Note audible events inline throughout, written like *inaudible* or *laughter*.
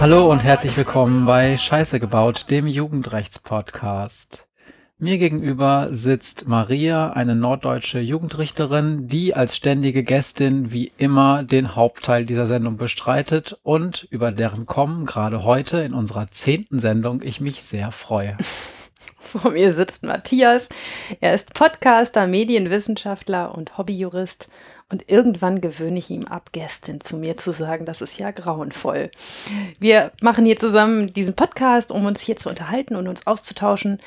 Hallo und herzlich willkommen bei Scheiße gebaut, dem Jugendrechtspodcast. Mir gegenüber sitzt Maria, eine norddeutsche Jugendrichterin, die als ständige Gästin wie immer den Hauptteil dieser Sendung bestreitet und über deren Kommen gerade heute in unserer zehnten Sendung ich mich sehr freue. *laughs* Vor mir sitzt Matthias. Er ist Podcaster, Medienwissenschaftler und Hobbyjurist. Und irgendwann gewöhne ich ihm ab, Gästin zu mir zu sagen. Das ist ja grauenvoll. Wir machen hier zusammen diesen Podcast, um uns hier zu unterhalten und uns auszutauschen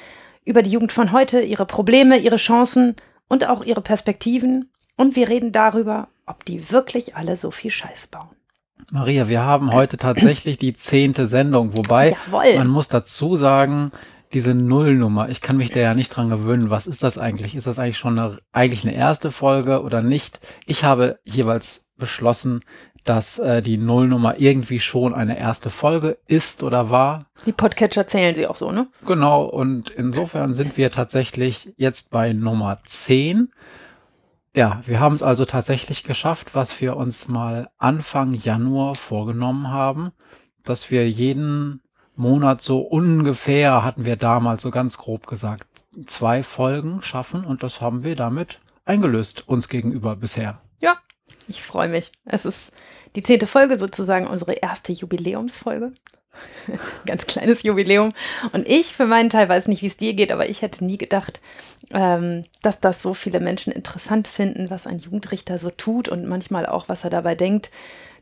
über die Jugend von heute, ihre Probleme, ihre Chancen und auch ihre Perspektiven. Und wir reden darüber, ob die wirklich alle so viel Scheiß bauen. Maria, wir haben heute tatsächlich die zehnte Sendung, wobei Jawohl. man muss dazu sagen, diese Nullnummer, ich kann mich da ja nicht dran gewöhnen. Was ist das eigentlich? Ist das eigentlich schon eine, eigentlich eine erste Folge oder nicht? Ich habe jeweils beschlossen, dass äh, die Nullnummer irgendwie schon eine erste Folge ist oder war. Die Podcatcher zählen sie auch so, ne? Genau, und insofern sind wir tatsächlich jetzt bei Nummer 10. Ja, wir haben es also tatsächlich geschafft, was wir uns mal Anfang Januar vorgenommen haben, dass wir jeden Monat so ungefähr, hatten wir damals so ganz grob gesagt, zwei Folgen schaffen und das haben wir damit eingelöst uns gegenüber bisher. Ja, ich freue mich. Es ist die zehnte Folge, sozusagen unsere erste Jubiläumsfolge. *laughs* Ganz kleines Jubiläum. Und ich für meinen Teil weiß nicht, wie es dir geht, aber ich hätte nie gedacht, ähm, dass das so viele Menschen interessant finden, was ein Jugendrichter so tut und manchmal auch, was er dabei denkt.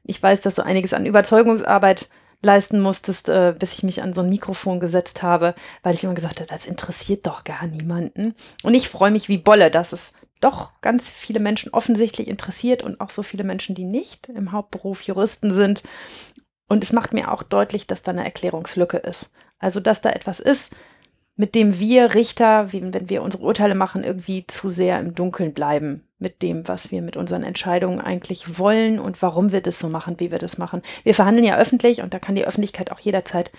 Ich weiß, dass du einiges an Überzeugungsarbeit leisten musstest, äh, bis ich mich an so ein Mikrofon gesetzt habe, weil ich immer gesagt habe, das interessiert doch gar niemanden. Und ich freue mich wie Bolle, dass es doch ganz viele Menschen offensichtlich interessiert und auch so viele Menschen, die nicht im Hauptberuf Juristen sind. Und es macht mir auch deutlich, dass da eine Erklärungslücke ist. Also, dass da etwas ist, mit dem wir Richter, wenn wir unsere Urteile machen, irgendwie zu sehr im Dunkeln bleiben mit dem, was wir mit unseren Entscheidungen eigentlich wollen und warum wir das so machen, wie wir das machen. Wir verhandeln ja öffentlich und da kann die Öffentlichkeit auch jederzeit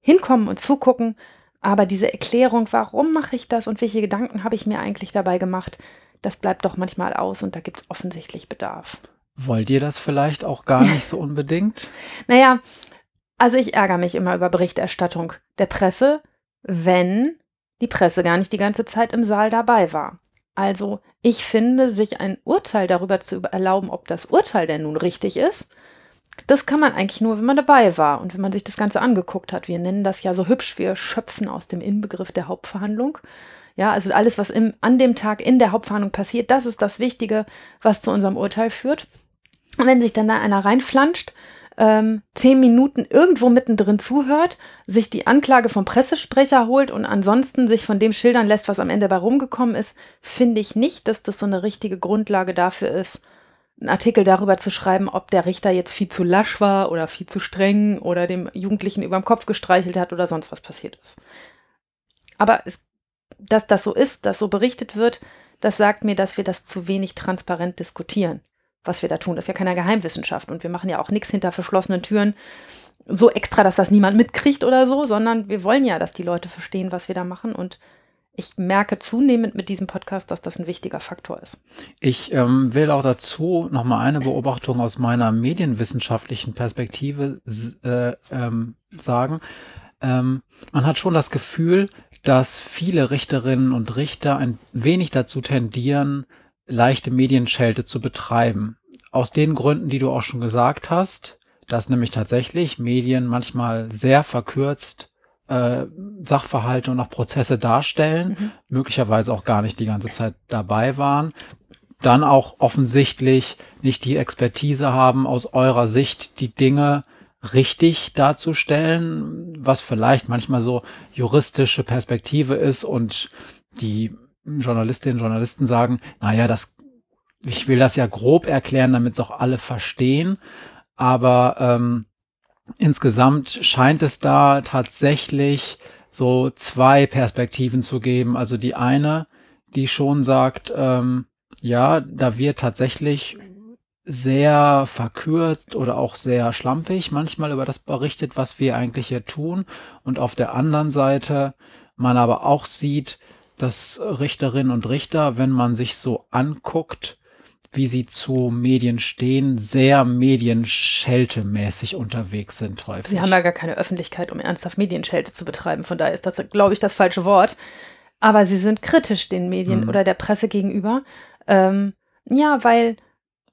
hinkommen und zugucken. Aber diese Erklärung, warum mache ich das und welche Gedanken habe ich mir eigentlich dabei gemacht, das bleibt doch manchmal aus und da gibt es offensichtlich Bedarf. Wollt ihr das vielleicht auch gar nicht so unbedingt? *laughs* naja, also ich ärgere mich immer über Berichterstattung der Presse, wenn die Presse gar nicht die ganze Zeit im Saal dabei war. Also ich finde, sich ein Urteil darüber zu erlauben, ob das Urteil denn nun richtig ist, das kann man eigentlich nur, wenn man dabei war und wenn man sich das Ganze angeguckt hat. Wir nennen das ja so hübsch, wir schöpfen aus dem Inbegriff der Hauptverhandlung. Ja, also alles, was im, an dem Tag in der Hauptverhandlung passiert, das ist das Wichtige, was zu unserem Urteil führt. Und wenn sich dann da einer reinflanscht, ähm, zehn Minuten irgendwo mittendrin zuhört, sich die Anklage vom Pressesprecher holt und ansonsten sich von dem schildern lässt, was am Ende bei rumgekommen ist, finde ich nicht, dass das so eine richtige Grundlage dafür ist, einen Artikel darüber zu schreiben, ob der Richter jetzt viel zu lasch war oder viel zu streng oder dem Jugendlichen überm Kopf gestreichelt hat oder sonst was passiert ist. Aber es, dass das so ist, dass so berichtet wird, das sagt mir, dass wir das zu wenig transparent diskutieren, was wir da tun. Das ist ja keine Geheimwissenschaft und wir machen ja auch nichts hinter verschlossenen Türen so extra, dass das niemand mitkriegt oder so, sondern wir wollen ja, dass die Leute verstehen, was wir da machen und ich merke zunehmend mit diesem Podcast, dass das ein wichtiger Faktor ist. Ich ähm, will auch dazu nochmal eine Beobachtung aus meiner medienwissenschaftlichen Perspektive äh, ähm, sagen. Ähm, man hat schon das Gefühl, dass viele Richterinnen und Richter ein wenig dazu tendieren, leichte Medienschelte zu betreiben. Aus den Gründen, die du auch schon gesagt hast, dass nämlich tatsächlich Medien manchmal sehr verkürzt äh, Sachverhalte und auch Prozesse darstellen, mhm. möglicherweise auch gar nicht die ganze Zeit dabei waren, dann auch offensichtlich nicht die Expertise haben, aus eurer Sicht die Dinge richtig darzustellen, was vielleicht manchmal so juristische Perspektive ist und die Journalistinnen und Journalisten sagen, naja, das, ich will das ja grob erklären, damit es auch alle verstehen, aber ähm, insgesamt scheint es da tatsächlich so zwei Perspektiven zu geben. Also die eine, die schon sagt, ähm, ja, da wird tatsächlich sehr verkürzt oder auch sehr schlampig manchmal über das berichtet, was wir eigentlich hier tun. Und auf der anderen Seite man aber auch sieht, dass Richterinnen und Richter, wenn man sich so anguckt, wie sie zu Medien stehen, sehr medienscheltemäßig unterwegs sind häufig. Sie haben ja gar keine Öffentlichkeit, um ernsthaft Medienschelte zu betreiben. Von daher ist das, glaube ich, das falsche Wort. Aber sie sind kritisch den Medien Mhm. oder der Presse gegenüber. Ähm, ja, weil,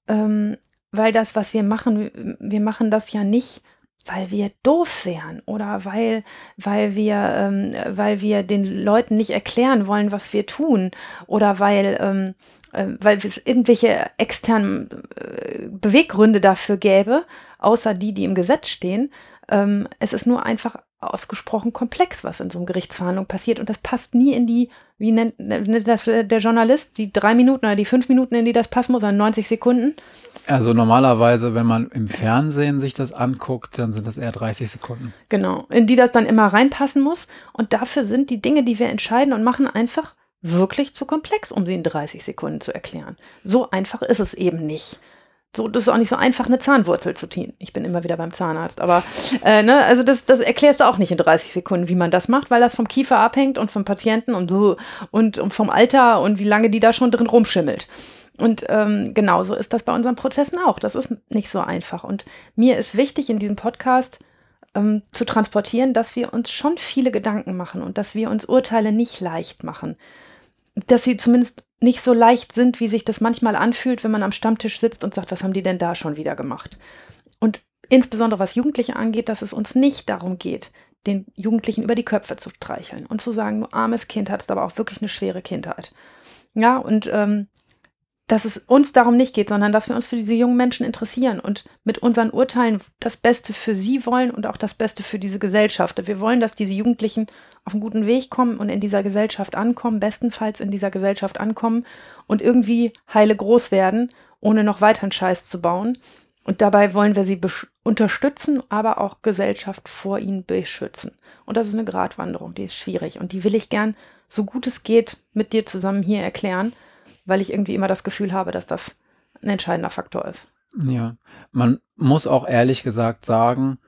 ähm, weil das, was wir machen, wir machen das ja nicht, weil wir doof wären oder weil, weil wir, ähm, weil wir den Leuten nicht erklären wollen, was wir tun oder weil, ähm, äh, weil es irgendwelche externen äh, Beweggründe dafür gäbe, außer die, die im Gesetz stehen. Ähm, es ist nur einfach ausgesprochen komplex, was in so einer Gerichtsverhandlung passiert. Und das passt nie in die, wie nennt, nennt das der Journalist, die drei Minuten oder die fünf Minuten, in die das passen muss, an 90 Sekunden. Also normalerweise, wenn man im Fernsehen sich das anguckt, dann sind das eher 30 Sekunden. Genau, in die das dann immer reinpassen muss. Und dafür sind die Dinge, die wir entscheiden und machen, einfach wirklich zu komplex, um sie in 30 Sekunden zu erklären. So einfach ist es eben nicht. So, das ist auch nicht so einfach, eine Zahnwurzel zu ziehen. Ich bin immer wieder beim Zahnarzt, aber äh, ne, also das, das erklärst du auch nicht in 30 Sekunden, wie man das macht, weil das vom Kiefer abhängt und vom Patienten und und, und vom Alter und wie lange die da schon drin rumschimmelt. Und ähm, genauso ist das bei unseren Prozessen auch. Das ist nicht so einfach. Und mir ist wichtig in diesem Podcast ähm, zu transportieren, dass wir uns schon viele Gedanken machen und dass wir uns Urteile nicht leicht machen. Dass sie zumindest nicht so leicht sind, wie sich das manchmal anfühlt, wenn man am Stammtisch sitzt und sagt, was haben die denn da schon wieder gemacht? Und insbesondere was Jugendliche angeht, dass es uns nicht darum geht, den Jugendlichen über die Köpfe zu streicheln und zu sagen, du armes Kind hattest aber auch wirklich eine schwere Kindheit. Ja, und ähm, dass es uns darum nicht geht, sondern dass wir uns für diese jungen Menschen interessieren und mit unseren Urteilen das Beste für sie wollen und auch das Beste für diese Gesellschaft. Wir wollen, dass diese Jugendlichen auf einen guten Weg kommen und in dieser Gesellschaft ankommen, bestenfalls in dieser Gesellschaft ankommen und irgendwie heile groß werden, ohne noch weiteren Scheiß zu bauen. Und dabei wollen wir sie unterstützen, aber auch Gesellschaft vor ihnen beschützen. Und das ist eine Gratwanderung, die ist schwierig und die will ich gern, so gut es geht, mit dir zusammen hier erklären weil ich irgendwie immer das Gefühl habe, dass das ein entscheidender Faktor ist. Ja, man muss auch ehrlich gesagt sagen,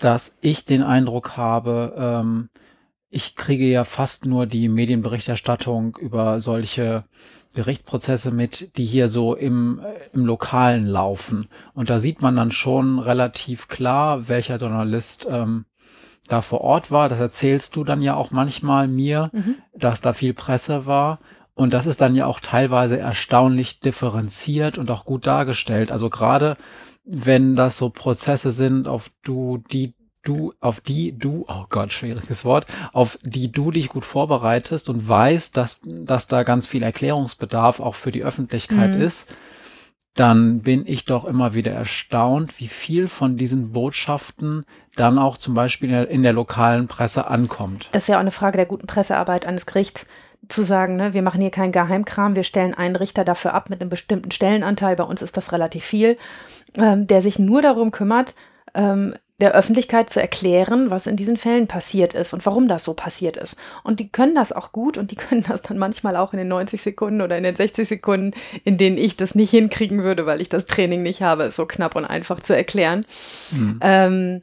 dass ich den Eindruck habe, ähm, ich kriege ja fast nur die Medienberichterstattung über solche Gerichtsprozesse mit, die hier so im, im Lokalen laufen. Und da sieht man dann schon relativ klar, welcher Journalist ähm, da vor Ort war. Das erzählst du dann ja auch manchmal mir, mhm. dass da viel Presse war. Und das ist dann ja auch teilweise erstaunlich differenziert und auch gut dargestellt. Also gerade wenn das so Prozesse sind, auf du, die du, auf die du, oh Gott, schwieriges Wort, auf die du dich gut vorbereitest und weißt, dass, dass da ganz viel Erklärungsbedarf auch für die Öffentlichkeit Mhm. ist, dann bin ich doch immer wieder erstaunt, wie viel von diesen Botschaften dann auch zum Beispiel in der, in der lokalen Presse ankommt. Das ist ja auch eine Frage der guten Pressearbeit eines Gerichts, zu sagen, ne, wir machen hier keinen Geheimkram, wir stellen einen Richter dafür ab mit einem bestimmten Stellenanteil, bei uns ist das relativ viel, ähm, der sich nur darum kümmert, ähm, der Öffentlichkeit zu erklären, was in diesen Fällen passiert ist und warum das so passiert ist. Und die können das auch gut und die *laughs* können das dann manchmal auch in den 90 Sekunden oder in den 60 Sekunden, in denen ich das nicht hinkriegen würde, weil ich das Training nicht habe, so knapp und einfach zu erklären. Hm. Ähm,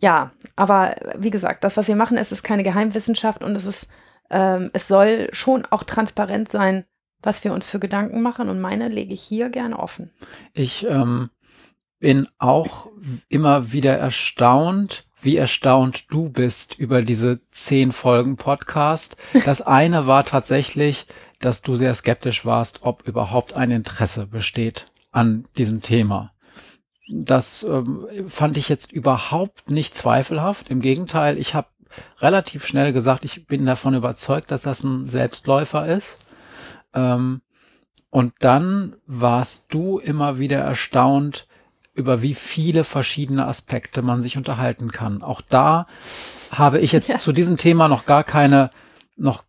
ja, aber wie gesagt, das, was wir machen, es ist keine Geheimwissenschaft und es ist, ähm, es soll schon auch transparent sein, was wir uns für Gedanken machen und meine lege ich hier gerne offen. Ich ähm, bin auch immer wieder erstaunt, wie erstaunt du bist über diese zehn Folgen Podcast. Das eine war tatsächlich, dass du sehr skeptisch warst, ob überhaupt ein Interesse besteht an diesem Thema. Das ähm, fand ich jetzt überhaupt nicht zweifelhaft. Im Gegenteil, ich habe relativ schnell gesagt, ich bin davon überzeugt, dass das ein Selbstläufer ist. Ähm, und dann warst du immer wieder erstaunt, über wie viele verschiedene Aspekte man sich unterhalten kann. Auch da habe ich jetzt Ja. zu diesem Thema noch gar keine, noch,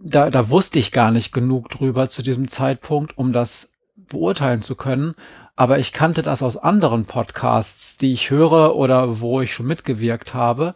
da, da wusste ich gar nicht genug drüber zu diesem Zeitpunkt, um das beurteilen zu können. Aber ich kannte das aus anderen Podcasts, die ich höre oder wo ich schon mitgewirkt habe,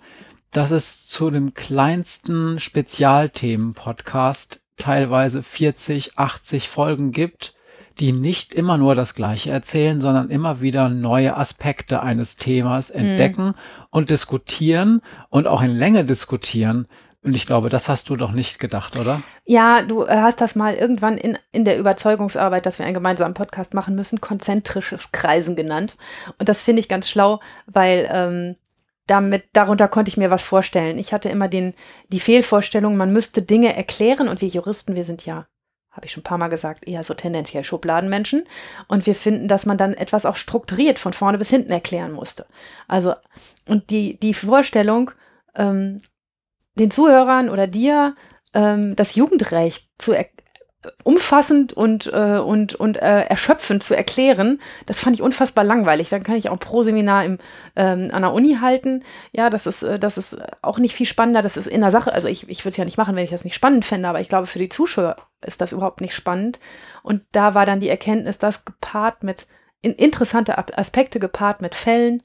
dass es zu dem kleinsten Spezialthemen-Podcast teilweise 40, 80 Folgen gibt, die nicht immer nur das Gleiche erzählen, sondern immer wieder neue Aspekte eines Themas entdecken und diskutieren und auch in Länge diskutieren. Und ich glaube, das hast du doch nicht gedacht, oder? Ja, du äh, hast das mal irgendwann in, in der Überzeugungsarbeit, dass wir einen gemeinsamen Podcast machen müssen, konzentrisches Kreisen genannt. Und das finde ich ganz schlau, weil ähm, damit, darunter konnte ich mir was vorstellen. Ich hatte immer den, die Fehlvorstellung, man müsste Dinge erklären und wir Juristen, wir sind ja habe ich schon ein paar Mal gesagt, eher so tendenziell Schubladenmenschen. Und wir finden, dass man dann etwas auch strukturiert von vorne bis hinten erklären musste. Also, und die, die Vorstellung, ähm, den Zuhörern oder dir ähm, das Jugendrecht zu er umfassend und, äh, und, und äh, erschöpfend zu erklären, das fand ich unfassbar langweilig. Dann kann ich auch ein Pro-Seminar im, ähm, an der Uni halten. Ja, das ist, äh, das ist auch nicht viel spannender. Das ist in der Sache, also ich, ich würde es ja nicht machen, wenn ich das nicht spannend fände, aber ich glaube, für die Zuschauer ist das überhaupt nicht spannend. Und da war dann die Erkenntnis, dass gepaart mit, in interessante Aspekte gepaart mit Fällen,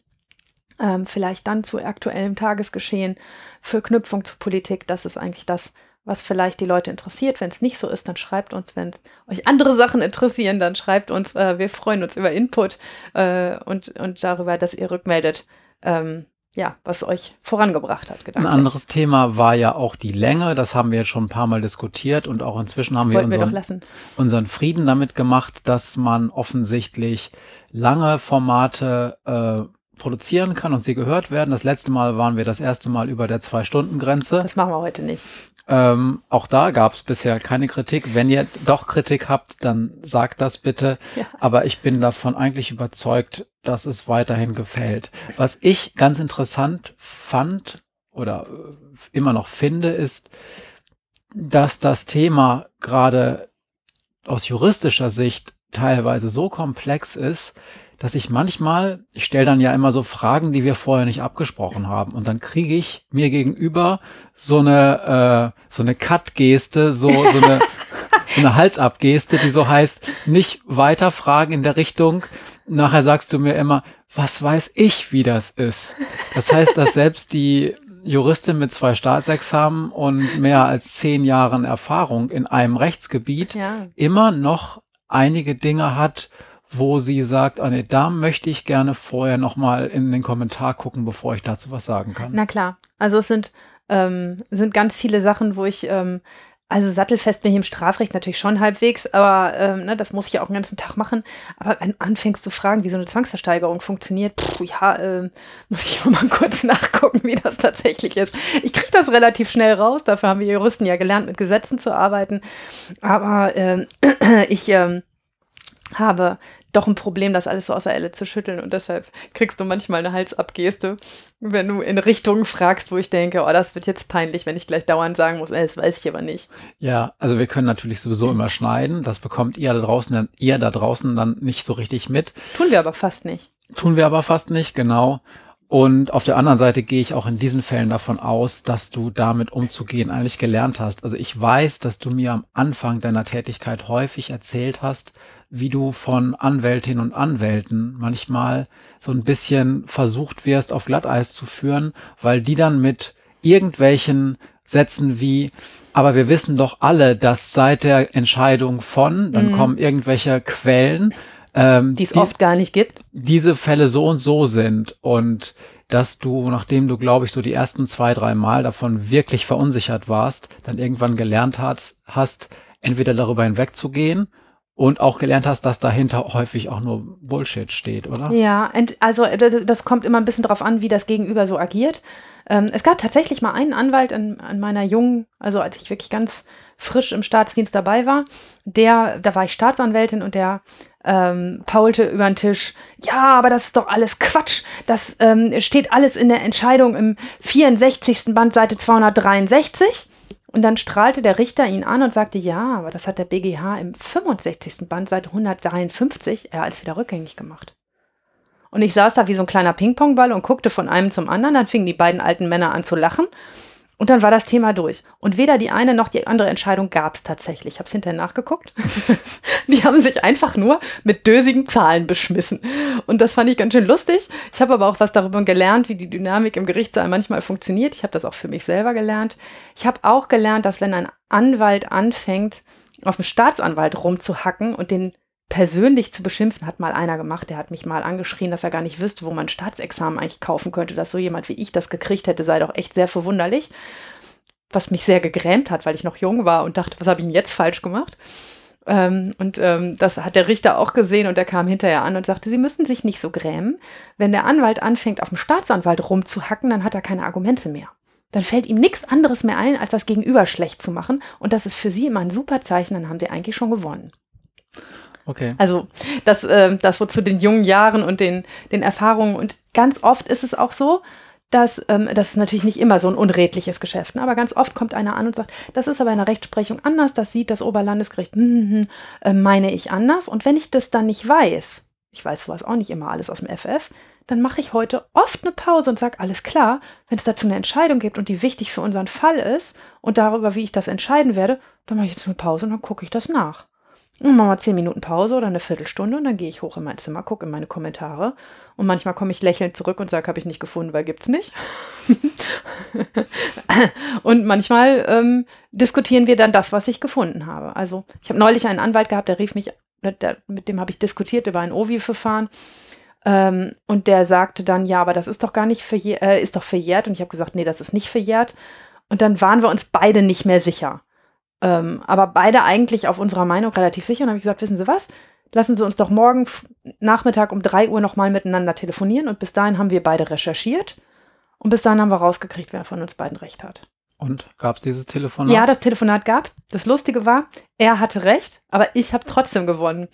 ähm, vielleicht dann zu aktuellem Tagesgeschehen, Verknüpfung zur Politik, das ist eigentlich das, was vielleicht die Leute interessiert. Wenn es nicht so ist, dann schreibt uns. Wenn euch andere Sachen interessieren, dann schreibt uns. Äh, wir freuen uns über Input äh, und, und darüber, dass ihr rückmeldet, ähm, ja, was euch vorangebracht hat. Gedanklich. Ein anderes Thema war ja auch die Länge. Das haben wir jetzt schon ein paar Mal diskutiert und auch inzwischen haben wir unseren, wir unseren, Frieden damit gemacht, dass man offensichtlich lange Formate äh, produzieren kann und sie gehört werden. Das letzte Mal waren wir das erste Mal über der Zwei-Stunden-Grenze. Das machen wir heute nicht. Ähm, auch da gab es bisher keine Kritik. Wenn ihr doch Kritik habt, dann sagt das bitte. Ja. Aber ich bin davon eigentlich überzeugt, dass es weiterhin gefällt. Was ich ganz interessant fand oder äh, immer noch finde, ist, dass das Thema gerade aus juristischer Sicht teilweise so komplex ist, dass ich manchmal, ich stelle dann ja immer so Fragen, die wir vorher nicht abgesprochen haben. Und dann kriege ich mir gegenüber so eine, äh, so eine Cut-Geste, so, so eine, *laughs* so eine Halsabgeste, die so heißt, nicht weiter fragen in der Richtung. Nachher sagst du mir immer, was weiß ich, wie das ist. Das heißt, dass selbst die Juristin mit zwei Staatsexamen und mehr als zehn Jahren Erfahrung in einem Rechtsgebiet ja. immer noch einige Dinge hat, wo sie sagt, ah nee, da möchte ich gerne vorher nochmal in den Kommentar gucken, bevor ich dazu was sagen kann. Na klar, also es sind, ähm, sind ganz viele Sachen, wo ich, ähm, also sattelfest bin ich im Strafrecht natürlich schon halbwegs, aber ähm, ne, das muss ich ja auch den ganzen Tag machen. Aber wenn du anfängst zu fragen, wie so eine Zwangsversteigerung funktioniert, pff, ja, äh, muss ich mal *laughs* kurz nachgucken, wie das tatsächlich ist. Ich kriege das relativ schnell raus, dafür haben wir Juristen ja gelernt, mit Gesetzen zu arbeiten. Aber äh, *clears throat* ich äh, habe doch ein Problem, das alles so aus der Elle zu schütteln. Und deshalb kriegst du manchmal eine Halsabgeste, wenn du in Richtungen fragst, wo ich denke, oh, das wird jetzt peinlich, wenn ich gleich dauernd sagen muss, ey, das weiß ich aber nicht. Ja, also wir können natürlich sowieso immer schneiden. Das bekommt ihr da draußen dann, ihr da draußen dann nicht so richtig mit. Tun wir aber fast nicht. Tun wir aber fast nicht, genau. Und auf der anderen Seite gehe ich auch in diesen Fällen davon aus, dass du damit umzugehen eigentlich gelernt hast. Also ich weiß, dass du mir am Anfang deiner Tätigkeit häufig erzählt hast, wie du von Anwältinnen und Anwälten manchmal so ein bisschen versucht wirst, auf Glatteis zu führen, weil die dann mit irgendwelchen Sätzen wie, aber wir wissen doch alle, dass seit der Entscheidung von, dann mhm. kommen irgendwelche Quellen, ähm, die es oft gar nicht gibt, diese Fälle so und so sind und dass du, nachdem du, glaube ich, so die ersten zwei, drei Mal davon wirklich verunsichert warst, dann irgendwann gelernt hast, hast entweder darüber hinwegzugehen und auch gelernt hast, dass dahinter häufig auch nur Bullshit steht, oder? Ja, also das kommt immer ein bisschen drauf an, wie das Gegenüber so agiert. Ähm, es gab tatsächlich mal einen Anwalt an, an meiner jungen, also als ich wirklich ganz frisch im Staatsdienst dabei war, der, da war ich Staatsanwältin und der ähm, paulte über den Tisch, ja, aber das ist doch alles Quatsch. Das ähm, steht alles in der Entscheidung im 64. Band, Seite 263. Und dann strahlte der Richter ihn an und sagte, ja, aber das hat der BGH im 65. Band, Seite 153, er als wieder rückgängig gemacht. Und ich saß da wie so ein kleiner Ping-Pong-Ball und guckte von einem zum anderen. Dann fingen die beiden alten Männer an zu lachen. Und dann war das Thema durch. Und weder die eine noch die andere Entscheidung gab es tatsächlich. Ich habe es hinterher nachgeguckt. *laughs* die haben sich einfach nur mit dösigen Zahlen beschmissen. Und das fand ich ganz schön lustig. Ich habe aber auch was darüber gelernt, wie die Dynamik im Gerichtssaal manchmal funktioniert. Ich habe das auch für mich selber gelernt. Ich habe auch gelernt, dass wenn ein Anwalt anfängt, auf dem Staatsanwalt rumzuhacken und den persönlich zu beschimpfen, hat mal einer gemacht, der hat mich mal angeschrien, dass er gar nicht wüsste, wo man Staatsexamen eigentlich kaufen könnte, dass so jemand wie ich das gekriegt hätte, sei doch echt sehr verwunderlich. was mich sehr gegrämt hat, weil ich noch jung war und dachte, was habe ich denn jetzt falsch gemacht? Ähm, und ähm, das hat der Richter auch gesehen und er kam hinterher an und sagte, Sie müssen sich nicht so grämen. Wenn der Anwalt anfängt, auf dem Staatsanwalt rumzuhacken, dann hat er keine Argumente mehr. Dann fällt ihm nichts anderes mehr ein, als das Gegenüber schlecht zu machen. Und das ist für Sie immer ein super Zeichen, dann haben Sie eigentlich schon gewonnen. Okay. Also das, äh, das so zu den jungen Jahren und den, den Erfahrungen. Und ganz oft ist es auch so, dass ähm, das ist natürlich nicht immer so ein unredliches Geschäft, ne? aber ganz oft kommt einer an und sagt, das ist aber in der Rechtsprechung anders, das sieht das Oberlandesgericht, hm, hm, äh, meine ich anders. Und wenn ich das dann nicht weiß, ich weiß sowas auch nicht immer alles aus dem FF, dann mache ich heute oft eine Pause und sage, alles klar, wenn es dazu eine Entscheidung gibt und die wichtig für unseren Fall ist und darüber, wie ich das entscheiden werde, dann mache ich jetzt eine Pause und dann gucke ich das nach. Und machen wir zehn Minuten Pause oder eine Viertelstunde und dann gehe ich hoch in mein Zimmer, gucke in meine Kommentare und manchmal komme ich lächelnd zurück und sage, habe ich nicht gefunden, weil gibt's nicht. *laughs* und manchmal ähm, diskutieren wir dann das, was ich gefunden habe. Also ich habe neulich einen Anwalt gehabt, der rief mich, der, mit dem habe ich diskutiert über ein OVI-Verfahren ähm, und der sagte dann, ja, aber das ist doch gar nicht verjährt, äh, ist doch verjährt und ich habe gesagt, nee, das ist nicht verjährt. Und dann waren wir uns beide nicht mehr sicher. Ähm, aber beide eigentlich auf unserer Meinung relativ sicher. Und habe ich gesagt, wissen Sie was? Lassen Sie uns doch morgen Nachmittag um drei Uhr nochmal miteinander telefonieren. Und bis dahin haben wir beide recherchiert. Und bis dahin haben wir rausgekriegt, wer von uns beiden recht hat. Und gab es dieses Telefonat? Ja, das Telefonat gab es. Das Lustige war, er hatte recht, aber ich habe trotzdem gewonnen,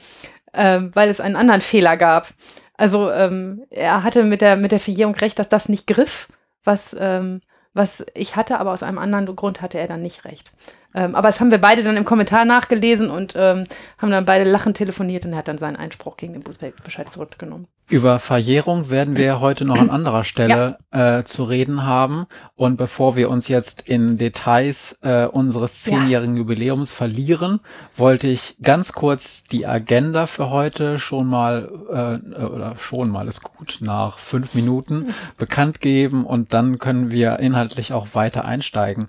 ähm, weil es einen anderen Fehler gab. Also ähm, er hatte mit der, mit der Verjährung recht, dass das nicht griff, was, ähm, was ich hatte, aber aus einem anderen Grund hatte er dann nicht recht. Ähm, aber das haben wir beide dann im Kommentar nachgelesen und ähm, haben dann beide lachend telefoniert und er hat dann seinen Einspruch gegen den Bußbescheid zurückgenommen. Über Verjährung werden wir heute noch an *clears throat* anderer Stelle ja. äh, zu reden haben. Und bevor wir uns jetzt in Details äh, unseres zehnjährigen ja. Jubiläums verlieren, wollte ich ganz kurz die Agenda für heute schon mal, äh, oder schon mal ist gut, nach fünf Minuten bekannt geben und dann können wir inhaltlich auch weiter einsteigen.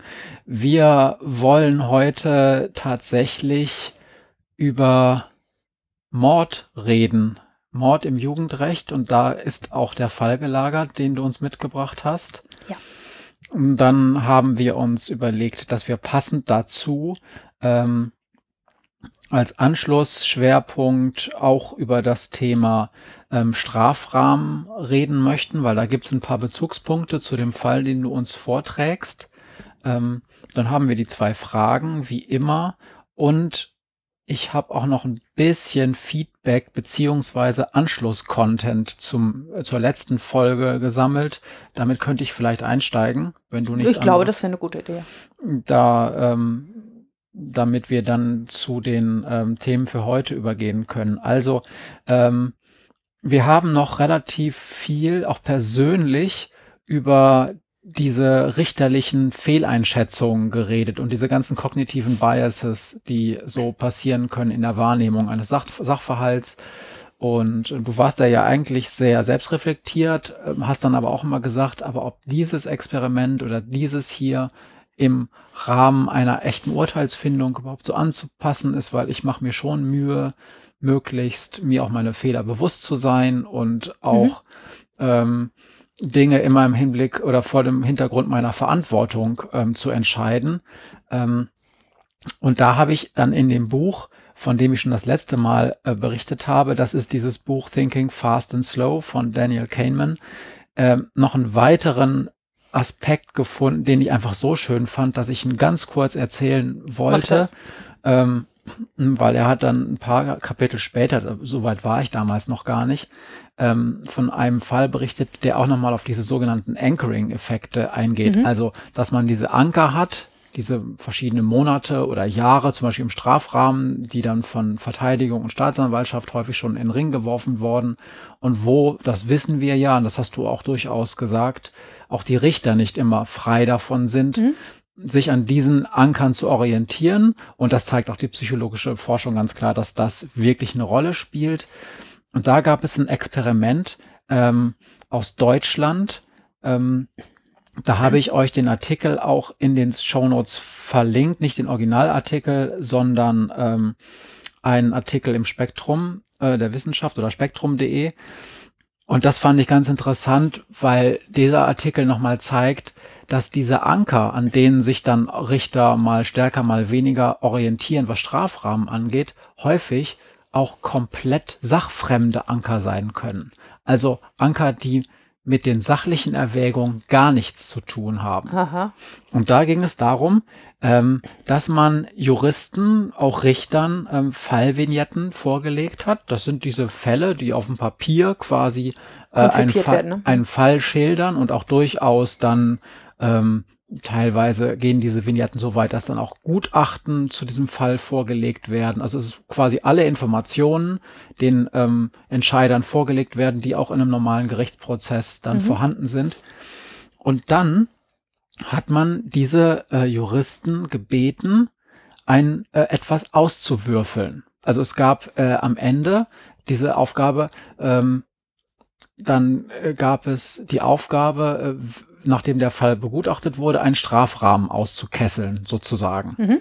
Wir wollen heute tatsächlich über Mord reden. Mord im Jugendrecht und da ist auch der Fall gelagert, den du uns mitgebracht hast. Ja. Und dann haben wir uns überlegt, dass wir passend dazu ähm, als Anschlussschwerpunkt auch über das Thema ähm, Strafrahmen reden möchten, weil da gibt es ein paar Bezugspunkte zu dem Fall, den du uns vorträgst. Ähm, dann haben wir die zwei Fragen, wie immer. Und ich habe auch noch ein bisschen Feedback beziehungsweise Anschluss-Content zum äh, zur letzten Folge gesammelt. Damit könnte ich vielleicht einsteigen, wenn du nicht. Ich glaube, das wäre eine gute Idee. Da, ähm, damit wir dann zu den ähm, Themen für heute übergehen können. Also ähm, wir haben noch relativ viel, auch persönlich, über diese richterlichen Fehleinschätzungen geredet und diese ganzen kognitiven Biases, die so passieren können in der Wahrnehmung eines Sach Sachverhalts. Und du warst da ja eigentlich sehr selbstreflektiert, ähm, hast dann aber auch immer gesagt, aber ob dieses Experiment oder dieses hier im Rahmen einer echten Urteilsfindung überhaupt so anzupassen ist, weil ich mache mir schon Mühe, möglichst mir auch meine Fehler bewusst zu sein und auch mhm. ähm, Dinge immer im Hinblick oder vor dem Hintergrund meiner Verantwortung ähm, zu entscheiden. Ähm, und da habe ich dann in dem Buch, von dem ich schon das letzte Mal äh, berichtet habe, das ist dieses Buch Thinking Fast and Slow von Daniel Kahneman, äh, noch einen weiteren Aspekt gefunden, den ich einfach so schön fand, dass ich ihn ganz kurz erzählen wollte. Ähm, weil er hat dann ein paar Kapitel später, soweit war ich damals noch gar nicht, ähm, von einem Fall berichtet, der auch nochmal auf diese sogenannten Anchoring-Effekte eingeht. Mhm. Also, dass man diese Anker hat, diese verschiedenen Monate oder Jahre, zum Beispiel im Strafrahmen, die dann von Verteidigung und Staatsanwaltschaft häufig schon in den Ring geworfen worden und wo, das wissen wir ja, und das hast du auch durchaus gesagt, auch die Richter nicht immer frei davon sind, mhm sich an diesen Ankern zu orientieren. Und das zeigt auch die psychologische Forschung ganz klar, dass das wirklich eine Rolle spielt. Und da gab es ein Experiment ähm, aus Deutschland. Ähm, da habe ich euch den Artikel auch in den Show Notes verlinkt, nicht den Originalartikel, sondern ähm, einen Artikel im Spektrum äh, der Wissenschaft oder spektrum.de. Und das fand ich ganz interessant, weil dieser Artikel nochmal zeigt, dass diese Anker, an denen sich dann Richter mal stärker, mal weniger orientieren, was Strafrahmen angeht, häufig auch komplett sachfremde Anker sein können. Also Anker, die mit den sachlichen Erwägungen gar nichts zu tun haben. Aha. Und da ging es darum, ähm, dass man Juristen, auch Richtern, ähm, Fallvignetten vorgelegt hat. Das sind diese Fälle, die auf dem Papier quasi äh, einen, Fall, werden, ne? einen Fall schildern und auch durchaus dann ähm, teilweise gehen diese Vignetten so weit, dass dann auch Gutachten zu diesem Fall vorgelegt werden. Also es ist quasi alle Informationen den ähm, Entscheidern vorgelegt werden, die auch in einem normalen Gerichtsprozess dann Mhm. vorhanden sind. Und dann hat man diese äh, Juristen gebeten, ein äh, etwas auszuwürfeln. Also es gab äh, am Ende diese Aufgabe, ähm, dann äh, gab es die Aufgabe, äh, nachdem der Fall begutachtet wurde, einen Strafrahmen auszukesseln, sozusagen. Mhm.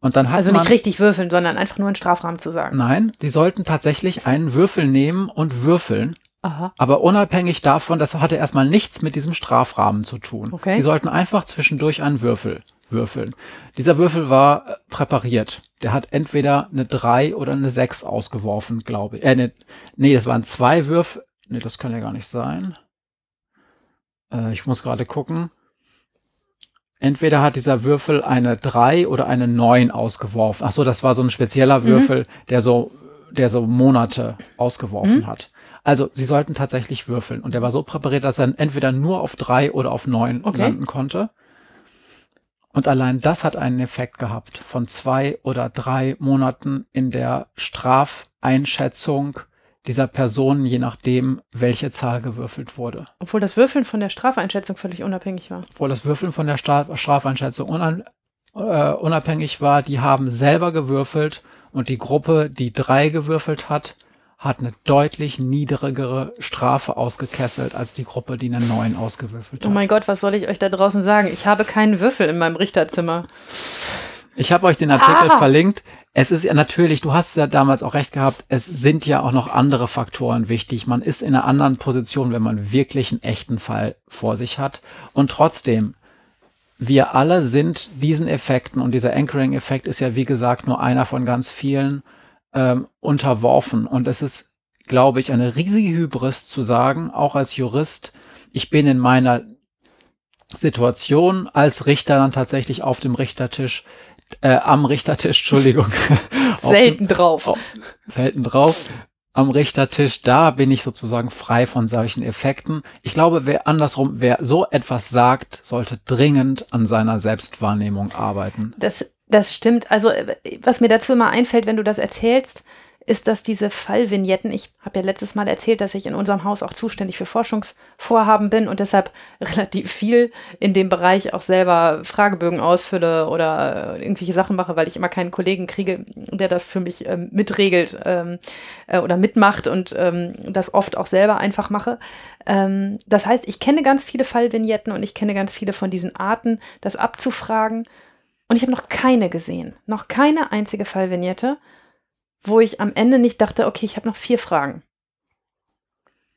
Und dann hat Also man, nicht richtig würfeln, sondern einfach nur einen Strafrahmen zu sagen. nein, die sollten tatsächlich einen Würfel nehmen und würfeln. Aha. Aber unabhängig davon, das hatte erstmal nichts mit diesem Strafrahmen zu tun. Okay. Sie sollten einfach zwischendurch einen Würfel würfeln. Dieser Würfel war äh, präpariert. Der hat entweder eine 3 oder eine 6 ausgeworfen, glaube ich. Äh, ne, nee, das waren zwei Würfel. Nee, das kann ja gar nicht sein. Äh, ich muss gerade gucken. Entweder hat dieser Würfel eine 3 oder eine 9 ausgeworfen. Ach so, das war so ein spezieller Würfel, der so, der so Monate ausgeworfen hat. Also, sie sollten tatsächlich würfeln. Und der war so präpariert, dass er entweder nur auf 3 oder auf 9 Okay. landen konnte. Und allein das hat einen Effekt gehabt von zwei oder drei Monaten in der Strafeinschätzung dieser Personen, je nachdem, welche Zahl gewürfelt wurde. Obwohl das Würfeln von der Strafeinschätzung völlig unabhängig war. Obwohl das Würfeln von der Straf Strafeinschätzung unan äh, unabhängig war, die haben selber gewürfelt und die Gruppe, die drei gewürfelt hat, hat eine deutlich niedrigere Strafe ausgekesselt als die Gruppe, die eine neun ausgewürfelt Oh hat. mein Gott, was soll ich euch da draußen sagen? Ich habe keinen Würfel in meinem Richterzimmer. Ich habe euch den Artikel Ah! verlinkt. Es ist ja natürlich, du hast ja damals auch recht gehabt, es sind ja auch noch andere Faktoren wichtig. Man ist in einer anderen Position, wenn man wirklich einen echten Fall vor sich hat. Und trotzdem, wir alle sind diesen Effekten und dieser Anchoring-Effekt ist ja, wie gesagt, nur einer von ganz vielen ähm, unterworfen. Und es ist, glaube ich, eine riesige Hybris zu sagen, auch als Jurist, ich bin in meiner Situation als Richter dann tatsächlich auf dem Richtertisch, äh, am Richtertisch, Entschuldigung. *laughs* auf dem- Selten drauf. Oh, selten drauf. Am Richtertisch, da bin ich sozusagen frei von solchen Effekten. Ich glaube, wer andersrum, wer so etwas sagt, sollte dringend an seiner Selbstwahrnehmung arbeiten. Das, das stimmt. Also, äh, was mir dazu immer einfällt, wenn du das erzählst, ist, dass diese Fallvignetten, ich habe ja letztes Mal erzählt, dass ich in unserem Haus auch zuständig für Forschungsvorhaben bin und deshalb *laughs* relativ viel in dem Bereich auch selber Fragebögen ausfülle oder äh, irgendwelche Sachen mache, weil ich immer keinen Kollegen kriege, der das für mich ähm, mitregelt ähm, äh, oder mitmacht und ähm, das oft auch selber einfach mache. Ähm, das heißt, ich kenne ganz viele Fallvignetten und ich kenne ganz viele von diesen Arten, das abzufragen. Und ich habe noch keine gesehen, noch keine einzige Fallvignette, wo ich am Ende nicht dachte, okay, ich habe noch vier Fragen.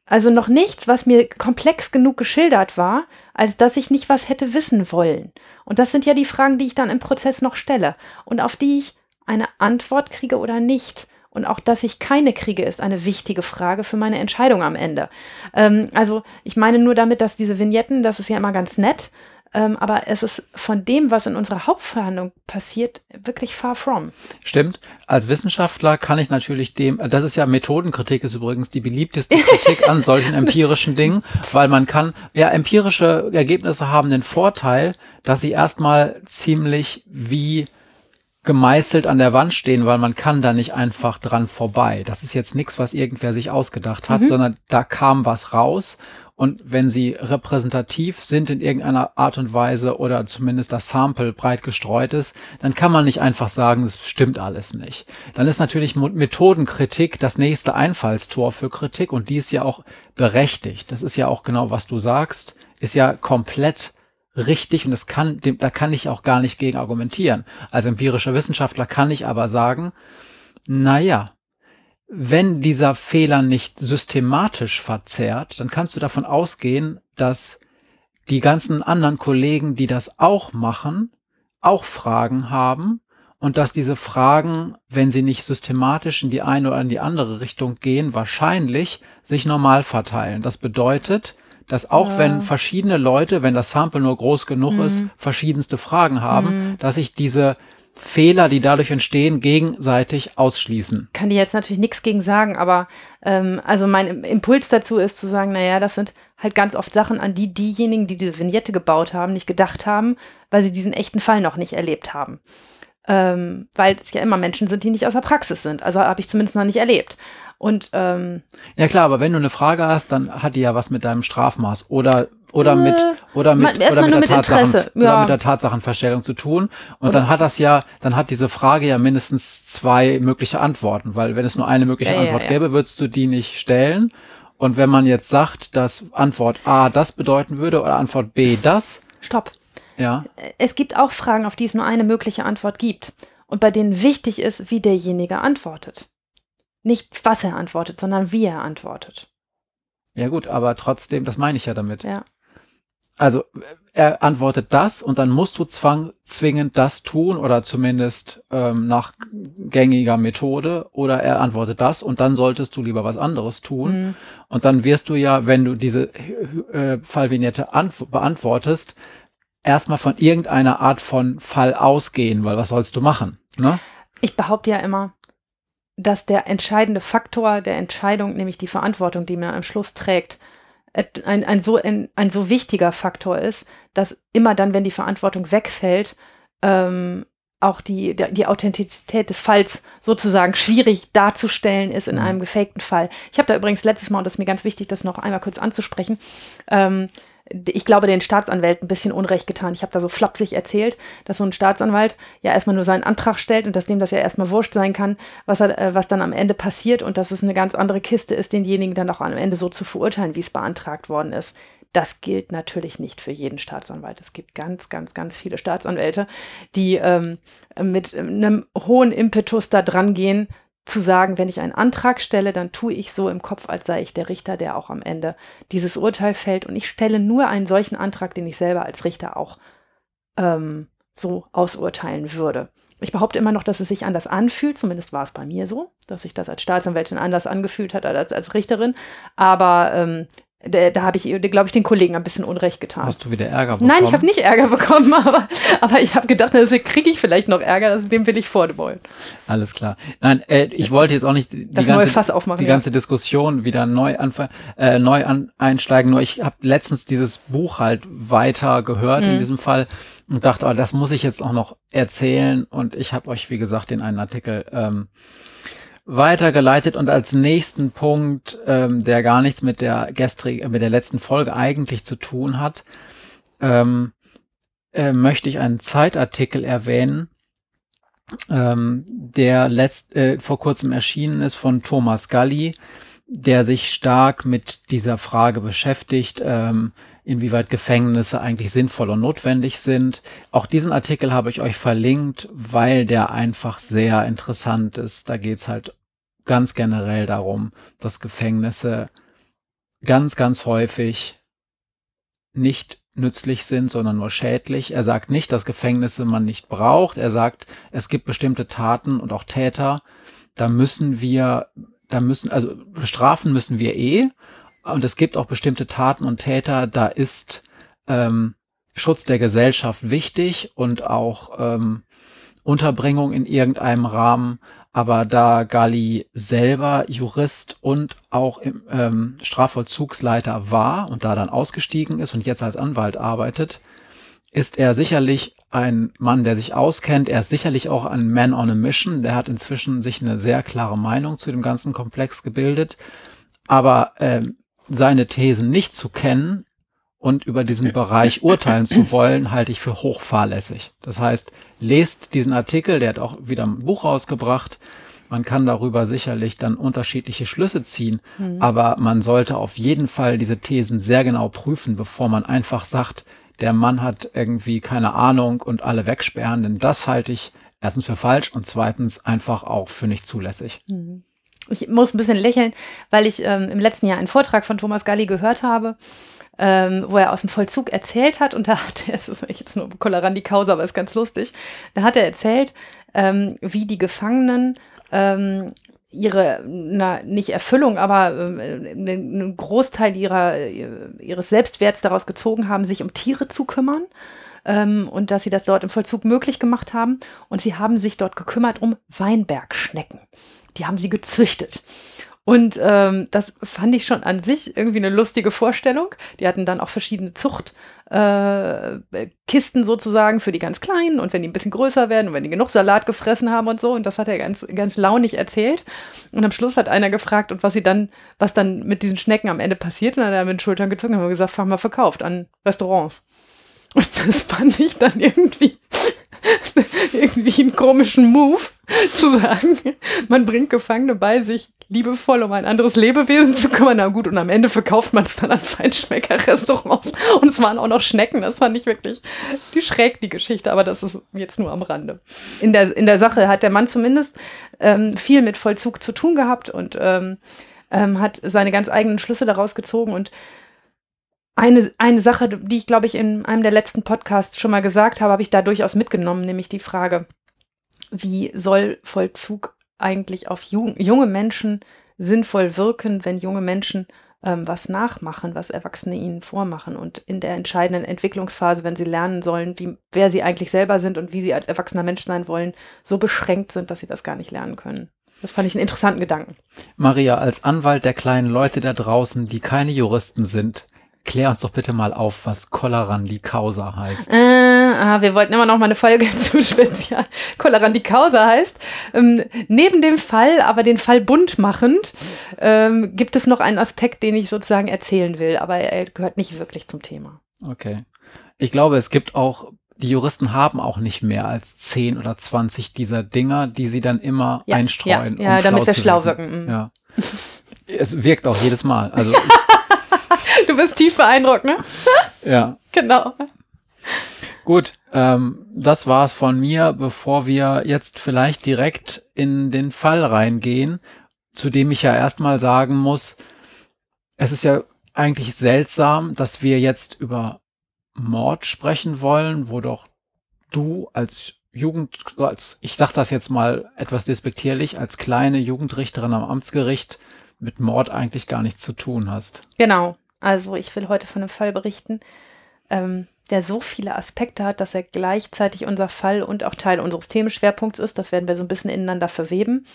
Also noch nichts, was mir komplex genug geschildert war, als dass ich nicht was hätte wissen wollen. Und das sind ja die Fragen, die ich dann im Prozess noch stelle und auf die ich eine Antwort kriege oder nicht. Und auch, dass ich keine kriege, ist eine wichtige Frage für meine Entscheidung am Ende. Ähm, also ich meine nur damit, dass diese Vignetten, das ist ja immer ganz nett, ähm, aber es ist von dem, was in unserer Hauptverhandlung passiert, wirklich far from. Stimmt. Als Wissenschaftler kann ich natürlich dem, das ist ja Methodenkritik, ist übrigens die beliebteste Kritik an solchen *laughs* empirischen Dingen, weil man kann, ja, empirische Ergebnisse haben den Vorteil, dass sie erstmal ziemlich wie gemeißelt an der Wand stehen, weil man kann da nicht einfach dran vorbei. Das ist jetzt nichts, was irgendwer sich ausgedacht hat, sondern da kam was raus. Und wenn sie repräsentativ sind in irgendeiner Art und Weise oder zumindest das Sample breit gestreut ist, dann kann man nicht einfach sagen, es stimmt alles nicht. Dann ist natürlich Methodenkritik das nächste Einfallstor für Kritik und die ist ja auch berechtigt. Das ist ja auch genau, was du sagst, ist ja komplett richtig und das kann, da kann ich auch gar nicht gegen argumentieren. Als empirischer Wissenschaftler kann ich aber sagen, na ja, wenn dieser Fehler nicht systematisch verzerrt, dann kannst du davon ausgehen, dass die ganzen anderen Kollegen, die das auch machen, auch Fragen haben und dass diese Fragen, wenn sie nicht systematisch in die eine oder in die andere Richtung gehen, wahrscheinlich sich normal verteilen. Das bedeutet, dass auch Ja. wenn verschiedene Leute, wenn das Sample nur groß genug Mhm. ist, verschiedenste Fragen haben, Mhm. dass sich diese Fehler, die dadurch entstehen, gegenseitig ausschließen. kann die jetzt natürlich nichts gegen sagen, aber ähm, also mein Im- Impuls dazu ist zu sagen, naja, das sind halt ganz oft Sachen, an die diejenigen, die diese Vignette gebaut haben, nicht gedacht haben, weil sie diesen echten Fall noch nicht erlebt haben. Ähm, weil es ja immer Menschen sind, die nicht aus der Praxis sind. Also habe ich zumindest noch nicht erlebt. Und ähm, Ja klar, aber wenn du eine Frage hast, dann hat die ja was mit deinem Strafmaß oder oder Äh, mit oder mit oder mit der mit Tatsachen, Interesse, oder ja. mit der Tatsachenfeststellung zu tun und Oder- dann hat das ja dann hat diese Frage ja mindestens zwei mögliche Antworten, weil wenn es nur eine mögliche Ja, ja, Antwort ja. gäbe, würdest du die nicht stellen und wenn man jetzt sagt, dass Antwort A das bedeuten würde oder Antwort B das, stopp. ja, Es gibt auch Fragen, auf die es nur eine mögliche Antwort gibt. Und bei denen wichtig ist, wie derjenige antwortet. Nicht, was er antwortet, sondern wie er antwortet. ja gut, aber trotzdem, das meine ich ja damit. Ja. Also er antwortet das und dann musst du zwang, zwingend das tun oder zumindest ähm, nach gängiger Methode oder er antwortet das und dann solltest du lieber was anderes tun Mhm. und dann wirst du ja, wenn du diese äh, Fallvignette antw- beantwortest, erstmal von irgendeiner Art von Fall ausgehen, weil was sollst du machen? Ne? Ich behaupte ja immer, dass der entscheidende Faktor der Entscheidung, nämlich die Verantwortung, die man am Schluss trägt, ein, ein, so, ein, ein so wichtiger Faktor ist, dass immer dann, wenn die Verantwortung wegfällt, ähm, auch die, die Authentizität des Falls sozusagen schwierig darzustellen ist in Mhm. einem gefakten Fall. Ich habe da übrigens letztes Mal, und das ist mir ganz wichtig, das noch einmal kurz anzusprechen, ähm, ich glaube, den Staatsanwälten ein bisschen Unrecht getan. Ich habe da so flapsig erzählt, dass so ein Staatsanwalt ja erstmal nur seinen Antrag stellt und dass dem das ja erstmal wurscht sein kann, was, er, äh, was dann am Ende passiert und dass es eine ganz andere Kiste ist, denjenigen dann auch am Ende so zu verurteilen, wie es beantragt worden ist. Das gilt natürlich nicht für jeden Staatsanwalt. Es gibt ganz, ganz, ganz viele Staatsanwälte, die ähm, mit einem hohen Impetus da dran gehen, zu sagen, wenn ich einen Antrag stelle, dann tue ich so im Kopf, als sei ich der Richter, der auch am Ende dieses Urteil fällt. Und ich stelle nur einen solchen Antrag, den ich selber als Richter auch ähm, so ausurteilen würde. Ich behaupte immer noch, dass es sich anders anfühlt, zumindest war es bei mir so, dass sich das als Staatsanwältin anders angefühlt hat als als Richterin. Aber ähm, da, da habe ich, glaube ich, den Kollegen ein bisschen Unrecht getan. Hast du wieder Ärger bekommen? Nein, ich habe nicht Ärger bekommen, *laughs* aber, aber ich habe gedacht, deswegen kriege ich vielleicht noch Ärger, das, dem will ich vorbeugen. Alles klar. Nein, äh, ich wollte jetzt auch nicht die Das ganze, neue Fass aufmachen, die ja. ganze Diskussion wieder neu anfangen, äh, neu an, einsteigen. Nur ich habe letztens dieses Buch halt weiter gehört Mhm. in diesem Fall und dachte, oh, das muss ich jetzt auch noch erzählen. Und ich habe euch, wie gesagt, den einen Artikel ähm, weitergeleitet und als nächsten Punkt, ähm, der gar nichts mit der gestrigen, mit der letzten Folge eigentlich zu tun hat, ähm, äh, möchte ich einen Zeitartikel erwähnen, ähm, der letzt, äh, vor kurzem erschienen ist von Thomas Galli, der sich stark mit dieser Frage beschäftigt, ähm, inwieweit Gefängnisse eigentlich sinnvoll und notwendig sind. Auch diesen Artikel habe ich euch verlinkt, weil der einfach sehr interessant ist. Da geht's halt ganz generell darum, dass Gefängnisse ganz, ganz häufig nicht nützlich sind, sondern nur schädlich. Er sagt nicht, dass Gefängnisse man nicht braucht. Er sagt, es gibt bestimmte Taten und auch Täter, da müssen wir, da müssen, also bestrafen müssen wir eh. Und es gibt auch bestimmte Taten und Täter, da ist ähm, Schutz der Gesellschaft wichtig und auch ähm, Unterbringung in irgendeinem Rahmen. Aber da Gali selber Jurist und auch im, ähm, Strafvollzugsleiter war und da dann ausgestiegen ist und jetzt als Anwalt arbeitet, ist er sicherlich ein Mann, der sich auskennt. Er ist sicherlich auch ein Man on a Mission. Der hat inzwischen sich eine sehr klare Meinung zu dem ganzen Komplex gebildet. Aber ähm, seine Thesen nicht zu kennen und über diesen Bereich *laughs* urteilen zu wollen, halte ich für hochfahrlässig. Das heißt, lest diesen Artikel, der hat auch wieder ein Buch rausgebracht. Man kann darüber sicherlich dann unterschiedliche Schlüsse ziehen, Mhm. aber man sollte auf jeden Fall diese Thesen sehr genau prüfen, bevor man einfach sagt, der Mann hat irgendwie keine Ahnung und alle wegsperren, denn das halte ich erstens für falsch und zweitens einfach auch für nicht zulässig. Mhm. Ich muss ein bisschen lächeln, weil ich ähm, im letzten Jahr einen Vortrag von Thomas Galli gehört habe, ähm, wo er aus dem Vollzug erzählt hat. Und da hat er, *laughs* es ist jetzt nur Kolarandi Causa, aber ist ganz lustig. Da hat er erzählt, ähm, wie die Gefangenen ähm, ihre, na, nicht Erfüllung, aber äh, einen Großteil ihrer, ihres Selbstwerts daraus gezogen haben, sich um Tiere zu kümmern ähm, und dass sie das dort im Vollzug möglich gemacht haben. Und sie haben sich dort gekümmert um Weinbergschnecken. Die haben sie gezüchtet. Und ähm, das fand ich schon an sich irgendwie eine lustige Vorstellung. Die hatten dann auch verschiedene Zuchtkisten äh, sozusagen für die ganz Kleinen und wenn die ein bisschen größer werden und wenn die genug Salat gefressen haben und so. Und das hat er ganz, ganz launig erzählt. Und am Schluss hat einer gefragt, und was sie dann, was dann mit diesen Schnecken am Ende passiert. Und dann hat er mit den Schultern gezogen und gesagt, fahren wir verkauft an Restaurants. Und das fand ich dann irgendwie, *laughs* irgendwie einen komischen Move, *laughs* zu sagen, man bringt Gefangene bei sich liebevoll, um ein anderes Lebewesen zu kümmern. Na gut, und am Ende verkauft man es dann an Feinschmecker-Restaurants. *laughs* Und es waren auch noch Schnecken. Das fand ich wirklich die schräg, die Geschichte. Aber das ist jetzt nur am Rande. In der, in der Sache hat der Mann zumindest ähm, viel mit Vollzug zu tun gehabt und ähm, ähm, hat seine ganz eigenen Schlüsse daraus gezogen und eine, eine Sache, die ich, glaube ich, in einem der letzten Podcasts schon mal gesagt habe, habe ich da durchaus mitgenommen, nämlich die Frage, wie soll Vollzug eigentlich auf jung, junge Menschen sinnvoll wirken, wenn junge Menschen ähm, was nachmachen, was Erwachsene ihnen vormachen und in der entscheidenden Entwicklungsphase, wenn sie lernen sollen, wie, wer sie eigentlich selber sind und wie sie als erwachsener Mensch sein wollen, so beschränkt sind, dass sie das gar nicht lernen können. Das fand ich einen interessanten Gedanken. Maria, als Anwalt der kleinen Leute da draußen, die keine Juristen sind, Klär uns doch bitte mal auf, was Collarandi Causa heißt. Äh, ah, wir wollten immer noch mal eine Folge *laughs* zu Spezial. Collarandi Causa heißt, ähm, neben dem Fall, aber den Fall bunt machend, ähm, gibt es noch einen Aspekt, den ich sozusagen erzählen will, aber er gehört nicht wirklich zum Thema. Okay. Ich glaube, es gibt auch die Juristen haben auch nicht mehr als 10 oder 20 dieser Dinger, die sie dann immer ja, einstreuen. Ja, ja um damit wir schlau wirken. Mhm. Ja. es wirkt auch jedes Mal. Also *laughs* du bist tief beeindruckt, ne? Ja. Genau. Gut, ähm, das war's von mir, bevor wir jetzt vielleicht direkt in den Fall reingehen, zu dem ich ja erstmal sagen muss, es ist ja eigentlich seltsam, dass wir jetzt über Mord sprechen wollen, wo doch du als Jugend, als, ich sag das jetzt mal etwas despektierlich, als kleine Jugendrichterin am Amtsgericht mit Mord eigentlich gar nichts zu tun hast. Genau. Also ich will heute von einem Fall berichten, ähm, der so viele Aspekte hat, dass er gleichzeitig unser Fall und auch Teil unseres Themenschwerpunkts ist. Das werden wir so ein bisschen ineinander verweben.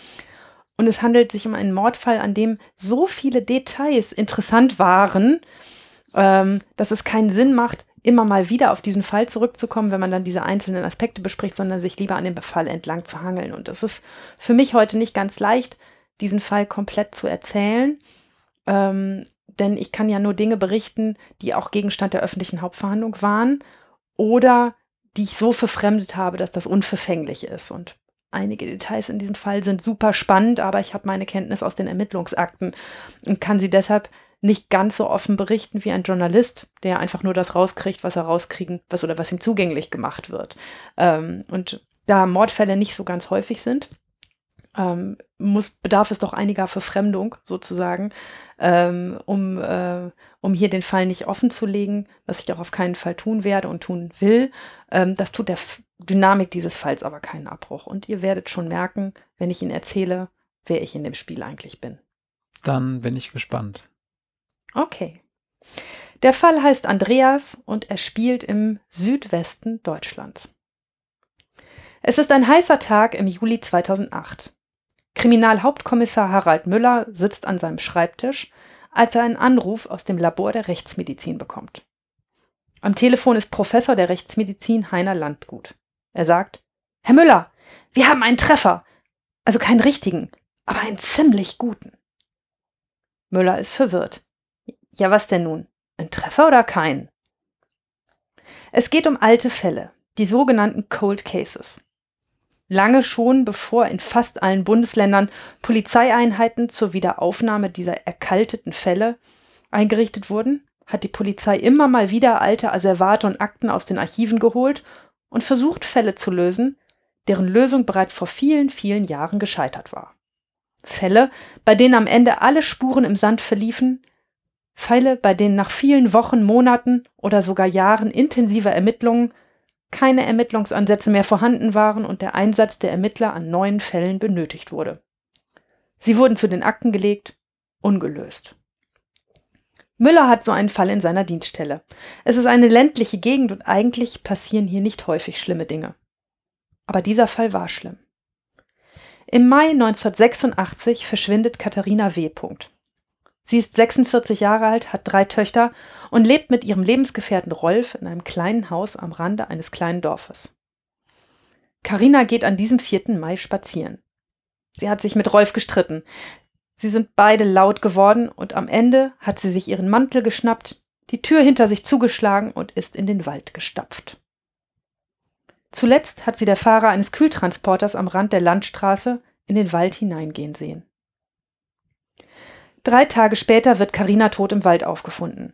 Und es handelt sich um einen Mordfall, an dem so viele Details interessant waren, ähm, dass es keinen Sinn macht, immer mal wieder auf diesen Fall zurückzukommen, wenn man dann diese einzelnen Aspekte bespricht, sondern sich lieber an dem Fall entlang zu hangeln. Und es ist für mich heute nicht ganz leicht, diesen Fall komplett zu erzählen. Ähm, denn ich kann ja nur Dinge berichten, die auch Gegenstand der öffentlichen Hauptverhandlung waren oder die ich so verfremdet habe, dass das unverfänglich ist. Und einige Details in diesem Fall sind super spannend, aber ich habe meine Kenntnis aus den Ermittlungsakten und kann sie deshalb nicht ganz so offen berichten wie ein Journalist, der einfach nur das rauskriegt, was er rauskriegen, was oder was ihm zugänglich gemacht wird. Ähm, und da Mordfälle nicht so ganz häufig sind, ähm, muss, bedarf es doch einiger Verfremdung sozusagen, ähm, um, äh, um hier den Fall nicht offen zu legen, was ich auch auf keinen Fall tun werde und tun will. Ähm, das tut der F Dynamik dieses Falls aber keinen Abbruch. Und ihr werdet schon merken, wenn ich Ihnen erzähle, wer ich in dem Spiel eigentlich bin. Dann bin ich gespannt. Okay. Der Fall heißt Andreas und er spielt im Südwesten Deutschlands. Es ist ein heißer Tag im Juli 2008. Kriminalhauptkommissar Harald Müller sitzt an seinem Schreibtisch, als er einen Anruf aus dem Labor der Rechtsmedizin bekommt. Am Telefon ist Professor der Rechtsmedizin Heiner Landgut. Er sagt, Herr Müller, wir haben einen Treffer. Also keinen richtigen, aber einen ziemlich guten. Müller ist verwirrt. Ja, was denn nun? Ein Treffer oder kein? Es geht um alte Fälle, die sogenannten Cold Cases lange schon bevor in fast allen Bundesländern Polizeieinheiten zur Wiederaufnahme dieser erkalteten Fälle eingerichtet wurden, hat die Polizei immer mal wieder alte Asservate und Akten aus den Archiven geholt und versucht, Fälle zu lösen, deren Lösung bereits vor vielen, vielen Jahren gescheitert war. Fälle, bei denen am Ende alle Spuren im Sand verliefen, Fälle, bei denen nach vielen Wochen, Monaten oder sogar Jahren intensiver Ermittlungen keine Ermittlungsansätze mehr vorhanden waren und der Einsatz der Ermittler an neuen Fällen benötigt wurde. Sie wurden zu den Akten gelegt, ungelöst. Müller hat so einen Fall in seiner Dienststelle. Es ist eine ländliche Gegend und eigentlich passieren hier nicht häufig schlimme Dinge. Aber dieser Fall war schlimm. Im Mai 1986 verschwindet Katharina W. Sie ist 46 Jahre alt, hat drei Töchter und lebt mit ihrem Lebensgefährten Rolf in einem kleinen Haus am Rande eines kleinen Dorfes. Karina geht an diesem 4. Mai spazieren. Sie hat sich mit Rolf gestritten. Sie sind beide laut geworden und am Ende hat sie sich ihren Mantel geschnappt, die Tür hinter sich zugeschlagen und ist in den Wald gestapft. Zuletzt hat sie der Fahrer eines Kühltransporters am Rand der Landstraße in den Wald hineingehen sehen. Drei Tage später wird Karina tot im Wald aufgefunden.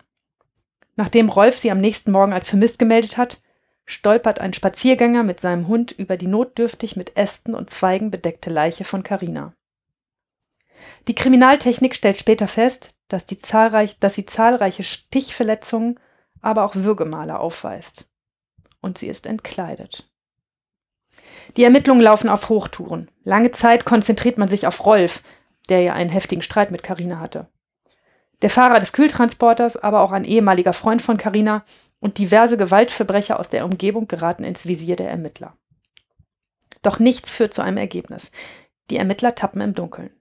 Nachdem Rolf sie am nächsten Morgen als vermisst gemeldet hat, stolpert ein Spaziergänger mit seinem Hund über die notdürftig mit Ästen und Zweigen bedeckte Leiche von Karina. Die Kriminaltechnik stellt später fest, dass, zahlreich, dass sie zahlreiche Stichverletzungen, aber auch Würgemale aufweist. Und sie ist entkleidet. Die Ermittlungen laufen auf Hochtouren. Lange Zeit konzentriert man sich auf Rolf, der ja einen heftigen Streit mit Karina hatte. Der Fahrer des Kühltransporters, aber auch ein ehemaliger Freund von Karina und diverse Gewaltverbrecher aus der Umgebung geraten ins Visier der Ermittler. Doch nichts führt zu einem Ergebnis. Die Ermittler tappen im Dunkeln.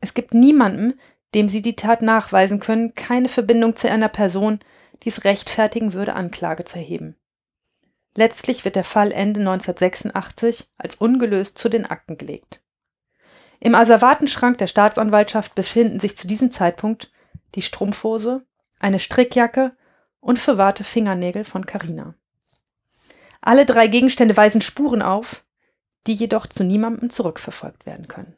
Es gibt niemanden, dem sie die Tat nachweisen können, keine Verbindung zu einer Person, die es rechtfertigen würde, Anklage zu erheben. Letztlich wird der Fall Ende 1986 als ungelöst zu den Akten gelegt. Im Asservatenschrank der Staatsanwaltschaft befinden sich zu diesem Zeitpunkt die Strumpfhose, eine Strickjacke und verwahrte Fingernägel von Carina. Alle drei Gegenstände weisen Spuren auf, die jedoch zu niemandem zurückverfolgt werden können.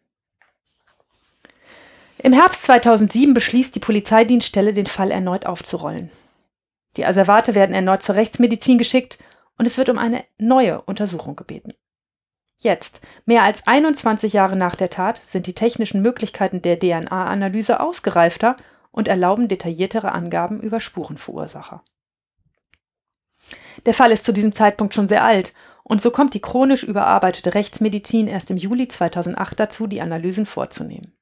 Im Herbst 2007 beschließt die Polizeidienststelle, den Fall erneut aufzurollen. Die Asservate werden erneut zur Rechtsmedizin geschickt und es wird um eine neue Untersuchung gebeten. Jetzt, mehr als 21 Jahre nach der Tat, sind die technischen Möglichkeiten der DNA-Analyse ausgereifter und erlauben detailliertere Angaben über Spurenverursacher. Der Fall ist zu diesem Zeitpunkt schon sehr alt und so kommt die chronisch überarbeitete Rechtsmedizin erst im Juli 2008 dazu, die Analysen vorzunehmen.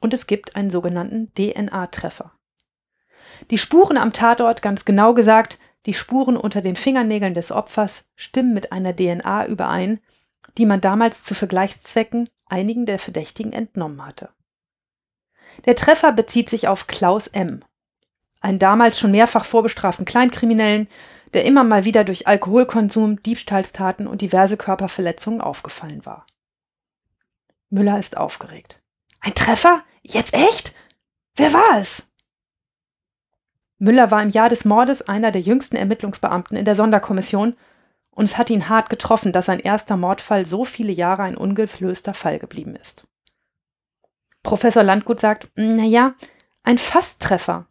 Und es gibt einen sogenannten DNA-Treffer. Die Spuren am Tatort, ganz genau gesagt, die Spuren unter den Fingernägeln des Opfers, stimmen mit einer DNA überein, die man damals zu Vergleichszwecken einigen der Verdächtigen entnommen hatte. Der Treffer bezieht sich auf Klaus M., einen damals schon mehrfach vorbestraften Kleinkriminellen, der immer mal wieder durch Alkoholkonsum, Diebstahlstaten und diverse Körperverletzungen aufgefallen war. Müller ist aufgeregt. Ein Treffer? Jetzt echt? Wer war es? Müller war im Jahr des Mordes einer der jüngsten Ermittlungsbeamten in der Sonderkommission und es hat ihn hart getroffen, dass sein erster Mordfall so viele Jahre ein ungeflößter Fall geblieben ist. Professor Landgut sagt, na ja, ein Fasttreffer.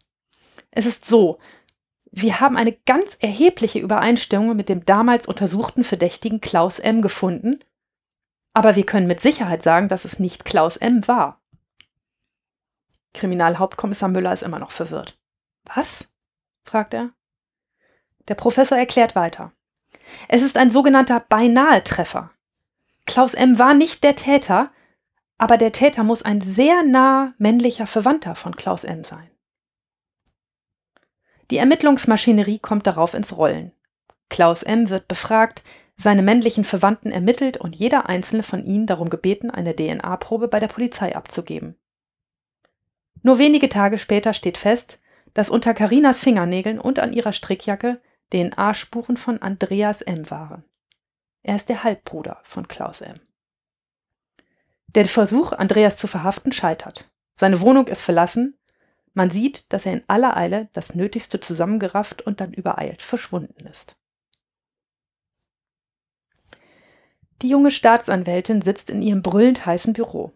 Es ist so, wir haben eine ganz erhebliche Übereinstimmung mit dem damals untersuchten Verdächtigen Klaus M. gefunden, aber wir können mit Sicherheit sagen, dass es nicht Klaus M. war. Kriminalhauptkommissar Müller ist immer noch verwirrt. Was? fragt er. Der Professor erklärt weiter. Es ist ein sogenannter Beinahe-Treffer. Klaus M. war nicht der Täter, aber der Täter muss ein sehr nah männlicher Verwandter von Klaus M. sein. Die Ermittlungsmaschinerie kommt darauf ins Rollen. Klaus M. wird befragt, seine männlichen Verwandten ermittelt und jeder einzelne von ihnen darum gebeten, eine DNA-Probe bei der Polizei abzugeben. Nur wenige Tage später steht fest, dass unter Karinas Fingernägeln und an ihrer Strickjacke DNA-Spuren von Andreas M. waren. Er ist der Halbbruder von Klaus M. Der Versuch, Andreas zu verhaften, scheitert. Seine Wohnung ist verlassen. Man sieht, dass er in aller Eile das Nötigste zusammengerafft und dann übereilt verschwunden ist. Die junge Staatsanwältin sitzt in ihrem brüllend heißen Büro.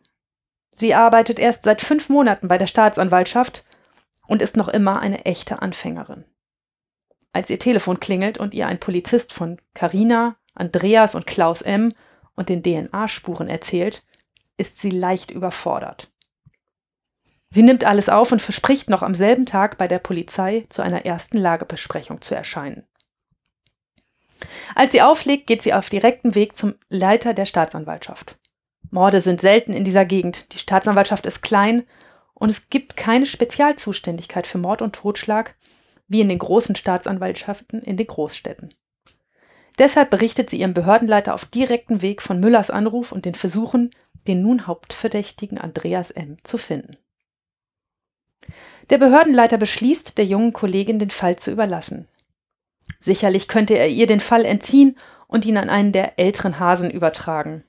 Sie arbeitet erst seit fünf Monaten bei der Staatsanwaltschaft und ist noch immer eine echte Anfängerin als ihr Telefon klingelt und ihr ein Polizist von Carina, Andreas und Klaus M. und den DNA-Spuren erzählt, ist sie leicht überfordert. Sie nimmt alles auf und verspricht noch am selben Tag bei der Polizei zu einer ersten Lagebesprechung zu erscheinen. Als sie auflegt, geht sie auf direktem Weg zum Leiter der Staatsanwaltschaft. Morde sind selten in dieser Gegend, die Staatsanwaltschaft ist klein und es gibt keine Spezialzuständigkeit für Mord und Totschlag wie in den großen Staatsanwaltschaften in den Großstädten. Deshalb berichtet sie ihrem Behördenleiter auf direktem Weg von Müllers Anruf und den Versuchen, den nun Hauptverdächtigen Andreas M. zu finden. Der Behördenleiter beschließt, der jungen Kollegin den Fall zu überlassen. Sicherlich könnte er ihr den Fall entziehen und ihn an einen der älteren Hasen übertragen.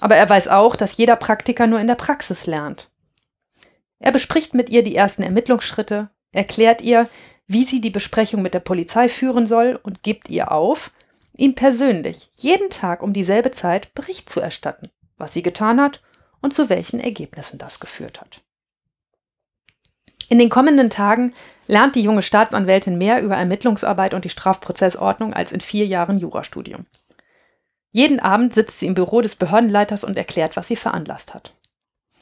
Aber er weiß auch, dass jeder Praktiker nur in der Praxis lernt. Er bespricht mit ihr die ersten Ermittlungsschritte, erklärt ihr, wie sie die Besprechung mit der Polizei führen soll und gibt ihr auf, ihm persönlich jeden Tag um dieselbe Zeit Bericht zu erstatten, was sie getan hat und zu welchen Ergebnissen das geführt hat. In den kommenden Tagen lernt die junge Staatsanwältin mehr über Ermittlungsarbeit und die Strafprozessordnung als in vier Jahren Jurastudium. Jeden Abend sitzt sie im Büro des Behördenleiters und erklärt, was sie veranlasst hat.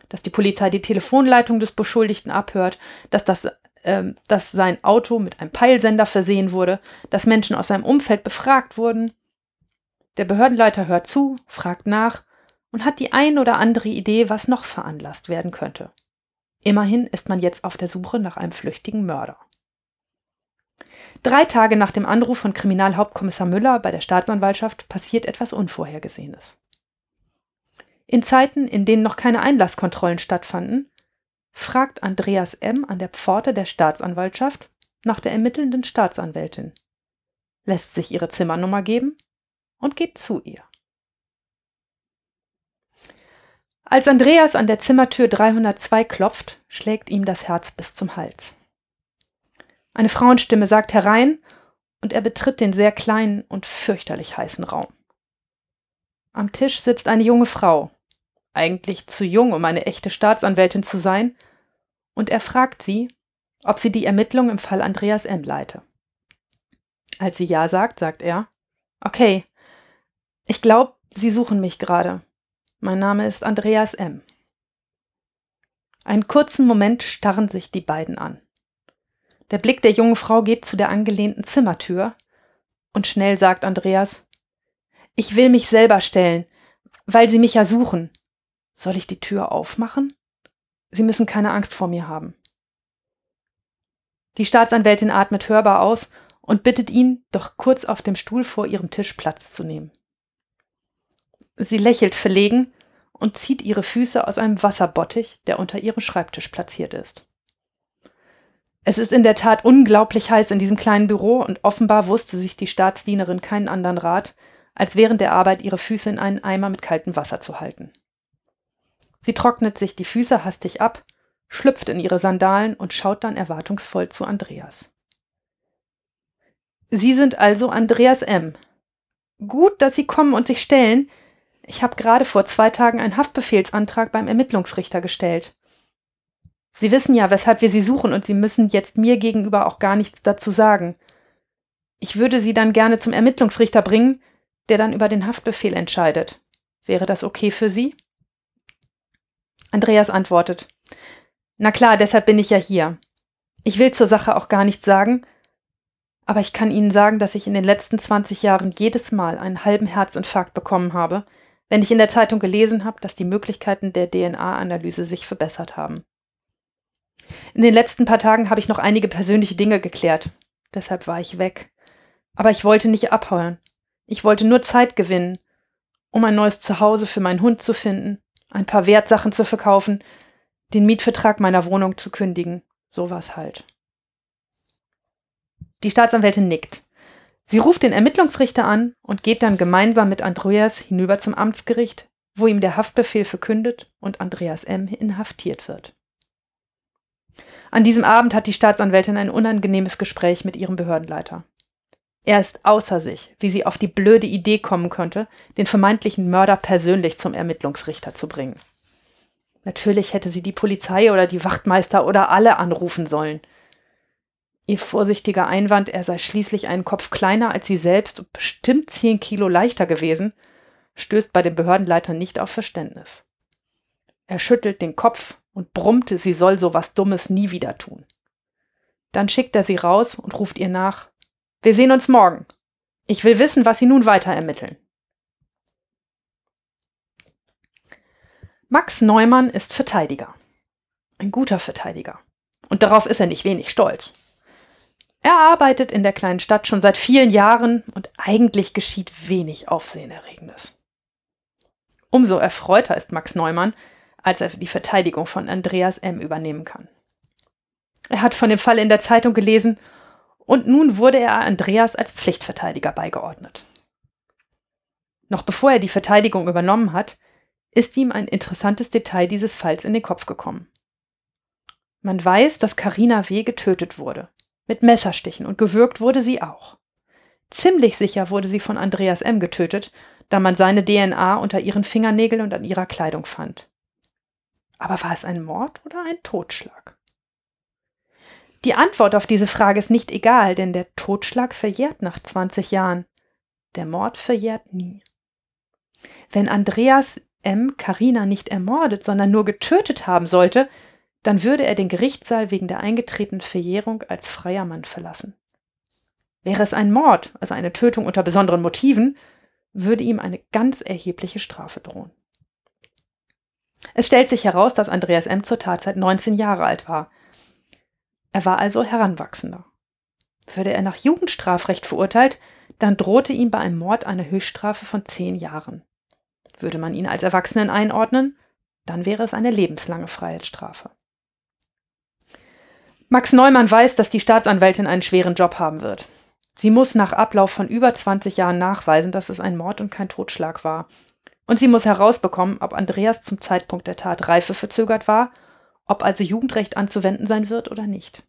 Dass die Polizei die Telefonleitung des Beschuldigten abhört, dass, das, äh, dass sein Auto mit einem Peilsender versehen wurde, dass Menschen aus seinem Umfeld befragt wurden. Der Behördenleiter hört zu, fragt nach und hat die ein oder andere Idee, was noch veranlasst werden könnte. Immerhin ist man jetzt auf der Suche nach einem flüchtigen Mörder. Drei Tage nach dem Anruf von Kriminalhauptkommissar Müller bei der Staatsanwaltschaft passiert etwas Unvorhergesehenes. In Zeiten, in denen noch keine Einlasskontrollen stattfanden, fragt Andreas M. an der Pforte der Staatsanwaltschaft nach der ermittelnden Staatsanwältin, lässt sich ihre Zimmernummer geben und geht zu ihr. Als Andreas an der Zimmertür 302 klopft, schlägt ihm das Herz bis zum Hals. Eine Frauenstimme sagt herein und er betritt den sehr kleinen und fürchterlich heißen Raum. Am Tisch sitzt eine junge Frau, eigentlich zu jung, um eine echte Staatsanwältin zu sein, und er fragt sie, ob sie die Ermittlung im Fall Andreas M. leite. Als sie Ja sagt, sagt er, okay, ich glaube, Sie suchen mich gerade. Mein Name ist Andreas M. Einen kurzen Moment starren sich die beiden an. Der Blick der jungen Frau geht zu der angelehnten Zimmertür, und schnell sagt Andreas Ich will mich selber stellen, weil Sie mich ja suchen. Soll ich die Tür aufmachen? Sie müssen keine Angst vor mir haben. Die Staatsanwältin atmet hörbar aus und bittet ihn, doch kurz auf dem Stuhl vor ihrem Tisch Platz zu nehmen. Sie lächelt verlegen und zieht ihre Füße aus einem Wasserbottich, der unter ihrem Schreibtisch platziert ist. Es ist in der Tat unglaublich heiß in diesem kleinen Büro und offenbar wusste sich die Staatsdienerin keinen anderen Rat, als während der Arbeit ihre Füße in einen Eimer mit kaltem Wasser zu halten. Sie trocknet sich die Füße hastig ab, schlüpft in ihre Sandalen und schaut dann erwartungsvoll zu Andreas. Sie sind also Andreas M. Gut, dass Sie kommen und sich stellen, ich habe gerade vor zwei Tagen einen Haftbefehlsantrag beim Ermittlungsrichter gestellt. Sie wissen ja, weshalb wir Sie suchen, und Sie müssen jetzt mir gegenüber auch gar nichts dazu sagen. Ich würde Sie dann gerne zum Ermittlungsrichter bringen, der dann über den Haftbefehl entscheidet. Wäre das okay für Sie? Andreas antwortet. Na klar, deshalb bin ich ja hier. Ich will zur Sache auch gar nichts sagen, aber ich kann Ihnen sagen, dass ich in den letzten 20 Jahren jedes Mal einen halben Herzinfarkt bekommen habe, wenn ich in der Zeitung gelesen habe, dass die Möglichkeiten der DNA-Analyse sich verbessert haben. In den letzten paar Tagen habe ich noch einige persönliche Dinge geklärt. Deshalb war ich weg. Aber ich wollte nicht abhauen. Ich wollte nur Zeit gewinnen, um ein neues Zuhause für meinen Hund zu finden, ein paar Wertsachen zu verkaufen, den Mietvertrag meiner Wohnung zu kündigen. So war's halt. Die Staatsanwältin nickt. Sie ruft den Ermittlungsrichter an und geht dann gemeinsam mit Andreas hinüber zum Amtsgericht, wo ihm der Haftbefehl verkündet und Andreas M. inhaftiert wird. An diesem Abend hat die Staatsanwältin ein unangenehmes Gespräch mit ihrem Behördenleiter. Er ist außer sich, wie sie auf die blöde Idee kommen konnte, den vermeintlichen Mörder persönlich zum Ermittlungsrichter zu bringen. Natürlich hätte sie die Polizei oder die Wachtmeister oder alle anrufen sollen – Ihr vorsichtiger Einwand, er sei schließlich einen Kopf kleiner als sie selbst und bestimmt zehn Kilo leichter gewesen, stößt bei dem Behördenleiter nicht auf Verständnis. Er schüttelt den Kopf und brummte, sie soll so was Dummes nie wieder tun. Dann schickt er sie raus und ruft ihr nach. Wir sehen uns morgen. Ich will wissen, was Sie nun weiter ermitteln. Max Neumann ist Verteidiger. Ein guter Verteidiger. Und darauf ist er nicht wenig stolz. Er arbeitet in der kleinen Stadt schon seit vielen Jahren und eigentlich geschieht wenig Aufsehenerregendes. Umso erfreuter ist Max Neumann, als er die Verteidigung von Andreas M. übernehmen kann. Er hat von dem Fall in der Zeitung gelesen und nun wurde er Andreas als Pflichtverteidiger beigeordnet. Noch bevor er die Verteidigung übernommen hat, ist ihm ein interessantes Detail dieses Falls in den Kopf gekommen. Man weiß, dass Karina W. getötet wurde. Mit Messerstichen und gewürgt wurde sie auch. Ziemlich sicher wurde sie von Andreas M. getötet, da man seine DNA unter ihren Fingernägeln und an ihrer Kleidung fand. Aber war es ein Mord oder ein Totschlag? Die Antwort auf diese Frage ist nicht egal, denn der Totschlag verjährt nach 20 Jahren. Der Mord verjährt nie. Wenn Andreas M. Carina nicht ermordet, sondern nur getötet haben sollte, dann würde er den Gerichtssaal wegen der eingetretenen Verjährung als freier Mann verlassen. Wäre es ein Mord, also eine Tötung unter besonderen Motiven, würde ihm eine ganz erhebliche Strafe drohen. Es stellt sich heraus, dass Andreas M. zur Tatzeit 19 Jahre alt war. Er war also Heranwachsender. Würde er nach Jugendstrafrecht verurteilt, dann drohte ihm bei einem Mord eine Höchststrafe von zehn Jahren. Würde man ihn als Erwachsenen einordnen, dann wäre es eine lebenslange Freiheitsstrafe. Max Neumann weiß, dass die Staatsanwältin einen schweren Job haben wird. Sie muss nach Ablauf von über 20 Jahren nachweisen, dass es ein Mord und kein Totschlag war. Und sie muss herausbekommen, ob Andreas zum Zeitpunkt der Tat reife verzögert war ob also Jugendrecht anzuwenden sein wird oder nicht.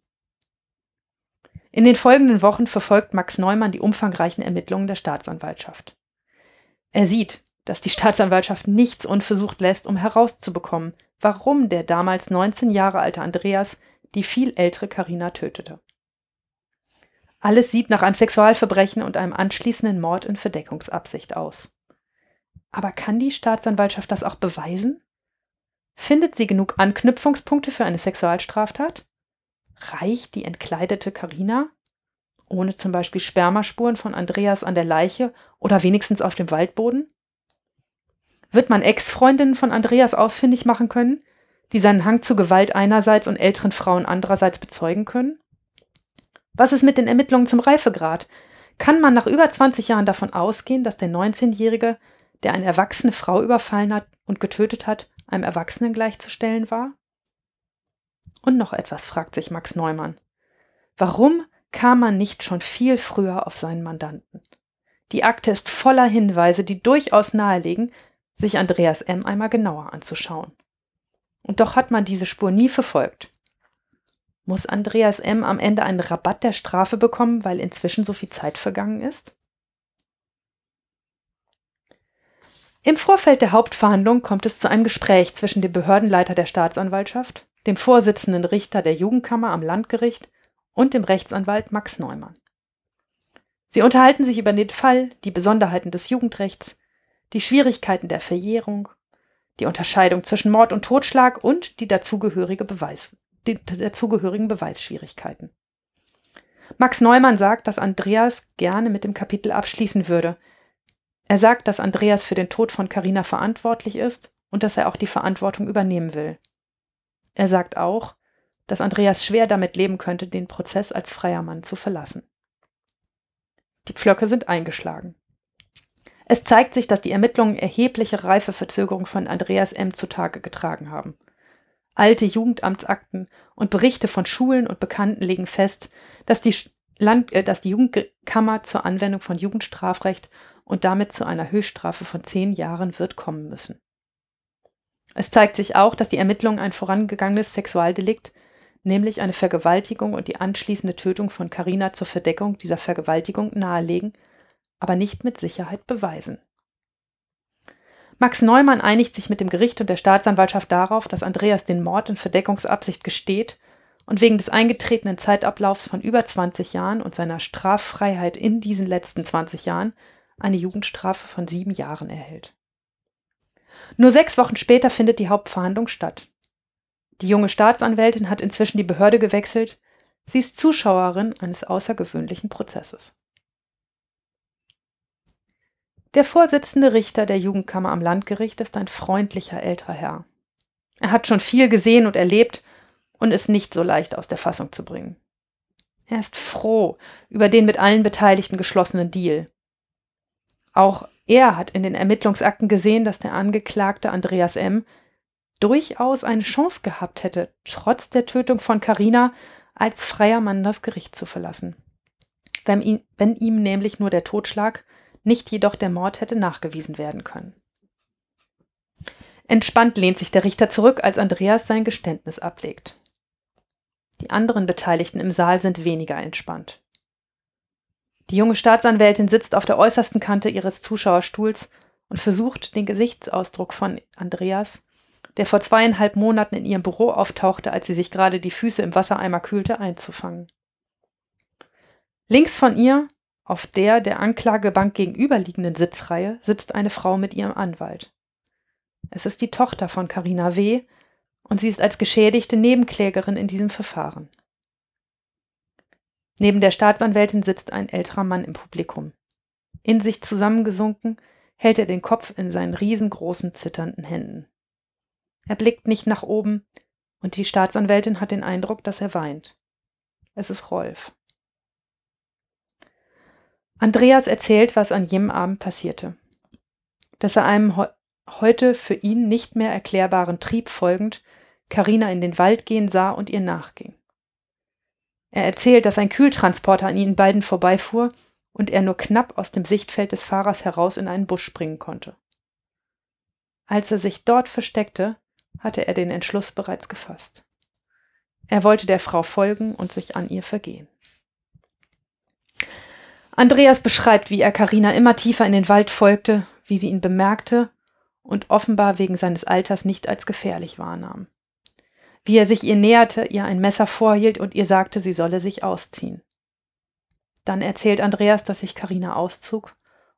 In den folgenden Wochen verfolgt Max Neumann die umfangreichen Ermittlungen der Staatsanwaltschaft. Er sieht, dass die Staatsanwaltschaft nichts unversucht lässt, um herauszubekommen, warum der damals 19 Jahre alte Andreas die viel ältere Karina tötete. Alles sieht nach einem Sexualverbrechen und einem anschließenden Mord in Verdeckungsabsicht aus. Aber kann die Staatsanwaltschaft das auch beweisen? Findet sie genug Anknüpfungspunkte für eine Sexualstraftat? Reicht die entkleidete Karina? Ohne zum Beispiel Spermaspuren von Andreas an der Leiche oder wenigstens auf dem Waldboden? Wird man Ex-Freundinnen von Andreas ausfindig machen können, die seinen Hang zu Gewalt einerseits und älteren Frauen andererseits bezeugen können? Was ist mit den Ermittlungen zum Reifegrad? Kann man nach über 20 Jahren davon ausgehen, dass der 19-Jährige, der eine erwachsene Frau überfallen hat und getötet hat, einem Erwachsenen gleichzustellen war? Und noch etwas fragt sich Max Neumann. Warum kam man nicht schon viel früher auf seinen Mandanten? Die Akte ist voller Hinweise, die durchaus nahelegen, sich Andreas M. einmal genauer anzuschauen. Und doch hat man diese Spur nie verfolgt. Muss Andreas M. am Ende einen Rabatt der Strafe bekommen, weil inzwischen so viel Zeit vergangen ist? Im Vorfeld der Hauptverhandlung kommt es zu einem Gespräch zwischen dem Behördenleiter der Staatsanwaltschaft, dem Vorsitzenden Richter der Jugendkammer am Landgericht und dem Rechtsanwalt Max Neumann. Sie unterhalten sich über den Fall, die Besonderheiten des Jugendrechts, die Schwierigkeiten der Verjährung, die Unterscheidung zwischen Mord und Totschlag und die dazugehörige Beweis, die dazugehörigen Beweisschwierigkeiten. Max Neumann sagt, dass Andreas gerne mit dem Kapitel abschließen würde, er sagt, dass Andreas für den Tod von Carina verantwortlich ist und dass er auch die Verantwortung übernehmen will. Er sagt auch, dass Andreas schwer damit leben könnte, den Prozess als freier Mann zu verlassen. Die Pflöcke sind eingeschlagen. Es zeigt sich, dass die Ermittlungen erhebliche Reifeverzögerung von Andreas M. zutage getragen haben. Alte Jugendamtsakten und Berichte von Schulen und Bekannten legen fest, dass die, Land äh, dass die Jugendkammer zur Anwendung von Jugendstrafrecht und damit zu einer Höchststrafe von zehn Jahren wird kommen müssen. Es zeigt sich auch, dass die Ermittlungen ein vorangegangenes Sexualdelikt, nämlich eine Vergewaltigung und die anschließende Tötung von Carina zur Verdeckung dieser Vergewaltigung nahelegen, aber nicht mit Sicherheit beweisen. Max Neumann einigt sich mit dem Gericht und der Staatsanwaltschaft darauf, dass Andreas den Mord in Verdeckungsabsicht gesteht und wegen des eingetretenen Zeitablaufs von über 20 Jahren und seiner Straffreiheit in diesen letzten 20 Jahren eine Jugendstrafe von sieben Jahren erhält. Nur sechs Wochen später findet die Hauptverhandlung statt. Die junge Staatsanwältin hat inzwischen die Behörde gewechselt. Sie ist Zuschauerin eines außergewöhnlichen Prozesses. Der Vorsitzende Richter der Jugendkammer am Landgericht ist ein freundlicher älterer Herr. Er hat schon viel gesehen und erlebt und ist nicht so leicht aus der Fassung zu bringen. Er ist froh über den mit allen Beteiligten geschlossenen Deal. Auch er hat in den Ermittlungsakten gesehen, dass der Angeklagte Andreas M. durchaus eine Chance gehabt hätte, trotz der Tötung von Carina als freier Mann das Gericht zu verlassen. Wenn, ihn, wenn ihm nämlich nur der Totschlag, nicht jedoch der Mord hätte nachgewiesen werden können. Entspannt lehnt sich der Richter zurück, als Andreas sein Geständnis ablegt. Die anderen Beteiligten im Saal sind weniger entspannt. Die junge Staatsanwältin sitzt auf der äußersten Kante ihres Zuschauerstuhls und versucht, den Gesichtsausdruck von Andreas, der vor zweieinhalb Monaten in ihrem Büro auftauchte, als sie sich gerade die Füße im Wassereimer kühlte, einzufangen. Links von ihr, auf der der Anklagebank gegenüberliegenden Sitzreihe, sitzt eine Frau mit ihrem Anwalt. Es ist die Tochter von Carina W., und sie ist als geschädigte Nebenklägerin in diesem Verfahren. Neben der Staatsanwältin sitzt ein älterer Mann im Publikum. In sich zusammengesunken hält er den Kopf in seinen riesengroßen zitternden Händen. Er blickt nicht nach oben, und die Staatsanwältin hat den Eindruck, dass er weint. Es ist Rolf. Andreas erzählt, was an jenem Abend passierte. Dass er einem heute für ihn nicht mehr erklärbaren Trieb folgend Karina in den Wald gehen sah und ihr nachging. Er erzählt, dass ein Kühltransporter an ihnen beiden vorbeifuhr und er nur knapp aus dem Sichtfeld des Fahrers heraus in einen Busch springen konnte. Als er sich dort versteckte, hatte er den Entschluss bereits gefasst. Er wollte der Frau folgen und sich an ihr vergehen. Andreas beschreibt, wie er Karina immer tiefer in den Wald folgte, wie sie ihn bemerkte und offenbar wegen seines Alters nicht als gefährlich wahrnahm wie er sich ihr näherte, ihr ein Messer vorhielt und ihr sagte, sie solle sich ausziehen. Dann erzählt Andreas, dass sich Karina auszog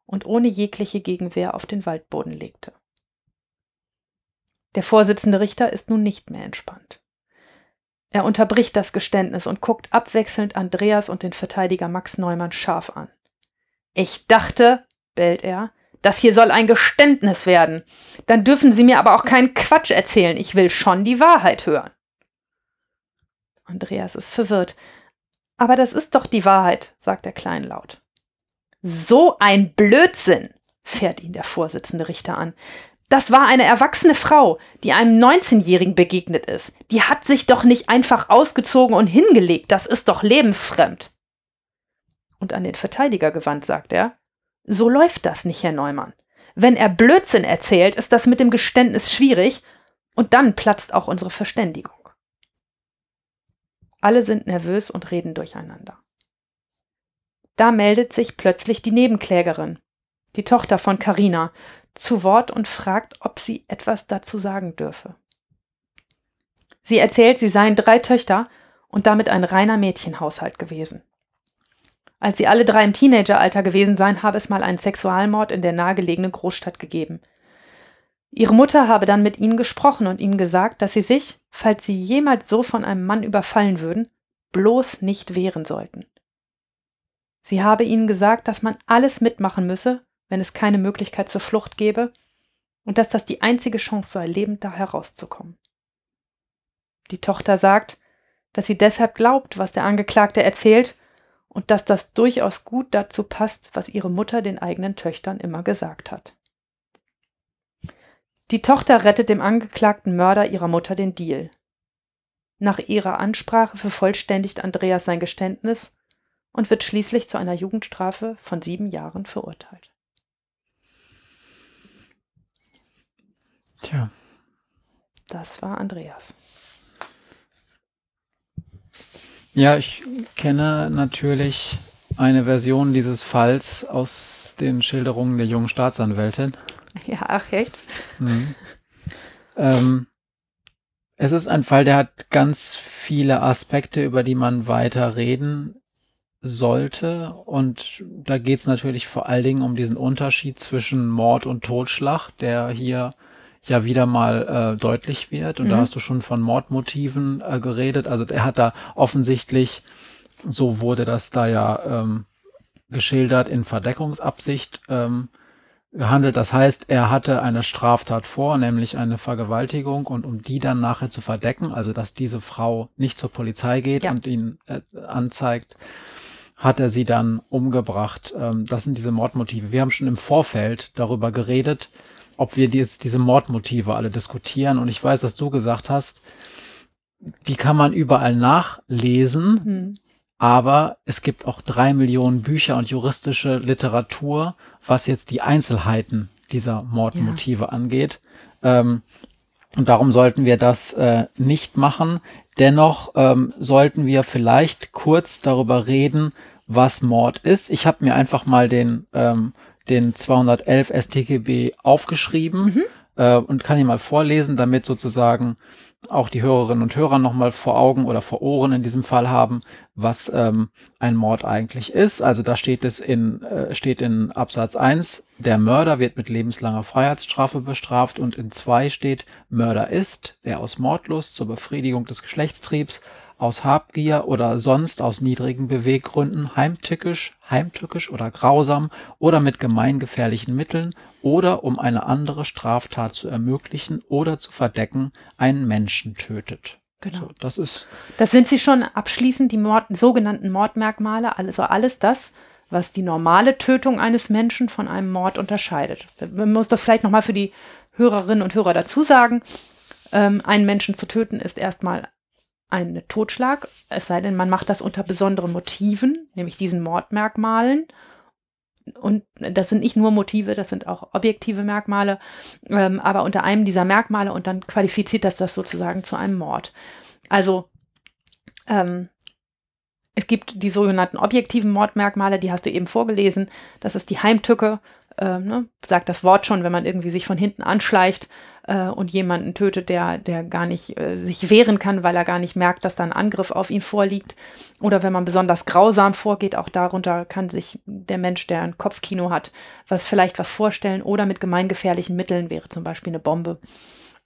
und ohne jegliche Gegenwehr auf den Waldboden legte. Der Vorsitzende Richter ist nun nicht mehr entspannt. Er unterbricht das Geständnis und guckt abwechselnd Andreas und den Verteidiger Max Neumann scharf an. Ich dachte, bellt er, das hier soll ein Geständnis werden. Dann dürfen Sie mir aber auch keinen Quatsch erzählen. Ich will schon die Wahrheit hören. Andreas ist verwirrt. Aber das ist doch die Wahrheit, sagt er kleinlaut. So ein Blödsinn, fährt ihn der Vorsitzende Richter an. Das war eine erwachsene Frau, die einem 19-Jährigen begegnet ist. Die hat sich doch nicht einfach ausgezogen und hingelegt. Das ist doch lebensfremd. Und an den Verteidiger gewandt sagt er, so läuft das nicht, Herr Neumann. Wenn er Blödsinn erzählt, ist das mit dem Geständnis schwierig und dann platzt auch unsere Verständigung. Alle sind nervös und reden durcheinander. Da meldet sich plötzlich die Nebenklägerin, die Tochter von Carina, zu Wort und fragt, ob sie etwas dazu sagen dürfe. Sie erzählt, sie seien drei Töchter und damit ein reiner Mädchenhaushalt gewesen. Als sie alle drei im Teenageralter gewesen seien, habe es mal einen Sexualmord in der nahegelegenen Großstadt gegeben. Ihre Mutter habe dann mit ihnen gesprochen und ihnen gesagt, dass sie sich, falls sie jemals so von einem Mann überfallen würden, bloß nicht wehren sollten. Sie habe ihnen gesagt, dass man alles mitmachen müsse, wenn es keine Möglichkeit zur Flucht gäbe, und dass das die einzige Chance sei, lebend da herauszukommen. Die Tochter sagt, dass sie deshalb glaubt, was der Angeklagte erzählt, und dass das durchaus gut dazu passt, was ihre Mutter den eigenen Töchtern immer gesagt hat. Die Tochter rettet dem angeklagten Mörder ihrer Mutter den Deal. Nach ihrer Ansprache vervollständigt Andreas sein Geständnis und wird schließlich zu einer Jugendstrafe von sieben Jahren verurteilt. Tja. Das war Andreas. Ja, ich kenne natürlich eine Version dieses Falls aus den Schilderungen der jungen Staatsanwältin. Ja, ach echt? Mhm. Ähm, es ist ein Fall, der hat ganz viele Aspekte, über die man weiter reden sollte. Und da geht es natürlich vor allen Dingen um diesen Unterschied zwischen Mord und Totschlag, der hier ja wieder mal äh, deutlich wird. Und Mhm. da hast du schon von Mordmotiven äh, geredet. Also er hat da offensichtlich, so wurde das da ja ähm, geschildert, in Verdeckungsabsicht ähm, gehandelt. Das heißt, er hatte eine Straftat vor, nämlich eine Vergewaltigung und um die dann nachher zu verdecken, also dass diese Frau nicht zur Polizei geht Ja. und ihn äh, anzeigt, hat er sie dann umgebracht. Ähm, das sind diese Mordmotive. Wir haben schon im Vorfeld darüber geredet, ob wir dies, diese Mordmotive alle diskutieren. Und ich weiß, dass du gesagt hast, die kann man überall nachlesen, Hm. Aber es gibt auch drei Millionen Bücher und juristische Literatur, was jetzt die Einzelheiten dieser Mordmotive angeht. Ähm, und darum sollten wir das äh, nicht machen. Dennoch ähm, sollten wir vielleicht kurz darüber reden, was Mord ist. Ich habe mir einfach mal den, ähm, den 211 StGB aufgeschrieben äh, und kann ihn mal vorlesen, damit sozusagen auch die Hörerinnen und Hörer nochmal vor Augen oder vor Ohren in diesem Fall haben, was ähm, ein Mord eigentlich ist. Also da steht es in, äh, steht in Absatz 1, der Mörder wird mit lebenslanger Freiheitsstrafe bestraft und in 2 steht, Mörder ist, wer aus Mordlust zur Befriedigung des Geschlechtstriebs aus Habgier oder sonst aus niedrigen Beweggründen heimtückisch, heimtückisch oder grausam oder mit gemeingefährlichen Mitteln oder um eine andere Straftat zu ermöglichen oder zu verdecken, einen Menschen tötet. Genau. So, das ist Das sind sie schon abschließend, die Mord, sogenannten Mordmerkmale, also alles das, was die normale Tötung eines Menschen von einem Mord unterscheidet. Man muss das vielleicht nochmal für die Hörerinnen und Hörer dazu sagen. Ähm, einen Menschen zu töten ist erstmal ein Totschlag, es sei denn, man macht das unter besonderen Motiven, nämlich diesen Mordmerkmalen. Und das sind nicht nur Motive, das sind auch objektive Merkmale, ähm, aber unter einem dieser Merkmale und dann qualifiziert das das sozusagen zu einem Mord. Also ähm, es gibt die sogenannten objektiven Mordmerkmale, die hast du eben vorgelesen. Das ist die Heimtücke, ähm, ne, sagt das Wort schon, wenn man irgendwie sich von hinten anschleicht äh, und jemanden tötet, der, der gar nicht äh, sich wehren kann, weil er gar nicht merkt, dass da ein Angriff auf ihn vorliegt. Oder wenn man besonders grausam vorgeht, auch darunter kann sich der Mensch, der ein Kopfkino hat, was vielleicht was vorstellen oder mit gemeingefährlichen Mitteln wäre zum Beispiel eine Bombe.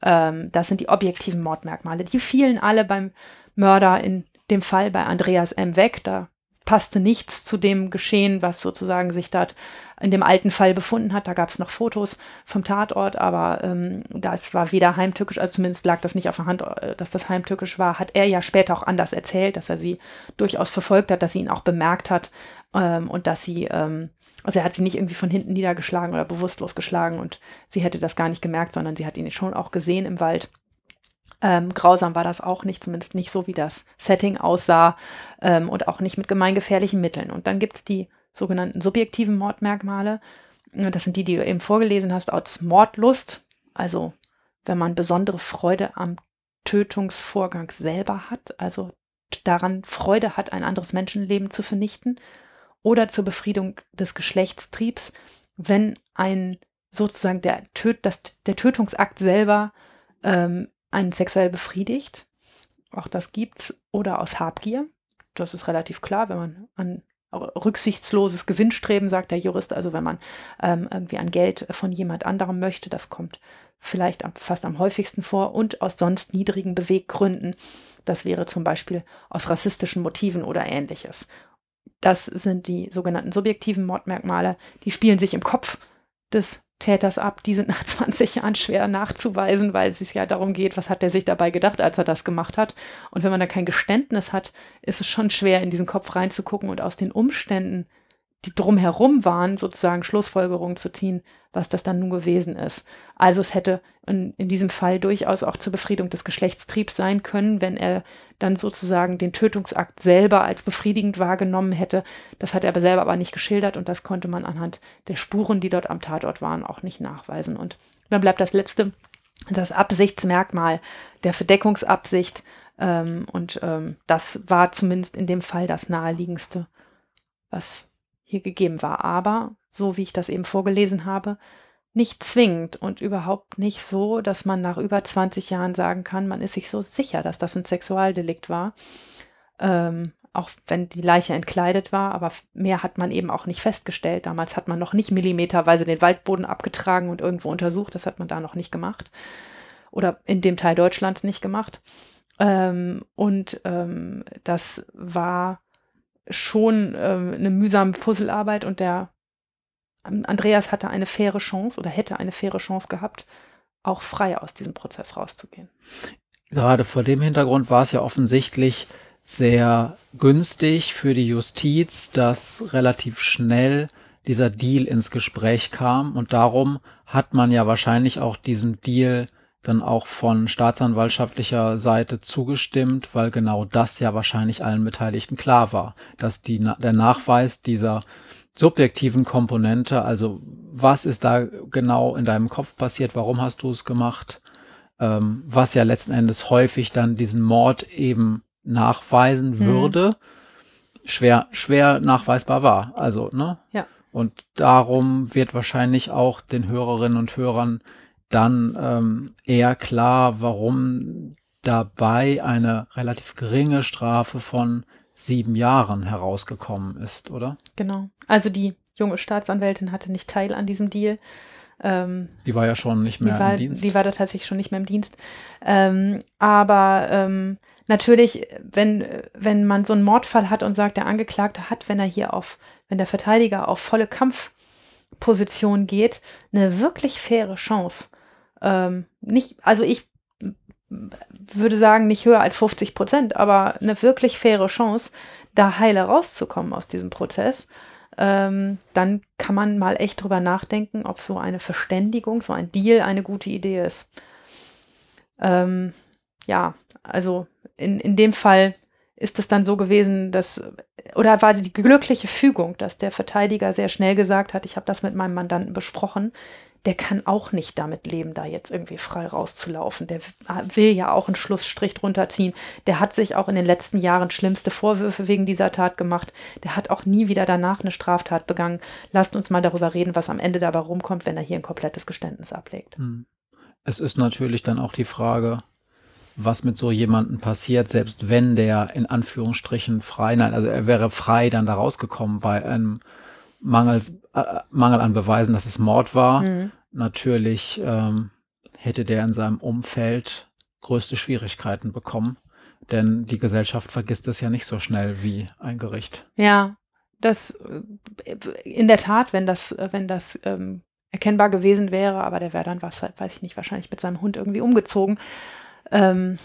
Ähm, das sind die objektiven Mordmerkmale. Die fielen alle beim Mörder in dem Fall bei Andreas M. weg. Da passte nichts zu dem Geschehen, was sozusagen sich dort in dem alten Fall befunden hat. Da gab es noch Fotos vom Tatort, aber ähm, das war weder heimtückisch, also zumindest lag das nicht auf der Hand, äh, dass das heimtückisch war. Hat er ja später auch anders erzählt, dass er sie durchaus verfolgt hat, dass sie ihn auch bemerkt hat ähm, und dass sie, ähm, also er hat sie nicht irgendwie von hinten niedergeschlagen oder bewusstlos geschlagen und sie hätte das gar nicht gemerkt, sondern sie hat ihn schon auch gesehen im Wald. Ähm, grausam war das auch nicht, zumindest nicht so, wie das Setting aussah ähm, und auch nicht mit gemeingefährlichen Mitteln. Und dann gibt es die sogenannten subjektiven Mordmerkmale. Das sind die, die du eben vorgelesen hast, aus Mordlust. Also wenn man besondere Freude am Tötungsvorgang selber hat, also daran Freude hat, ein anderes Menschenleben zu vernichten. Oder zur Befriedung des Geschlechtstriebs, wenn ein sozusagen der, Töt, das, der Tötungsakt selber ähm, einen sexuell befriedigt. Auch das gibt's. Oder aus Habgier. Das ist relativ klar, wenn man an rücksichtsloses Gewinnstreben, sagt der Jurist, also wenn man ähm, irgendwie an Geld von jemand anderem möchte, das kommt vielleicht am, fast am häufigsten vor und aus sonst niedrigen Beweggründen. Das wäre zum Beispiel aus rassistischen Motiven oder ähnliches. Das sind die sogenannten subjektiven Mordmerkmale, die spielen sich im Kopf des Täters ab. Die sind nach *laughs* 20 Jahren schwer nachzuweisen, weil es sich ja darum geht, was hat er sich dabei gedacht, als er das gemacht hat. Und wenn man da kein Geständnis hat, ist es schon schwer, in diesen Kopf reinzugucken und aus den Umständen, die drumherum waren, sozusagen Schlussfolgerungen zu ziehen, was das dann nun gewesen ist. Also es hätte in, in diesem Fall durchaus auch zur Befriedung des Geschlechtstriebs sein können, wenn er dann sozusagen den Tötungsakt selber als befriedigend wahrgenommen hätte. Das hat er aber selber aber nicht geschildert und das konnte man anhand der Spuren, die dort am Tatort waren, auch nicht nachweisen. Und dann bleibt das letzte, das Absichtsmerkmal der Verdeckungsabsicht. Ähm, und ähm, das war zumindest in dem Fall das naheliegendste, was hier gegeben war. Aber, so wie ich das eben vorgelesen habe, nicht zwingend und überhaupt nicht so, dass man nach über 20 Jahren sagen kann, man ist sich so sicher, dass das ein Sexualdelikt war. Ähm, auch wenn die Leiche entkleidet war, aber mehr hat man eben auch nicht festgestellt. Damals hat man noch nicht millimeterweise den Waldboden abgetragen und irgendwo untersucht. Das hat man da noch nicht gemacht. Oder in dem Teil Deutschlands nicht gemacht. Ähm, und ähm, das war schon ähm, eine mühsame Puzzlearbeit und der ähm, Andreas hatte eine faire Chance oder hätte eine faire Chance gehabt, auch frei aus diesem Prozess rauszugehen. Gerade vor dem Hintergrund war es ja offensichtlich sehr günstig für die Justiz, dass relativ schnell dieser Deal ins Gespräch kam und darum hat man ja wahrscheinlich auch diesem Deal dann auch von staatsanwaltschaftlicher Seite zugestimmt, weil genau das ja wahrscheinlich allen Beteiligten klar war, dass die, der Nachweis dieser subjektiven Komponente, also was ist da genau in deinem Kopf passiert, warum hast du es gemacht, ähm, was ja letzten Endes häufig dann diesen Mord eben nachweisen mhm. würde, schwer, schwer nachweisbar war. Also, ne? Ja. Und darum wird wahrscheinlich auch den Hörerinnen und Hörern dann ähm, eher klar, warum dabei eine relativ geringe Strafe von sieben Jahren herausgekommen ist, oder? Genau. Also die junge Staatsanwältin hatte nicht teil an diesem Deal. Ähm, die war ja schon nicht mehr war, im Dienst. Die war da tatsächlich schon nicht mehr im Dienst. Ähm, aber ähm, natürlich, wenn, wenn man so einen Mordfall hat und sagt, der Angeklagte hat, wenn er hier auf, wenn der Verteidiger auf volle Kampfposition geht, eine wirklich faire Chance. Ähm, nicht, also ich würde sagen, nicht höher als 50 Prozent, aber eine wirklich faire Chance, da heile rauszukommen aus diesem Prozess. Ähm, dann kann man mal echt drüber nachdenken, ob so eine Verständigung, so ein Deal eine gute Idee ist. Ähm, ja, also in, in dem Fall ist es dann so gewesen, dass, oder war die glückliche Fügung, dass der Verteidiger sehr schnell gesagt hat, ich habe das mit meinem Mandanten besprochen, der kann auch nicht damit leben, da jetzt irgendwie frei rauszulaufen. Der will ja auch einen Schlussstrich drunter ziehen. Der hat sich auch in den letzten Jahren schlimmste Vorwürfe wegen dieser Tat gemacht. Der hat auch nie wieder danach eine Straftat begangen. Lasst uns mal darüber reden, was am Ende dabei rumkommt, wenn er hier ein komplettes Geständnis ablegt. Hm. Es ist natürlich dann auch die Frage, was mit so jemandem passiert, selbst wenn der in Anführungsstrichen frei, nein, also er wäre frei dann da rausgekommen bei einem Mangel, äh, Mangel an Beweisen, dass es Mord war. Mhm. Natürlich ähm, hätte der in seinem Umfeld größte Schwierigkeiten bekommen, denn die Gesellschaft vergisst es ja nicht so schnell wie ein Gericht. Ja, das äh, in der Tat, wenn das, wenn das ähm, erkennbar gewesen wäre, aber der wäre dann, was weiß ich nicht, wahrscheinlich mit seinem Hund irgendwie umgezogen. Ähm,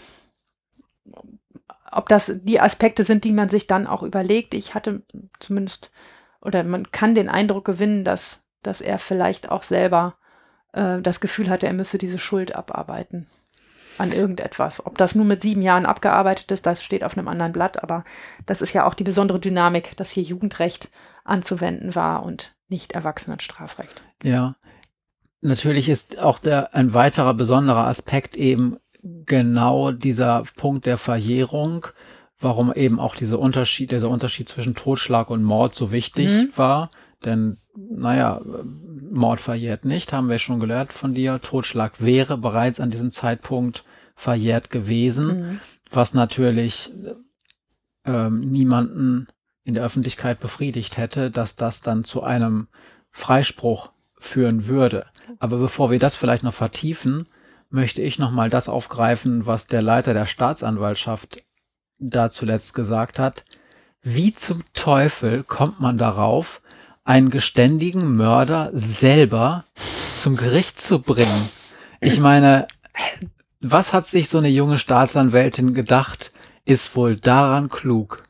ob das die Aspekte sind, die man sich dann auch überlegt. Ich hatte zumindest, oder man kann den Eindruck gewinnen, dass, dass er vielleicht auch selber äh, das Gefühl hatte, er müsse diese Schuld abarbeiten an irgendetwas. Ob das nur mit sieben Jahren abgearbeitet ist, das steht auf einem anderen Blatt, aber das ist ja auch die besondere Dynamik, dass hier Jugendrecht anzuwenden war und nicht Erwachsenenstrafrecht. Ja. Natürlich ist auch der, ein weiterer besonderer Aspekt eben genau dieser Punkt der Verjährung, warum eben auch dieser Unterschied, dieser Unterschied zwischen Totschlag und Mord so wichtig mhm. war. Denn, naja, Mord verjährt nicht, haben wir schon gelernt von dir. Totschlag wäre bereits an diesem Zeitpunkt verjährt gewesen, mhm. was natürlich ähm, niemanden in der Öffentlichkeit befriedigt hätte, dass das dann zu einem Freispruch führen würde. Aber bevor wir das vielleicht noch vertiefen, möchte ich nochmal das aufgreifen, was der Leiter der Staatsanwaltschaft da zuletzt gesagt hat. Wie zum Teufel kommt man darauf, einen geständigen Mörder selber zum Gericht zu bringen? Ich meine, was hat sich so eine junge Staatsanwältin gedacht, ist wohl daran klug?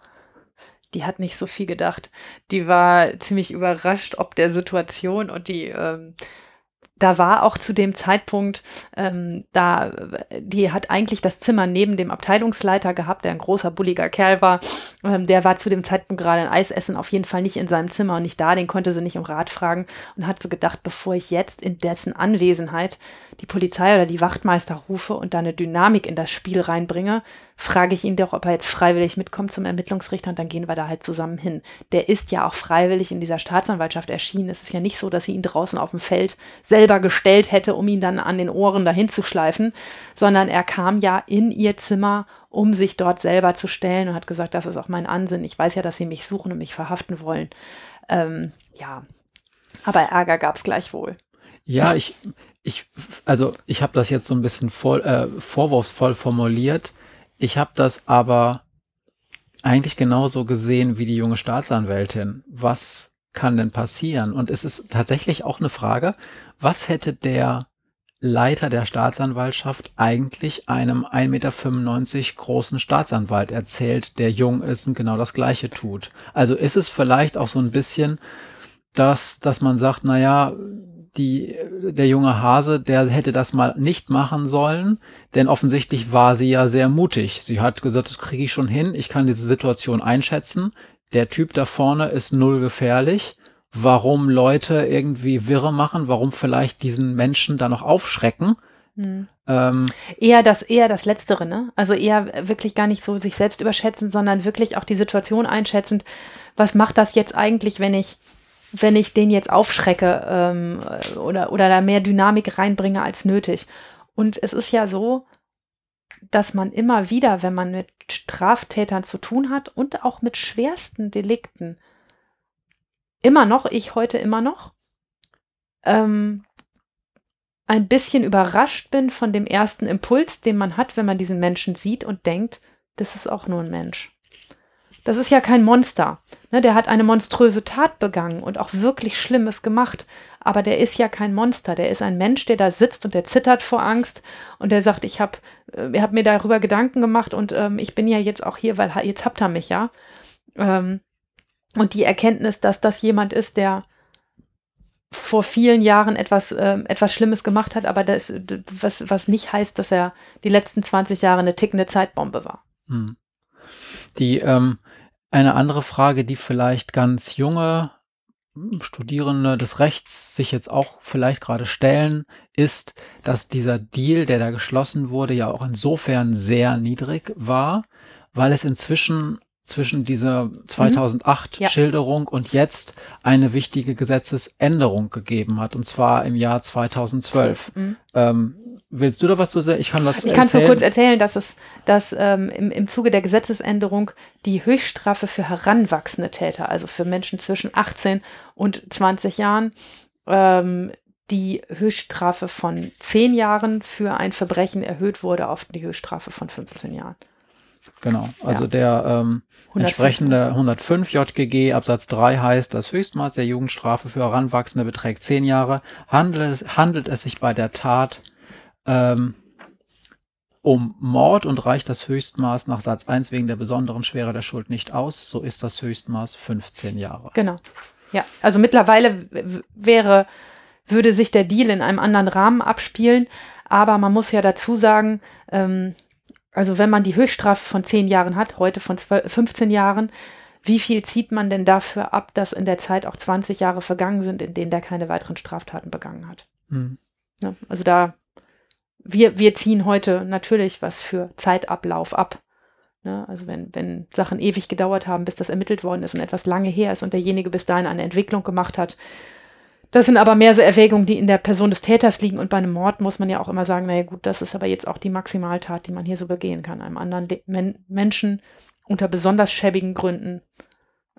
Die hat nicht so viel gedacht. Die war ziemlich überrascht ob der Situation und die ähm, da war auch zu dem Zeitpunkt, ähm, da, die hat eigentlich das Zimmer neben dem Abteilungsleiter gehabt, der ein großer, bulliger Kerl war. Ähm, der war zu dem Zeitpunkt gerade ein Eisessen, auf jeden Fall nicht in seinem Zimmer und nicht da, den konnte sie nicht um Rat fragen und hat so gedacht, bevor ich jetzt in dessen Anwesenheit die Polizei oder die Wachtmeister rufe und da eine Dynamik in das Spiel reinbringe, frage ich ihn doch, ob er jetzt freiwillig mitkommt zum Ermittlungsrichter und dann gehen wir da halt zusammen hin. Der ist ja auch freiwillig in dieser Staatsanwaltschaft erschienen. Es ist ja nicht so, dass sie ihn draußen auf dem Feld selber gestellt hätte, um ihn dann an den Ohren dahin zu schleifen, sondern er kam ja in ihr Zimmer, um sich dort selber zu stellen und hat gesagt, das ist auch mein Ansinn. Ich weiß ja, dass sie mich suchen und mich verhaften wollen. Ähm, ja, aber Ärger gab es gleichwohl. Ja, ich, ich, also ich habe das jetzt so ein bisschen voll, äh, vorwurfsvoll formuliert. Ich habe das aber eigentlich genauso gesehen wie die junge Staatsanwältin. Was kann denn passieren? Und es ist tatsächlich auch eine Frage, was hätte der Leiter der Staatsanwaltschaft eigentlich einem 1,95 Meter großen Staatsanwalt erzählt, der jung ist und genau das Gleiche tut? Also ist es vielleicht auch so ein bisschen, dass, dass man sagt, na ja, die, der junge Hase, der hätte das mal nicht machen sollen, denn offensichtlich war sie ja sehr mutig. Sie hat gesagt, das kriege ich schon hin, ich kann diese Situation einschätzen. Der Typ da vorne ist null gefährlich. Warum Leute irgendwie Wirre machen, warum vielleicht diesen Menschen da noch aufschrecken. Hm. Ähm, eher das, eher das Letztere, ne? Also eher wirklich gar nicht so sich selbst überschätzen, sondern wirklich auch die Situation einschätzend. Was macht das jetzt eigentlich, wenn ich wenn ich den jetzt aufschrecke ähm, oder, oder da mehr Dynamik reinbringe als nötig. Und es ist ja so, dass man immer wieder, wenn man mit Straftätern zu tun hat und auch mit schwersten Delikten, immer noch, ich heute immer noch, ähm, ein bisschen überrascht bin von dem ersten Impuls, den man hat, wenn man diesen Menschen sieht und denkt, das ist auch nur ein Mensch. Das ist ja kein Monster. Ne, der hat eine monströse Tat begangen und auch wirklich Schlimmes gemacht. Aber der ist ja kein Monster. Der ist ein Mensch, der da sitzt und der zittert vor Angst und der sagt, ich habe äh, hab mir darüber Gedanken gemacht und ähm, ich bin ja jetzt auch hier, weil jetzt habt ihr mich ja. Ähm, und die Erkenntnis, dass das jemand ist, der vor vielen Jahren etwas, äh, etwas Schlimmes gemacht hat, aber das, was, was nicht heißt, dass er die letzten 20 Jahre eine tickende Zeitbombe war. Hm. Die, ähm, eine andere Frage, die vielleicht ganz junge Studierende des Rechts sich jetzt auch vielleicht gerade stellen, ist, dass dieser Deal, der da geschlossen wurde, ja auch insofern sehr niedrig war, weil es inzwischen zwischen dieser 2008 mhm. ja. Schilderung und jetzt eine wichtige Gesetzesänderung gegeben hat, und zwar im Jahr 2012. Mhm. Ähm, willst du da was zu sagen? Ich kann das Ich kann nur kurz erzählen, dass es, dass ähm, im, im Zuge der Gesetzesänderung die Höchststrafe für heranwachsende Täter, also für Menschen zwischen 18 und 20 Jahren, ähm, die Höchststrafe von 10 Jahren für ein Verbrechen erhöht wurde auf die Höchststrafe von 15 Jahren. Genau, also ja. der ähm, 105. entsprechende 105 JGG Absatz 3 heißt, das Höchstmaß der Jugendstrafe für Heranwachsende beträgt 10 Jahre. Handelt es, handelt es sich bei der Tat ähm, um Mord und reicht das Höchstmaß nach Satz 1 wegen der besonderen Schwere der Schuld nicht aus, so ist das Höchstmaß 15 Jahre. Genau. Ja, also mittlerweile wäre, würde sich der Deal in einem anderen Rahmen abspielen, aber man muss ja dazu sagen, ähm, also wenn man die Höchststrafe von 10 Jahren hat, heute von 12, 15 Jahren, wie viel zieht man denn dafür ab, dass in der Zeit auch 20 Jahre vergangen sind, in denen der keine weiteren Straftaten begangen hat? Hm. Ja, also da wir, wir ziehen heute natürlich was für Zeitablauf ab. Ne? Also wenn, wenn Sachen ewig gedauert haben, bis das ermittelt worden ist und etwas lange her ist und derjenige bis dahin eine Entwicklung gemacht hat. Das sind aber mehr so Erwägungen, die in der Person des Täters liegen. Und bei einem Mord muss man ja auch immer sagen, naja gut, das ist aber jetzt auch die Maximaltat, die man hier so begehen kann. Einem anderen Men Menschen unter besonders schäbigen Gründen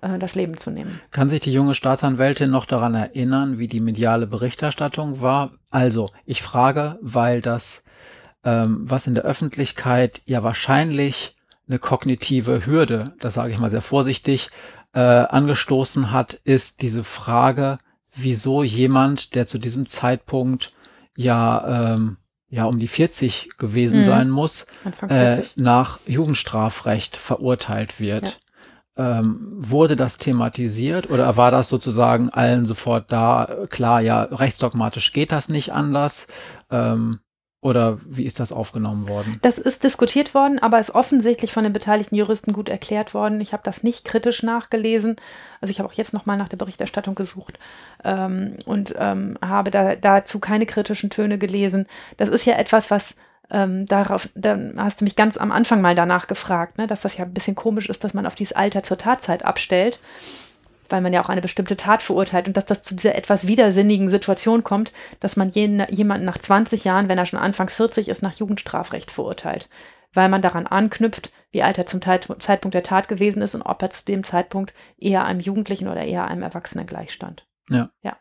äh, das Leben zu nehmen. Kann sich die junge Staatsanwältin noch daran erinnern, wie die mediale Berichterstattung war? Also, ich frage, weil das, ähm, was in der Öffentlichkeit ja wahrscheinlich eine kognitive Hürde, das sage ich mal sehr vorsichtig, äh, angestoßen hat, ist diese Frage, wieso jemand, der zu diesem Zeitpunkt ja ähm, ja um die 40 gewesen mhm. sein muss, äh, nach Jugendstrafrecht verurteilt wird. Ja. Ähm, wurde das thematisiert oder war das sozusagen allen sofort da? Klar, ja, rechtsdogmatisch geht das nicht anders. Ähm, oder wie ist das aufgenommen worden? Das ist diskutiert worden, aber ist offensichtlich von den beteiligten Juristen gut erklärt worden. Ich habe das nicht kritisch nachgelesen. Also ich habe auch jetzt nochmal nach der Berichterstattung gesucht ähm, und ähm, habe da, dazu keine kritischen Töne gelesen. Das ist ja etwas, was ähm, darauf, dann hast du mich ganz am Anfang mal danach gefragt, ne, dass das ja ein bisschen komisch ist, dass man auf dieses Alter zur Tatzeit abstellt, weil man ja auch eine bestimmte Tat verurteilt und dass das zu dieser etwas widersinnigen Situation kommt, dass man jeden, jemanden nach 20 Jahren, wenn er schon Anfang 40 ist, nach Jugendstrafrecht verurteilt, weil man daran anknüpft, wie alt er zum Zeitpunkt der Tat gewesen ist und ob er zu dem Zeitpunkt eher einem Jugendlichen oder eher einem Erwachsenen gleichstand. Ja. Ja.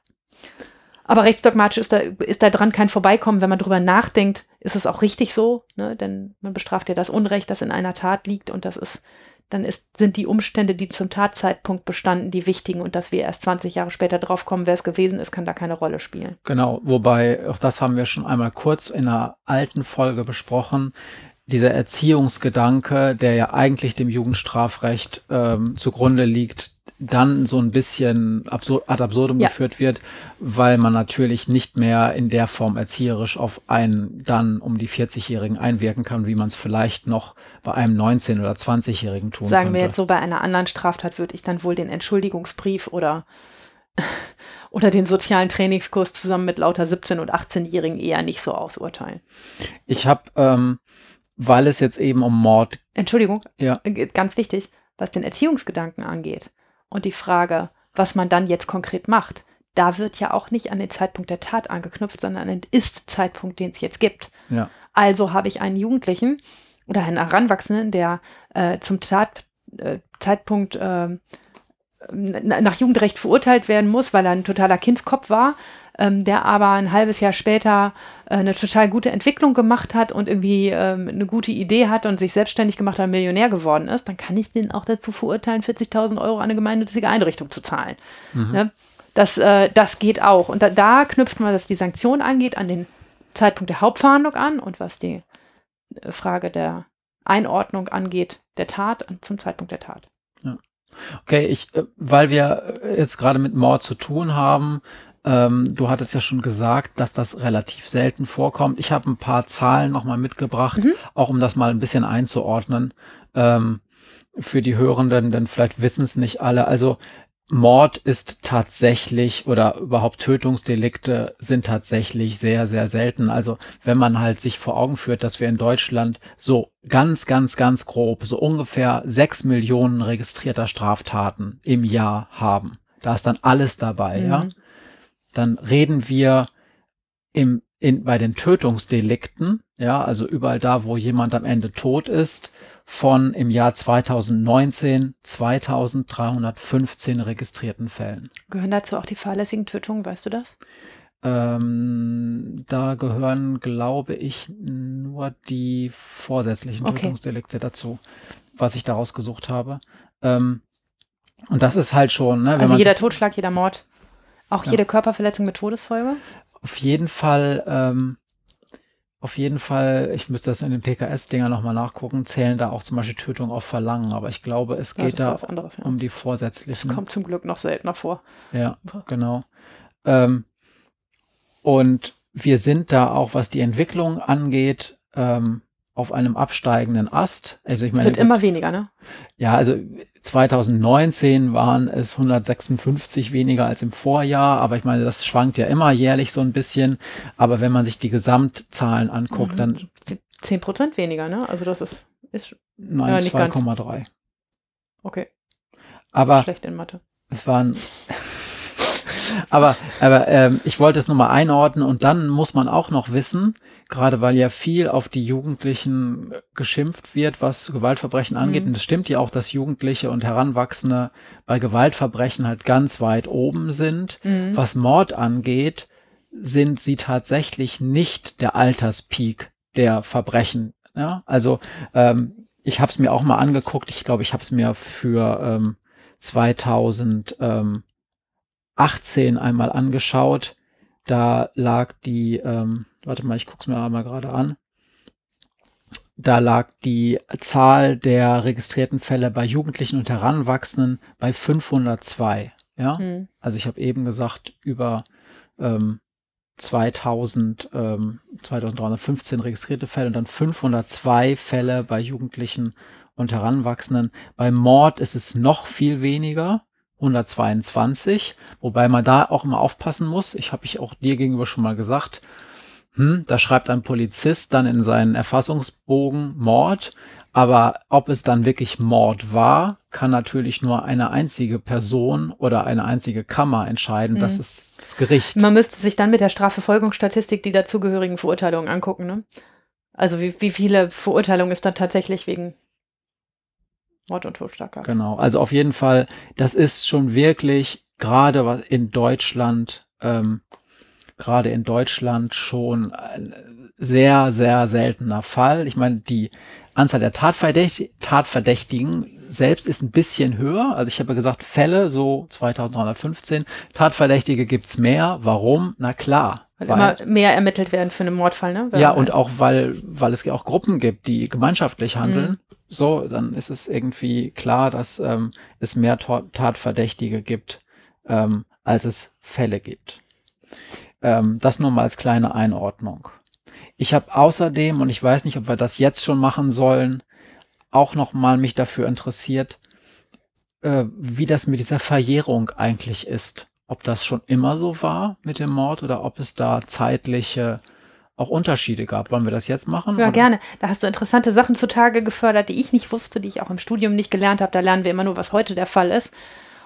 Aber rechtsdogmatisch ist da, ist da dran kein Vorbeikommen. Wenn man drüber nachdenkt, ist es auch richtig so, ne? denn man bestraft ja das Unrecht, das in einer Tat liegt und das ist, dann ist, sind die Umstände, die zum Tatzeitpunkt bestanden, die wichtigen und dass wir erst 20 Jahre später draufkommen, wer es gewesen ist, kann da keine Rolle spielen. Genau, wobei, auch das haben wir schon einmal kurz in einer alten Folge besprochen, dieser Erziehungsgedanke, der ja eigentlich dem Jugendstrafrecht ähm, zugrunde liegt, dann so ein bisschen absur ad absurdum ja. geführt wird, weil man natürlich nicht mehr in der Form erzieherisch auf einen dann um die 40-Jährigen einwirken kann, wie man es vielleicht noch bei einem 19- oder 20-Jährigen tun Sagen könnte. wir jetzt so, bei einer anderen Straftat würde ich dann wohl den Entschuldigungsbrief oder *laughs* oder den sozialen Trainingskurs zusammen mit lauter 17- und 18-Jährigen eher nicht so ausurteilen. Ich habe, ähm, weil es jetzt eben um Mord. Entschuldigung, ja. Äh, ganz wichtig, was den Erziehungsgedanken angeht und die Frage, was man dann jetzt konkret macht, da wird ja auch nicht an den Zeitpunkt der Tat angeknüpft, sondern an den Ist-Zeitpunkt, den es jetzt gibt. Ja. Also habe ich einen Jugendlichen oder einen Heranwachsenden, der äh, zum Tat, äh, Zeitpunkt äh, nach Jugendrecht verurteilt werden muss, weil er ein totaler Kindskopf war, ähm, der aber ein halbes Jahr später äh, eine total gute Entwicklung gemacht hat und irgendwie ähm, eine gute Idee hat und sich selbstständig gemacht hat, Millionär geworden ist, dann kann ich den auch dazu verurteilen, 40.000 Euro an eine gemeinnützige Einrichtung zu zahlen. Mhm. Ne? Das, äh, das geht auch. Und da, da knüpft man, was die Sanktion angeht, an den Zeitpunkt der Hauptverhandlung an und was die äh, Frage der Einordnung angeht, der Tat zum Zeitpunkt der Tat. Ja. Okay, ich, äh, weil wir jetzt gerade mit Mord zu tun haben, ähm, du hattest ja schon gesagt, dass das relativ selten vorkommt. Ich habe ein paar Zahlen nochmal mitgebracht, mhm. auch um das mal ein bisschen einzuordnen ähm, für die Hörenden, denn vielleicht wissen es nicht alle. Also Mord ist tatsächlich oder überhaupt Tötungsdelikte sind tatsächlich sehr, sehr selten. Also wenn man halt sich vor Augen führt, dass wir in Deutschland so ganz, ganz, ganz grob so ungefähr sechs Millionen registrierter Straftaten im Jahr haben. Da ist dann alles dabei, mhm. ja dann reden wir im, in, bei den Tötungsdelikten, ja, also überall da, wo jemand am Ende tot ist, von im Jahr 2019 2315 registrierten Fällen. Gehören dazu auch die fahrlässigen Tötungen, weißt du das? Ähm, da gehören, glaube ich, nur die vorsätzlichen okay. Tötungsdelikte dazu, was ich daraus gesucht habe. Ähm, und das ist halt schon, ne? also jeder Totschlag, jeder Mord. Auch ja. jede Körperverletzung mit Todesfolge? Auf jeden Fall, ähm, auf jeden Fall, ich müsste das in den PKS-Dinger nochmal nachgucken, zählen da auch zum Beispiel Tötung auf Verlangen, aber ich glaube, es geht ja, da anderes, ja. um die vorsätzlichen. Das kommt zum Glück noch seltener vor. Ja, genau. Ähm, und wir sind da auch, was die Entwicklung angeht, ähm, auf einem absteigenden Ast. Also ich meine, es wird immer weniger, ne? Ja, also 2019 waren es 156 weniger als im Vorjahr, aber ich meine, das schwankt ja immer jährlich so ein bisschen. Aber wenn man sich die Gesamtzahlen anguckt, mhm. dann 10 Prozent weniger, ne? Also das ist, ist Nein, ja, 2,3. Okay. Aber schlecht in Mathe. Es waren *laughs* aber aber ähm, ich wollte es nur mal einordnen und dann muss man auch noch wissen, gerade weil ja viel auf die Jugendlichen geschimpft wird, was Gewaltverbrechen angeht. Mhm. Und es stimmt ja auch, dass Jugendliche und Heranwachsende bei Gewaltverbrechen halt ganz weit oben sind. Mhm. Was Mord angeht, sind sie tatsächlich nicht der Alterspeak der Verbrechen. Ja? Also ähm, ich habe es mir auch mal angeguckt. Ich glaube, ich habe es mir für ähm, 2000 ähm, 18 einmal angeschaut. Da lag die, ähm, warte mal, ich guck's mir einmal gerade an. Da lag die Zahl der registrierten Fälle bei Jugendlichen und Heranwachsenden bei 502. Ja, mhm. also ich habe eben gesagt, über ähm, 2000, ähm, 2315 registrierte Fälle und dann 502 Fälle bei Jugendlichen und Heranwachsenden. Bei Mord ist es noch viel weniger. 122, wobei man da auch immer aufpassen muss. Ich habe ich auch dir gegenüber schon mal gesagt, hm, da schreibt ein Polizist dann in seinen Erfassungsbogen Mord, aber ob es dann wirklich Mord war, kann natürlich nur eine einzige Person oder eine einzige Kammer entscheiden. Mhm. Das ist das Gericht. Man müsste sich dann mit der Strafverfolgungsstatistik die dazugehörigen Verurteilungen angucken. Ne? Also wie, wie viele Verurteilungen es dann tatsächlich wegen Mord und Totschlag gab. Genau, also auf jeden Fall, das ist schon wirklich gerade in Deutschland, ähm, gerade in Deutschland schon ein sehr, sehr seltener Fall. Ich meine, die Anzahl der Tatverdächt Tatverdächtigen selbst ist ein bisschen höher. Also ich habe ja gesagt, Fälle, so 2315. Tatverdächtige gibt's mehr. Warum? Na klar. Weil, weil immer mehr ermittelt werden für einen Mordfall, ne? Weil ja, und auch weil, weil es ja auch Gruppen gibt, die gemeinschaftlich handeln. Mhm. So, dann ist es irgendwie klar, dass ähm, es mehr Tatverdächtige gibt, ähm, als es Fälle gibt. Ähm, das nur mal als kleine Einordnung. Ich habe außerdem, und ich weiß nicht, ob wir das jetzt schon machen sollen, auch noch mal mich dafür interessiert, äh, wie das mit dieser Verjährung eigentlich ist. Ob das schon immer so war mit dem Mord oder ob es da zeitliche auch Unterschiede gab. Wollen wir das jetzt machen? Ja, oder? gerne. Da hast du interessante Sachen zutage gefördert, die ich nicht wusste, die ich auch im Studium nicht gelernt habe. Da lernen wir immer nur, was heute der Fall ist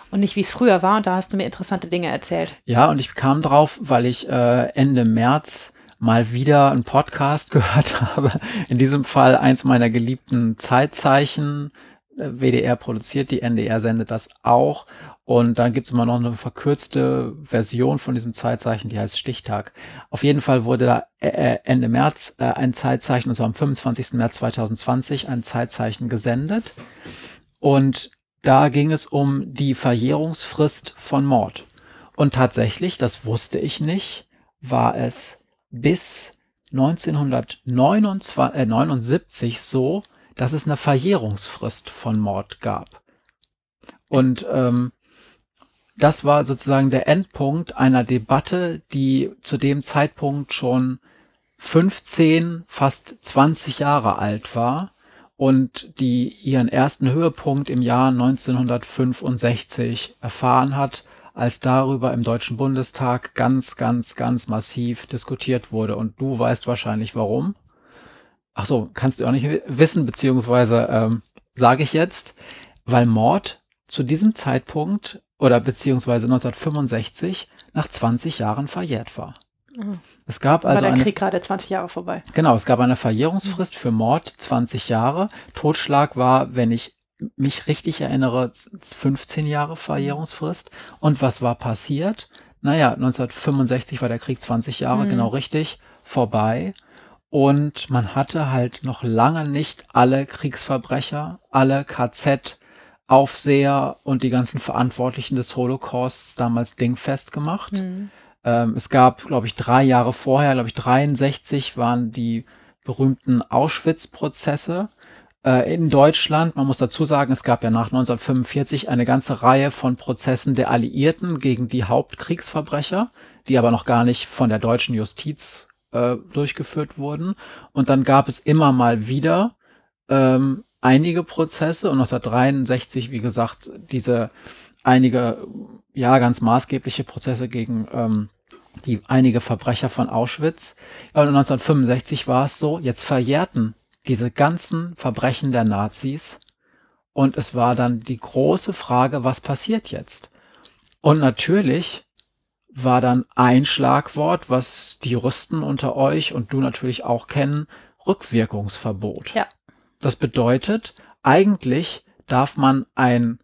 und nicht, wie es früher war. Und da hast du mir interessante Dinge erzählt. Ja, und ich kam drauf, weil ich äh, Ende März mal wieder einen Podcast *laughs* gehört habe. In diesem Fall eins meiner geliebten Zeitzeichen. Äh, WDR produziert, die NDR sendet das auch. Und dann gibt's immer noch eine verkürzte Version von diesem Zeitzeichen, die heißt Stichtag. Auf jeden Fall wurde da äh, äh, Ende März ein Zeitzeichen, also am 25. März 2020, ein Zeitzeichen gesendet. Und da ging es um die Verjährungsfrist von Mord. Und tatsächlich, das wusste ich nicht, war es bis 1979 so, dass es eine Verjährungsfrist von Mord gab. Und ähm, das war sozusagen der Endpunkt einer Debatte, die zu dem Zeitpunkt schon 15, fast 20 Jahre alt war und die ihren ersten Höhepunkt im Jahr 1965 erfahren hat, als darüber im Deutschen Bundestag ganz, ganz, ganz massiv diskutiert wurde. Und du weißt wahrscheinlich warum. Ach so, kannst du auch nicht wissen, beziehungsweise ähm, sage ich jetzt, weil Mord zu diesem Zeitpunkt oder beziehungsweise 1965 nach 20 Jahren verjährt war. Mhm. Es gab also. War der eine, Krieg gerade 20 Jahre vorbei. Genau, es gab eine Verjährungsfrist für Mord 20 Jahre. Totschlag war, wenn ich mich richtig erinnere, 15 Jahre Verjährungsfrist. Und was war passiert? Naja, 1965 war der Krieg 20 Jahre, mhm. genau richtig, vorbei. Und man hatte halt noch lange nicht alle Kriegsverbrecher, alle KZ, Aufseher und die ganzen Verantwortlichen des Holocausts damals dingfest gemacht. Mhm. Ähm, es gab, glaube ich, drei Jahre vorher, glaube ich, 63 waren die berühmten Auschwitz-Prozesse äh, in Deutschland. Man muss dazu sagen, es gab ja nach 1945 eine ganze Reihe von Prozessen der Alliierten gegen die Hauptkriegsverbrecher, die aber noch gar nicht von der deutschen Justiz äh, durchgeführt wurden. Und dann gab es immer mal wieder ähm, einige Prozesse und 1963, wie gesagt, diese einige, ja, ganz maßgebliche Prozesse gegen ähm, die einige Verbrecher von Auschwitz. Und 1965 war es so, jetzt verjährten diese ganzen Verbrechen der Nazis und es war dann die große Frage, was passiert jetzt? Und natürlich war dann ein Schlagwort, was die Juristen unter euch und du natürlich auch kennen, Rückwirkungsverbot. Ja. Das bedeutet, eigentlich darf man ein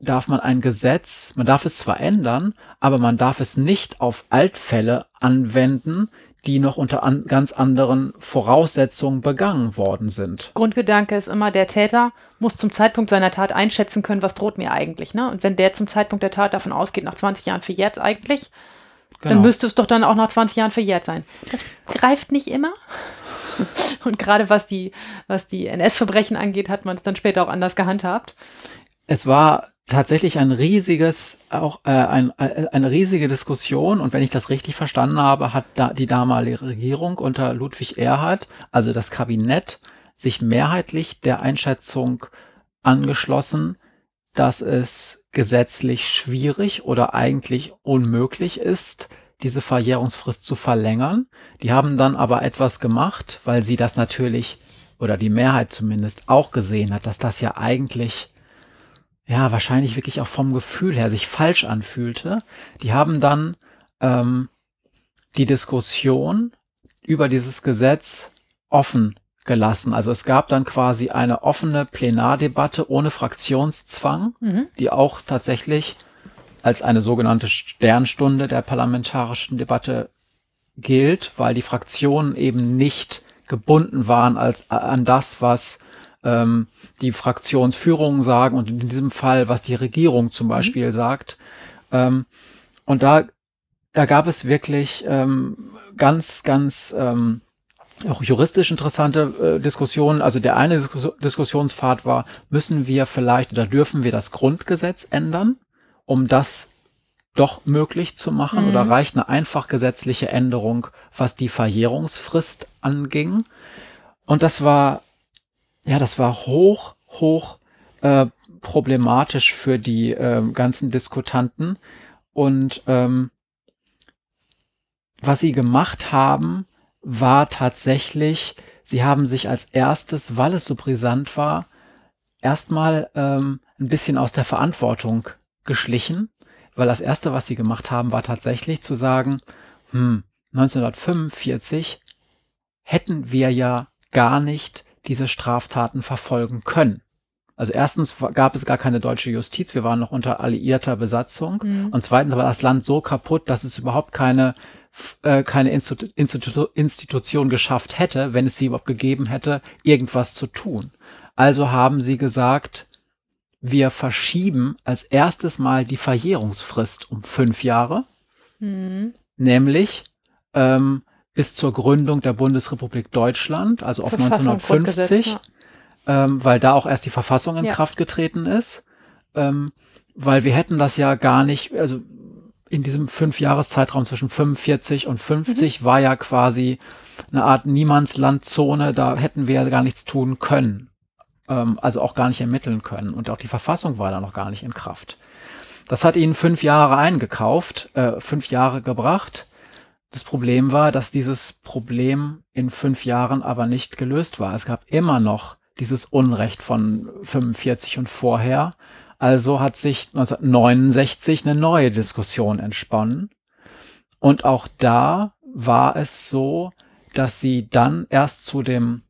darf man ein Gesetz, man darf es zwar ändern, aber man darf es nicht auf Altfälle anwenden, die noch unter an, ganz anderen Voraussetzungen begangen worden sind. Grundgedanke ist immer, der Täter muss zum Zeitpunkt seiner Tat einschätzen können, was droht mir eigentlich. Ne? Und wenn der zum Zeitpunkt der Tat davon ausgeht, nach 20 Jahren verjährt eigentlich, genau. dann müsste es doch dann auch nach 20 Jahren verjährt sein. Das greift nicht immer. *laughs* Und gerade was die, was die NS-Verbrechen angeht, hat man es dann später auch anders gehandhabt. Es war tatsächlich ein riesiges, auch äh, ein, äh, eine riesige Diskussion. Und wenn ich das richtig verstanden habe, hat da die damalige Regierung unter Ludwig Erhard, also das Kabinett, sich mehrheitlich der Einschätzung angeschlossen, dass es gesetzlich schwierig oder eigentlich unmöglich ist, diese Verjährungsfrist zu verlängern. Die haben dann aber etwas gemacht, weil sie das natürlich, oder die Mehrheit zumindest, auch gesehen hat, dass das ja eigentlich, ja, wahrscheinlich wirklich auch vom Gefühl her sich falsch anfühlte. Die haben dann ähm, die Diskussion über dieses Gesetz offen gelassen. Also es gab dann quasi eine offene Plenardebatte ohne Fraktionszwang, mhm. die auch tatsächlich als eine sogenannte Sternstunde der parlamentarischen Debatte gilt, weil die Fraktionen eben nicht gebunden waren als, an das, was ähm, die Fraktionsführungen sagen und in diesem Fall, was die Regierung zum mhm. Beispiel mhm. sagt. Ähm, und da, da gab es wirklich ähm, ganz, ganz ähm, auch juristisch interessante äh, Diskussionen. Also der eine Diskus Diskussionspfad war, müssen wir vielleicht oder dürfen wir das Grundgesetz ändern, um das doch möglich zu machen mhm. oder reicht eine einfach gesetzliche Änderung, was die Verjährungsfrist anging? Und das war, ja, das war hoch, hoch äh, problematisch für die äh, ganzen Diskutanten. Und ähm, was sie gemacht haben, war tatsächlich, sie haben sich als erstes, weil es so brisant war, erstmal ähm, ein bisschen aus der Verantwortung geschlichen, weil das erste, was sie gemacht haben, war tatsächlich zu sagen, hm, 1945 hätten wir ja gar nicht diese Straftaten verfolgen können. Also erstens gab es gar keine deutsche Justiz, wir waren noch unter alliierter Besatzung. Mhm. Und zweitens war das Land so kaputt, dass es überhaupt keine äh, keine Institu Institu Institution geschafft hätte, wenn es sie überhaupt gegeben hätte, irgendwas zu tun. Also haben sie gesagt, wir verschieben als erstes mal die Verjährungsfrist um fünf Jahre, mhm. nämlich ähm, bis zur Gründung der Bundesrepublik Deutschland, also auf Verfassung, 1950, ja. ähm, weil da auch erst die Verfassung in ja. Kraft getreten ist. Ähm, weil wir hätten das ja gar nicht, also in diesem Fünfjahreszeitraum zwischen 45 und 50 mhm. war ja quasi eine Art Niemandslandzone, da hätten wir ja gar nichts tun können. Ähm, also auch gar nicht ermitteln können. Und auch die Verfassung war da noch gar nicht in Kraft. Das hat ihnen fünf Jahre eingekauft, äh, fünf Jahre gebracht. Das Problem war, dass dieses Problem in fünf Jahren aber nicht gelöst war. Es gab immer noch dieses Unrecht von 45 und vorher. Also hat sich 1969 eine neue Diskussion entsponnen. Und auch da war es so, dass sie dann erst zu dem,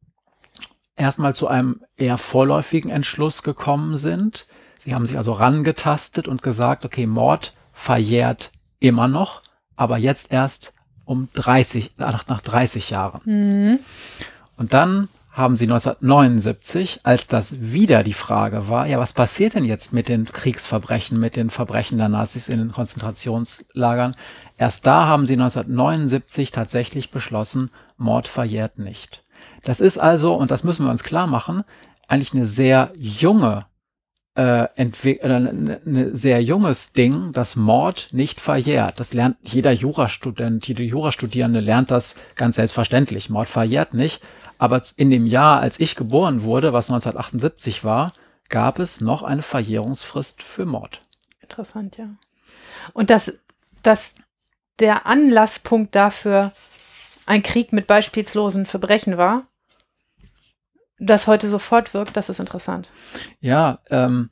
erstmal zu einem eher vorläufigen Entschluss gekommen sind. Sie haben sich also rangetastet und gesagt, okay, Mord verjährt immer noch, aber jetzt erst um 30, nach, nach 30 Jahren. Mhm. Und dann haben sie 1979, als das wieder die Frage war, ja, was passiert denn jetzt mit den Kriegsverbrechen, mit den Verbrechen der Nazis in den Konzentrationslagern? Erst da haben sie 1979 tatsächlich beschlossen, Mord verjährt nicht. Das ist also, und das müssen wir uns klar machen, eigentlich eine sehr junge äh, oder ein ne sehr junges Ding, dass Mord nicht verjährt. Das lernt jeder Jurastudent, jede Jurastudierende lernt das ganz selbstverständlich. Mord verjährt nicht. Aber in dem Jahr, als ich geboren wurde, was 1978 war, gab es noch eine Verjährungsfrist für Mord. Interessant, ja. Und dass, dass der Anlasspunkt dafür ein Krieg mit beispielslosen Verbrechen war, das heute sofort wirkt, das ist interessant. Ja, ähm,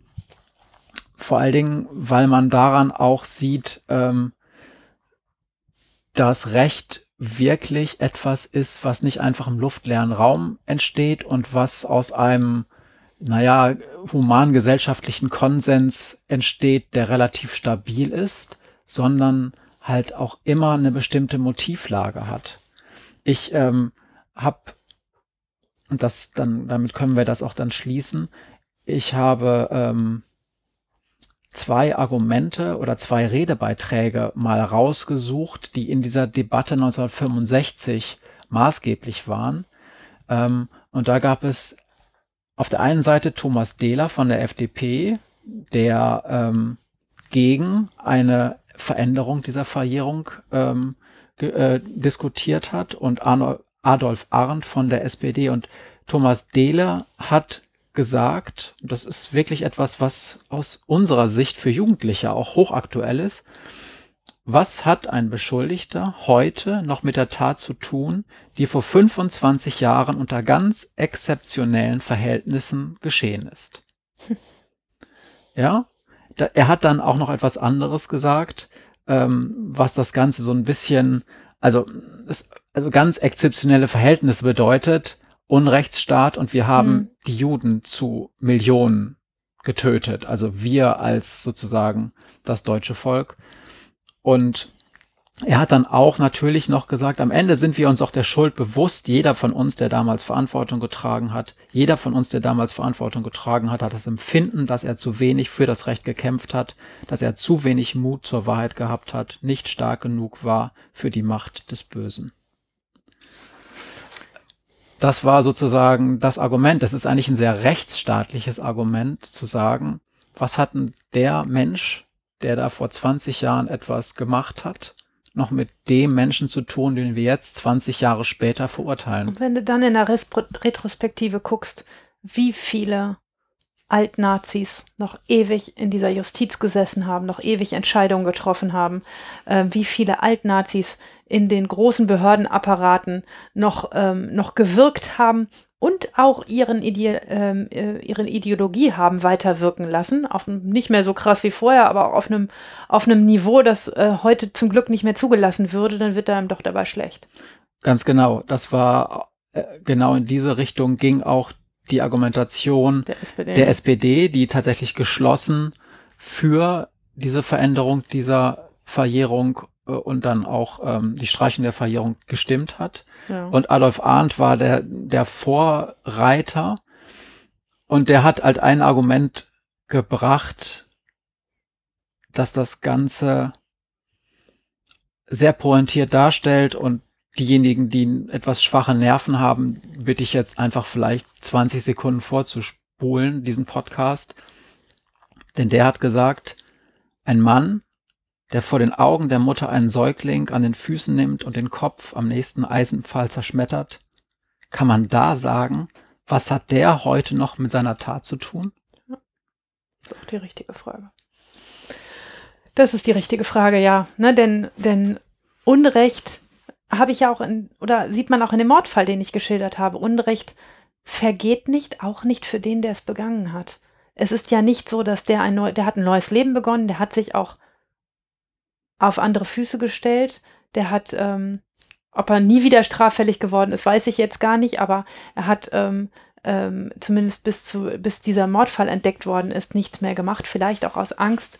vor allen Dingen, weil man daran auch sieht, ähm, dass Recht wirklich etwas ist, was nicht einfach im luftleeren Raum entsteht und was aus einem, naja, human-gesellschaftlichen Konsens entsteht, der relativ stabil ist, sondern halt auch immer eine bestimmte Motivlage hat. Ich ähm, habe, und das dann, damit können wir das auch dann schließen, ich habe ähm, zwei Argumente oder zwei Redebeiträge mal rausgesucht, die in dieser Debatte 1965 maßgeblich waren. Ähm, und da gab es auf der einen Seite Thomas Dehler von der FDP, der ähm, gegen eine Veränderung dieser Verjährung ähm, äh, diskutiert hat und Arno, Adolf Arndt von der SPD und Thomas Dehler hat gesagt, das ist wirklich etwas, was aus unserer Sicht für Jugendliche auch hochaktuell ist. Was hat ein Beschuldigter heute noch mit der Tat zu tun, die vor 25 Jahren unter ganz exzeptionellen Verhältnissen geschehen ist? *laughs* Ja, da, er hat dann auch noch etwas anderes gesagt, ähm, was das Ganze so ein bisschen, also, es, also ganz exzeptionelle Verhältnisse bedeutet, Unrechtsstaat und wir haben mhm. die Juden zu Millionen getötet. Also wir als sozusagen das deutsche Volk. Und er hat dann auch natürlich noch gesagt, am Ende sind wir uns auch der Schuld bewusst. Jeder von uns, der damals Verantwortung getragen hat, jeder von uns, der damals Verantwortung getragen hat, hat das Empfinden, dass er zu wenig für das Recht gekämpft hat, dass er zu wenig Mut zur Wahrheit gehabt hat, nicht stark genug war für die Macht des Bösen. Das war sozusagen das Argument. Das ist eigentlich ein sehr rechtsstaatliches Argument zu sagen, was hat denn der Mensch, der da vor 20 Jahren etwas gemacht hat, noch mit dem Menschen zu tun, den wir jetzt 20 Jahre später verurteilen. Und wenn du dann in der Retrospektive guckst, wie viele Altnazis noch ewig in dieser Justiz gesessen haben, noch ewig Entscheidungen getroffen haben, äh, wie viele Altnazis in den großen Behördenapparaten noch, ähm, noch gewirkt haben und auch ihren, Ide ähm, äh, ihren Ideologie haben weiterwirken lassen. Auf, nicht mehr so krass wie vorher, aber auf einem, auf einem Niveau, das äh, heute zum Glück nicht mehr zugelassen würde, dann wird einem doch dabei schlecht. Ganz genau. Das war äh, genau in diese Richtung ging auch die Argumentation der SPD. der SPD, die tatsächlich geschlossen für diese Veränderung dieser Verjährung äh, und dann auch ähm, die Streichung der Verjährung gestimmt hat. Ja. Und Adolf Arndt war der, der Vorreiter und der hat halt ein Argument gebracht, dass das Ganze sehr pointiert darstellt und diejenigen, die etwas schwache Nerven haben, bitte ich jetzt einfach vielleicht 20 Sekunden vorzuspulen, diesen Podcast. Denn der hat gesagt, ein Mann, der vor den Augen der Mutter einen Säugling an den Füßen nimmt und den Kopf am nächsten Eisenpfahl zerschmettert, kann man da sagen, was hat der heute noch mit seiner Tat zu tun? Das ist auch die richtige Frage. Das ist die richtige Frage, ja. Ne, denn, denn Unrecht habe ich ja auch in, oder sieht man auch in dem Mordfall, den ich geschildert habe. Unrecht vergeht nicht, auch nicht für den, der es begangen hat. Es ist ja nicht so, dass der ein neu, der hat ein neues Leben begonnen, der hat sich auch auf andere Füße gestellt. Der hat, ähm, ob er nie wieder straffällig geworden ist, weiß ich jetzt gar nicht, aber er hat ähm, ähm, zumindest bis zu, bis dieser Mordfall entdeckt worden ist, nichts mehr gemacht. Vielleicht auch aus Angst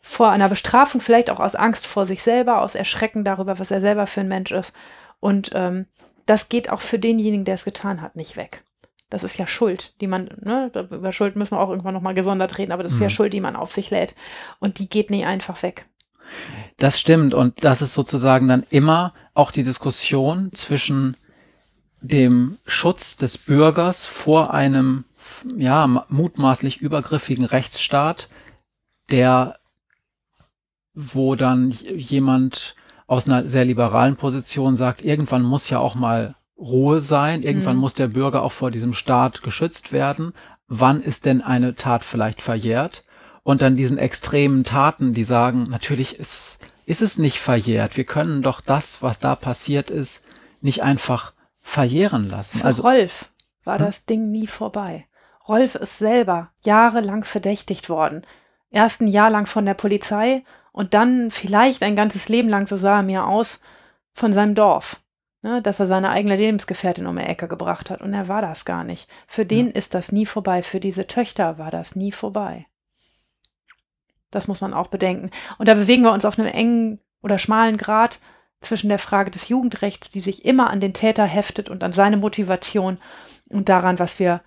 vor einer Bestrafung, vielleicht auch aus Angst vor sich selber, aus Erschrecken darüber, was er selber für ein Mensch ist. Und ähm, das geht auch für denjenigen, der es getan hat, nicht weg. Das ist ja Schuld, die man, ne, über Schuld müssen wir auch irgendwann nochmal gesondert reden, aber das ist mhm. ja Schuld, die man auf sich lädt. Und die geht nie einfach weg. Das stimmt und das ist sozusagen dann immer auch die Diskussion zwischen dem Schutz des Bürgers vor einem ja mutmaßlich übergriffigen Rechtsstaat, der wo dann jemand aus einer sehr liberalen Position sagt, irgendwann muss ja auch mal Ruhe sein, irgendwann mhm. muss der Bürger auch vor diesem Staat geschützt werden. Wann ist denn eine Tat vielleicht verjährt? und dann diesen extremen Taten, die sagen, natürlich ist, ist es nicht verjährt. Wir können doch das, was da passiert ist, nicht einfach verjähren lassen. Für also Rolf war hm? das Ding nie vorbei. Rolf ist selber jahrelang verdächtigt worden. Erst ein Jahr lang von der Polizei und dann vielleicht ein ganzes Leben lang, so sah er mir aus, von seinem Dorf. Ne, dass er seine eigene Lebensgefährtin um die Ecke gebracht hat. Und er war das gar nicht. Für den ja. ist das nie vorbei. Für diese Töchter war das nie vorbei. Das muss man auch bedenken. Und da bewegen wir uns auf einem engen oder schmalen Grad zwischen der Frage des Jugendrechts, die sich immer an den Täter heftet und an seine Motivation und daran, was wir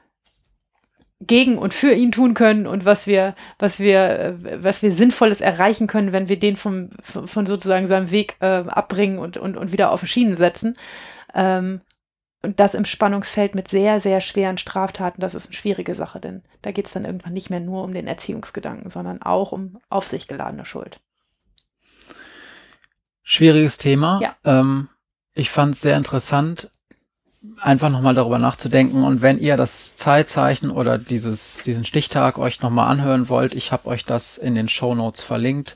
gegen und für ihn tun können und was wir, was wir, was wir Sinnvolles erreichen können, wenn wir den vom, von sozusagen seinem Weg äh, abbringen und, und, und wieder auf Schienen setzen. Ähm, und das im Spannungsfeld mit sehr, sehr schweren Straftaten, das ist eine schwierige Sache, denn da geht es dann irgendwann nicht mehr nur um den Erziehungsgedanken, sondern auch um auf sich geladene Schuld. Schwieriges Thema. Ja. Ähm, ich fand es sehr interessant, einfach nochmal darüber nachzudenken. Und wenn ihr das Zeitzeichen oder dieses, diesen Stichtag euch nochmal anhören wollt, ich habe euch das in den Show Notes verlinkt.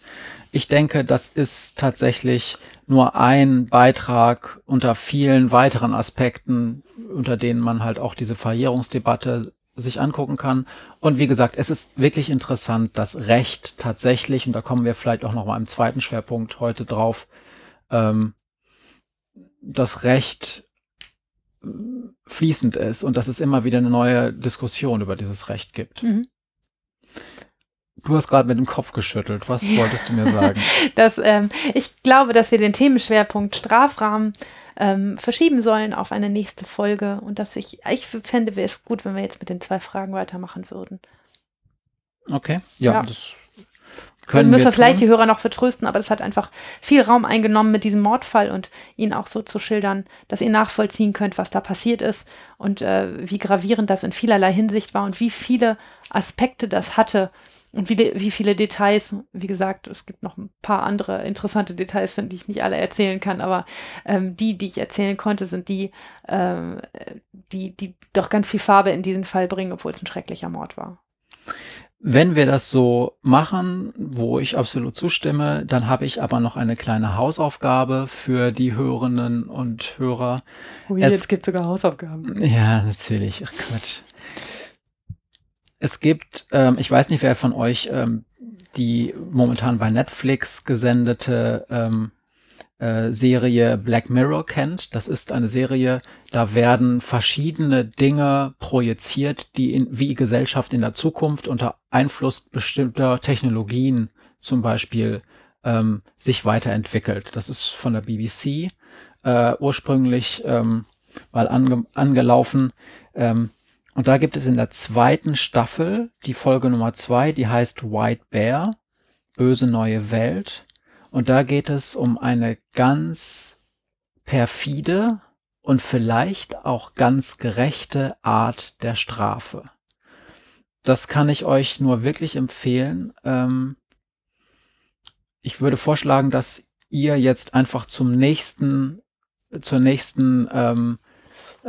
Ich denke, das ist tatsächlich nur ein Beitrag unter vielen weiteren Aspekten, unter denen man halt auch diese Verjährungsdebatte sich angucken kann. Und wie gesagt, es ist wirklich interessant, dass Recht tatsächlich, und da kommen wir vielleicht auch noch mal im zweiten Schwerpunkt heute drauf, ähm, das Recht fließend ist und dass es immer wieder eine neue Diskussion über dieses Recht gibt. Mhm. Du hast gerade mit dem Kopf geschüttelt. Was wolltest du mir sagen? *laughs* dass, ähm, ich glaube, dass wir den Themenschwerpunkt Strafrahmen ähm, verschieben sollen auf eine nächste Folge und dass ich, ich fände, wäre es gut, wenn wir jetzt mit den zwei Fragen weitermachen würden. Okay, ja, ja. das können müssen wir, wir vielleicht die Hörer noch vertrösten, aber es hat einfach viel Raum eingenommen mit diesem Mordfall und ihn auch so zu schildern, dass ihr nachvollziehen könnt, was da passiert ist und äh, wie gravierend das in vielerlei Hinsicht war und wie viele Aspekte das hatte und wie, wie viele Details, wie gesagt, es gibt noch ein paar andere interessante Details, die ich nicht alle erzählen kann, aber ähm, die, die ich erzählen konnte, sind die, ähm, die, die doch ganz viel Farbe in diesen Fall bringen, obwohl es ein schrecklicher Mord war. Wenn wir das so machen, wo ich absolut zustimme, dann habe ich aber noch eine kleine Hausaufgabe für die Hörerinnen und Hörer. Ui, es, jetzt gibt sogar Hausaufgaben. Ja, natürlich. Ach Quatsch. Es gibt, ähm, ich weiß nicht, wer von euch ähm, die momentan bei Netflix gesendete ähm, äh, Serie Black Mirror kennt. Das ist eine Serie, da werden verschiedene Dinge projiziert, die in, wie Gesellschaft in der Zukunft unter Einfluss bestimmter Technologien zum Beispiel ähm, sich weiterentwickelt. Das ist von der BBC äh, ursprünglich ähm, mal ange angelaufen. Ähm, und da gibt es in der zweiten Staffel die Folge Nummer zwei, die heißt White Bear, böse neue Welt. Und da geht es um eine ganz perfide und vielleicht auch ganz gerechte Art der Strafe. Das kann ich euch nur wirklich empfehlen. Ähm, ich würde vorschlagen, dass ihr jetzt einfach zum nächsten, zur nächsten ähm,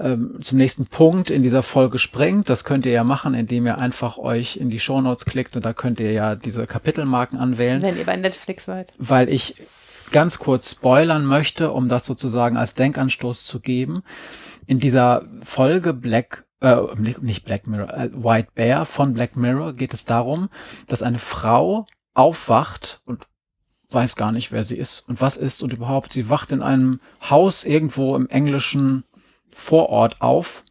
ähm, zum nächsten Punkt in dieser Folge springt. Das könnt ihr ja machen, indem ihr einfach euch in die Shownotes klickt und da könnt ihr ja diese Kapitelmarken anwählen. Wenn ihr bei Netflix seid. Weil ich ganz kurz spoilern möchte, um das sozusagen als Denkanstoß zu geben. In dieser Folge Black äh, nicht Black Mirror, äh, White Bear von Black Mirror geht es darum, dass eine Frau aufwacht und weiß gar nicht, wer sie ist und was ist und überhaupt. Sie wacht in einem Haus irgendwo im englischen vor Ort auf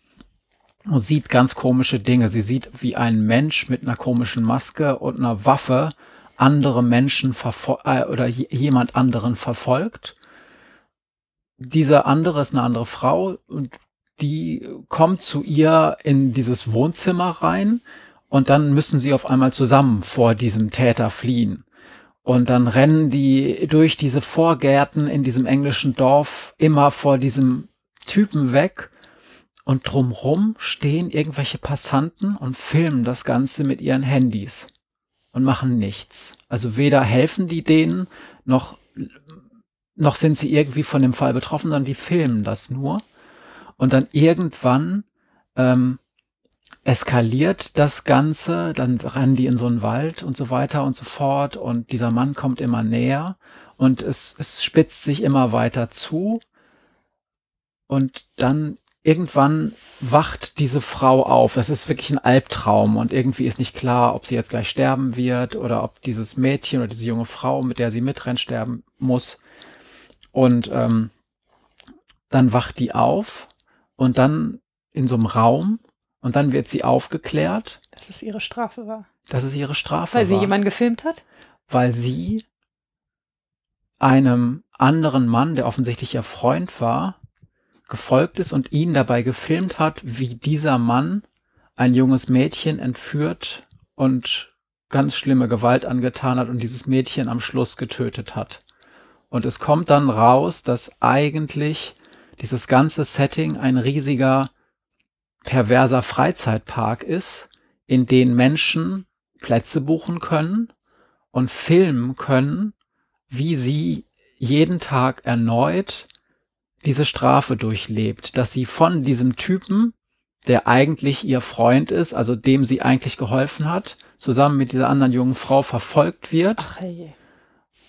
und sieht ganz komische Dinge. Sie sieht, wie ein Mensch mit einer komischen Maske und einer Waffe andere Menschen äh, oder jemand anderen verfolgt. Dieser andere ist eine andere Frau und die kommt zu ihr in dieses Wohnzimmer rein und dann müssen sie auf einmal zusammen vor diesem Täter fliehen. Und dann rennen die durch diese Vorgärten in diesem englischen Dorf immer vor diesem Typen weg und drumrum stehen irgendwelche Passanten und filmen das Ganze mit ihren Handys und machen nichts. Also weder helfen die denen, noch, noch sind sie irgendwie von dem Fall betroffen, sondern die filmen das nur. Und dann irgendwann ähm, eskaliert das Ganze, dann rennen die in so einen Wald und so weiter und so fort und dieser Mann kommt immer näher und es, es spitzt sich immer weiter zu und dann irgendwann wacht diese Frau auf. Es ist wirklich ein Albtraum und irgendwie ist nicht klar, ob sie jetzt gleich sterben wird oder ob dieses Mädchen oder diese junge Frau, mit der sie mitrennt, sterben muss. Und ähm, dann wacht die auf und dann in so einem Raum und dann wird sie aufgeklärt. Dass es ihre Strafe war. Dass es ihre Strafe war. Weil sie jemanden gefilmt hat? Weil sie einem anderen Mann, der offensichtlich ihr Freund war, gefolgt ist und ihn dabei gefilmt hat, wie dieser Mann ein junges Mädchen entführt und ganz schlimme Gewalt angetan hat und dieses Mädchen am Schluss getötet hat. Und es kommt dann raus, dass eigentlich dieses ganze Setting ein riesiger perverser Freizeitpark ist, in den Menschen Plätze buchen können und filmen können, wie sie jeden Tag erneut diese Strafe durchlebt, dass sie von diesem Typen, der eigentlich ihr Freund ist, also dem sie eigentlich geholfen hat, zusammen mit dieser anderen jungen Frau verfolgt wird. Ach, hey.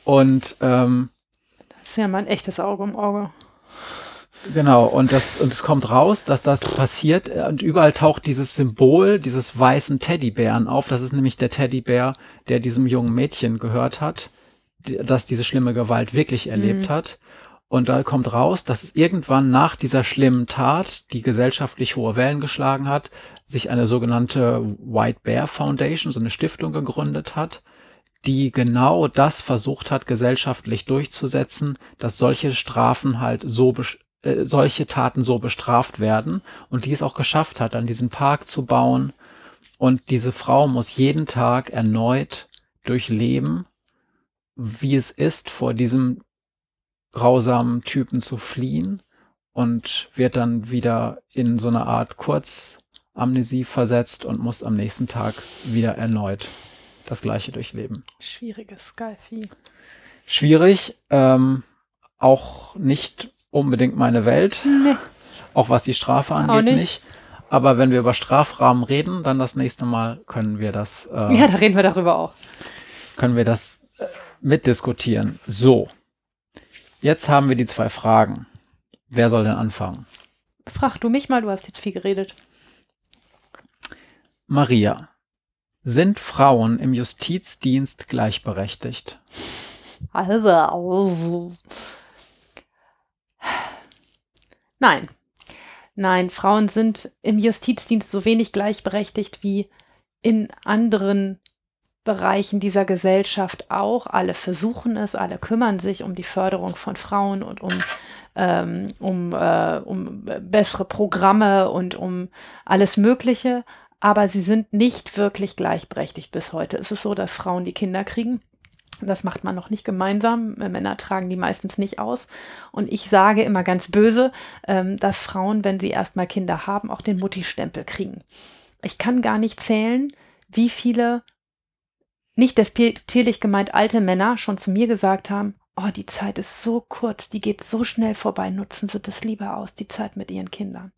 Und ähm, das ist ja mein echtes Auge um Auge. Genau, und das, und es kommt raus, dass das passiert und überall taucht dieses Symbol dieses weißen Teddybären auf. Das ist nämlich der Teddybär, der diesem jungen Mädchen gehört hat, das diese schlimme Gewalt wirklich erlebt mhm. hat. Und da kommt raus, dass es irgendwann nach dieser schlimmen Tat, die gesellschaftlich hohe Wellen geschlagen hat, sich eine sogenannte White Bear Foundation, so eine Stiftung gegründet hat, die genau das versucht hat, gesellschaftlich durchzusetzen, dass solche Strafen halt so, äh, solche Taten so bestraft werden und die es auch geschafft hat, an diesen Park zu bauen. Und diese Frau muss jeden Tag erneut durchleben, wie es ist, vor diesem grausamen Typen zu fliehen und wird dann wieder in so eine Art Kurzamnesie versetzt und muss am nächsten Tag wieder erneut das gleiche durchleben. Schwieriges Skyfie. Schwierig, ähm, auch nicht unbedingt meine Welt. Nee. Auch was die Strafe angeht, nicht. nicht. Aber wenn wir über Strafrahmen reden, dann das nächste Mal können wir das. Äh, ja, da reden wir darüber auch. Können wir das äh, mitdiskutieren. So. Jetzt haben wir die zwei Fragen. Wer soll denn anfangen? Frag du mich mal, du hast jetzt viel geredet. Maria, sind Frauen im Justizdienst gleichberechtigt? Also, also. Nein. Nein, Frauen sind im Justizdienst so wenig gleichberechtigt wie in anderen Bereichen dieser Gesellschaft auch. Alle versuchen es, alle kümmern sich um die Förderung von Frauen und um, ähm, um, äh, um bessere Programme und um alles Mögliche. Aber sie sind nicht wirklich gleichberechtigt bis heute. Es ist so, dass Frauen die Kinder kriegen. Das macht man noch nicht gemeinsam. Männer tragen die meistens nicht aus. Und ich sage immer ganz böse, ähm, dass Frauen, wenn sie erstmal Kinder haben, auch den Mutti-Stempel kriegen. Ich kann gar nicht zählen, wie viele nicht despektierlich gemeint alte Männer schon zu mir gesagt haben, oh, die Zeit ist so kurz, die geht so schnell vorbei, nutzen Sie das lieber aus, die Zeit mit Ihren Kindern.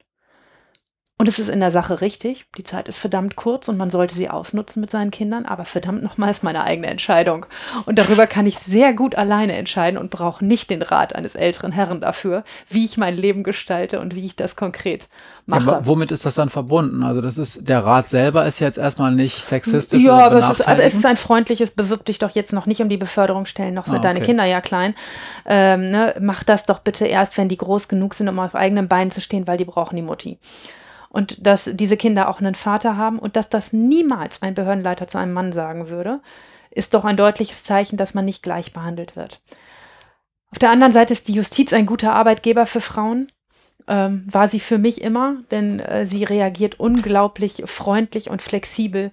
Und es ist in der Sache richtig. Die Zeit ist verdammt kurz und man sollte sie ausnutzen mit seinen Kindern, aber verdammt nochmal ist meine eigene Entscheidung. Und darüber kann ich sehr gut alleine entscheiden und brauche nicht den Rat eines älteren Herrn dafür, wie ich mein Leben gestalte und wie ich das konkret mache. Ja, womit ist das dann verbunden? Also das ist, der Rat selber ist jetzt erstmal nicht sexistisch. Ja, aber es, ist, aber es ist ein freundliches, bewirb dich doch jetzt noch nicht um die Beförderungsstellen, noch sind ah, okay. deine Kinder ja klein. Ähm, ne, mach das doch bitte erst, wenn die groß genug sind, um auf eigenen Beinen zu stehen, weil die brauchen die Mutti und dass diese Kinder auch einen Vater haben und dass das niemals ein Behördenleiter zu einem Mann sagen würde, ist doch ein deutliches Zeichen, dass man nicht gleich behandelt wird. Auf der anderen Seite ist die Justiz ein guter Arbeitgeber für Frauen. Ähm, war sie für mich immer, denn äh, sie reagiert unglaublich freundlich und flexibel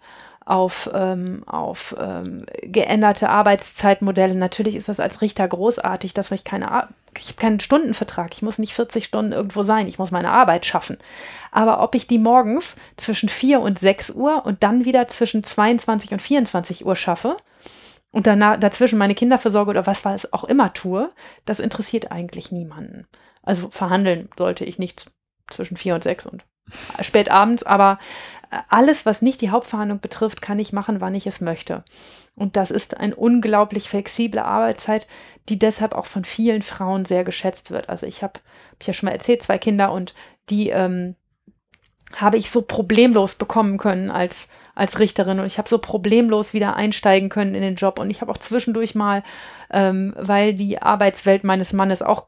auf, ähm, auf ähm, geänderte Arbeitszeitmodelle. Natürlich ist das als Richter großartig, dass ich keine, ich habe keinen Stundenvertrag. Ich muss nicht 40 Stunden irgendwo sein. Ich muss meine Arbeit schaffen. Aber ob ich die morgens zwischen 4 und 6 Uhr und dann wieder zwischen 22 und 24 Uhr schaffe und danach, dazwischen meine Kinder versorge oder was was auch immer tue, das interessiert eigentlich niemanden. Also verhandeln sollte ich nicht zwischen 4 und 6 und spät abends, aber alles, was nicht die Hauptverhandlung betrifft, kann ich machen, wann ich es möchte. Und das ist eine unglaublich flexible Arbeitszeit, die deshalb auch von vielen Frauen sehr geschätzt wird. Also ich habe, hab ich ja schon mal erzählt, zwei Kinder und die ähm, habe ich so problemlos bekommen können als, als Richterin und ich habe so problemlos wieder einsteigen können in den Job und ich habe auch zwischendurch mal, ähm, weil die Arbeitswelt meines Mannes auch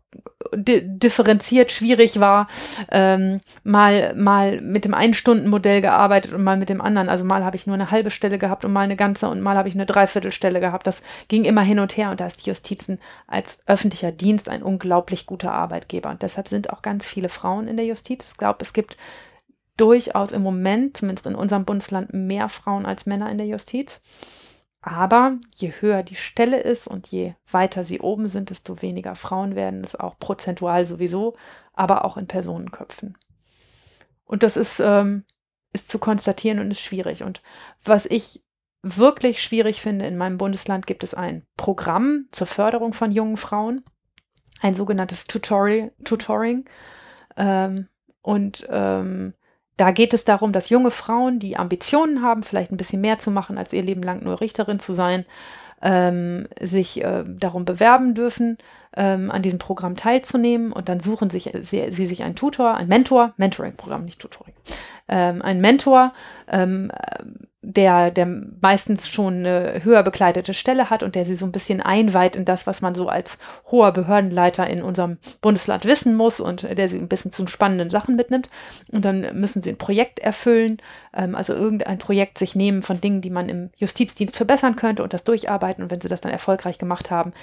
di differenziert schwierig war, ähm, mal, mal mit dem Ein-Stunden-Modell gearbeitet und mal mit dem anderen. Also mal habe ich nur eine halbe Stelle gehabt und mal eine ganze und mal habe ich eine Dreiviertelstelle gehabt. Das ging immer hin und her und da ist die Justizen als öffentlicher Dienst ein unglaublich guter Arbeitgeber und deshalb sind auch ganz viele Frauen in der Justiz. Ich glaube, es gibt durchaus im Moment, zumindest in unserem Bundesland, mehr Frauen als Männer in der Justiz. Aber je höher die Stelle ist und je weiter sie oben sind, desto weniger Frauen werden es auch prozentual sowieso, aber auch in Personenköpfen. Und das ist, ähm, ist zu konstatieren und ist schwierig. Und was ich wirklich schwierig finde, in meinem Bundesland gibt es ein Programm zur Förderung von jungen Frauen, ein sogenanntes Tutorial, Tutoring. Ähm, und ähm, da geht es darum, dass junge Frauen, die Ambitionen haben, vielleicht ein bisschen mehr zu machen, als ihr Leben lang nur Richterin zu sein, ähm, sich äh, darum bewerben dürfen, ähm, an diesem Programm teilzunehmen. Und dann suchen sich, sie, sie sich einen Tutor, einen Mentor, Mentoring-Programm, nicht Tutoring, ähm, einen Mentor, ähm, der, der meistens schon eine höher bekleidete Stelle hat und der sie so ein bisschen einweiht in das, was man so als hoher Behördenleiter in unserem Bundesland wissen muss und der sie ein bisschen zu spannenden Sachen mitnimmt. Und dann müssen sie ein Projekt erfüllen, ähm, also irgendein Projekt sich nehmen von Dingen, die man im Justizdienst verbessern könnte und das durcharbeiten. Und wenn sie das dann erfolgreich gemacht haben,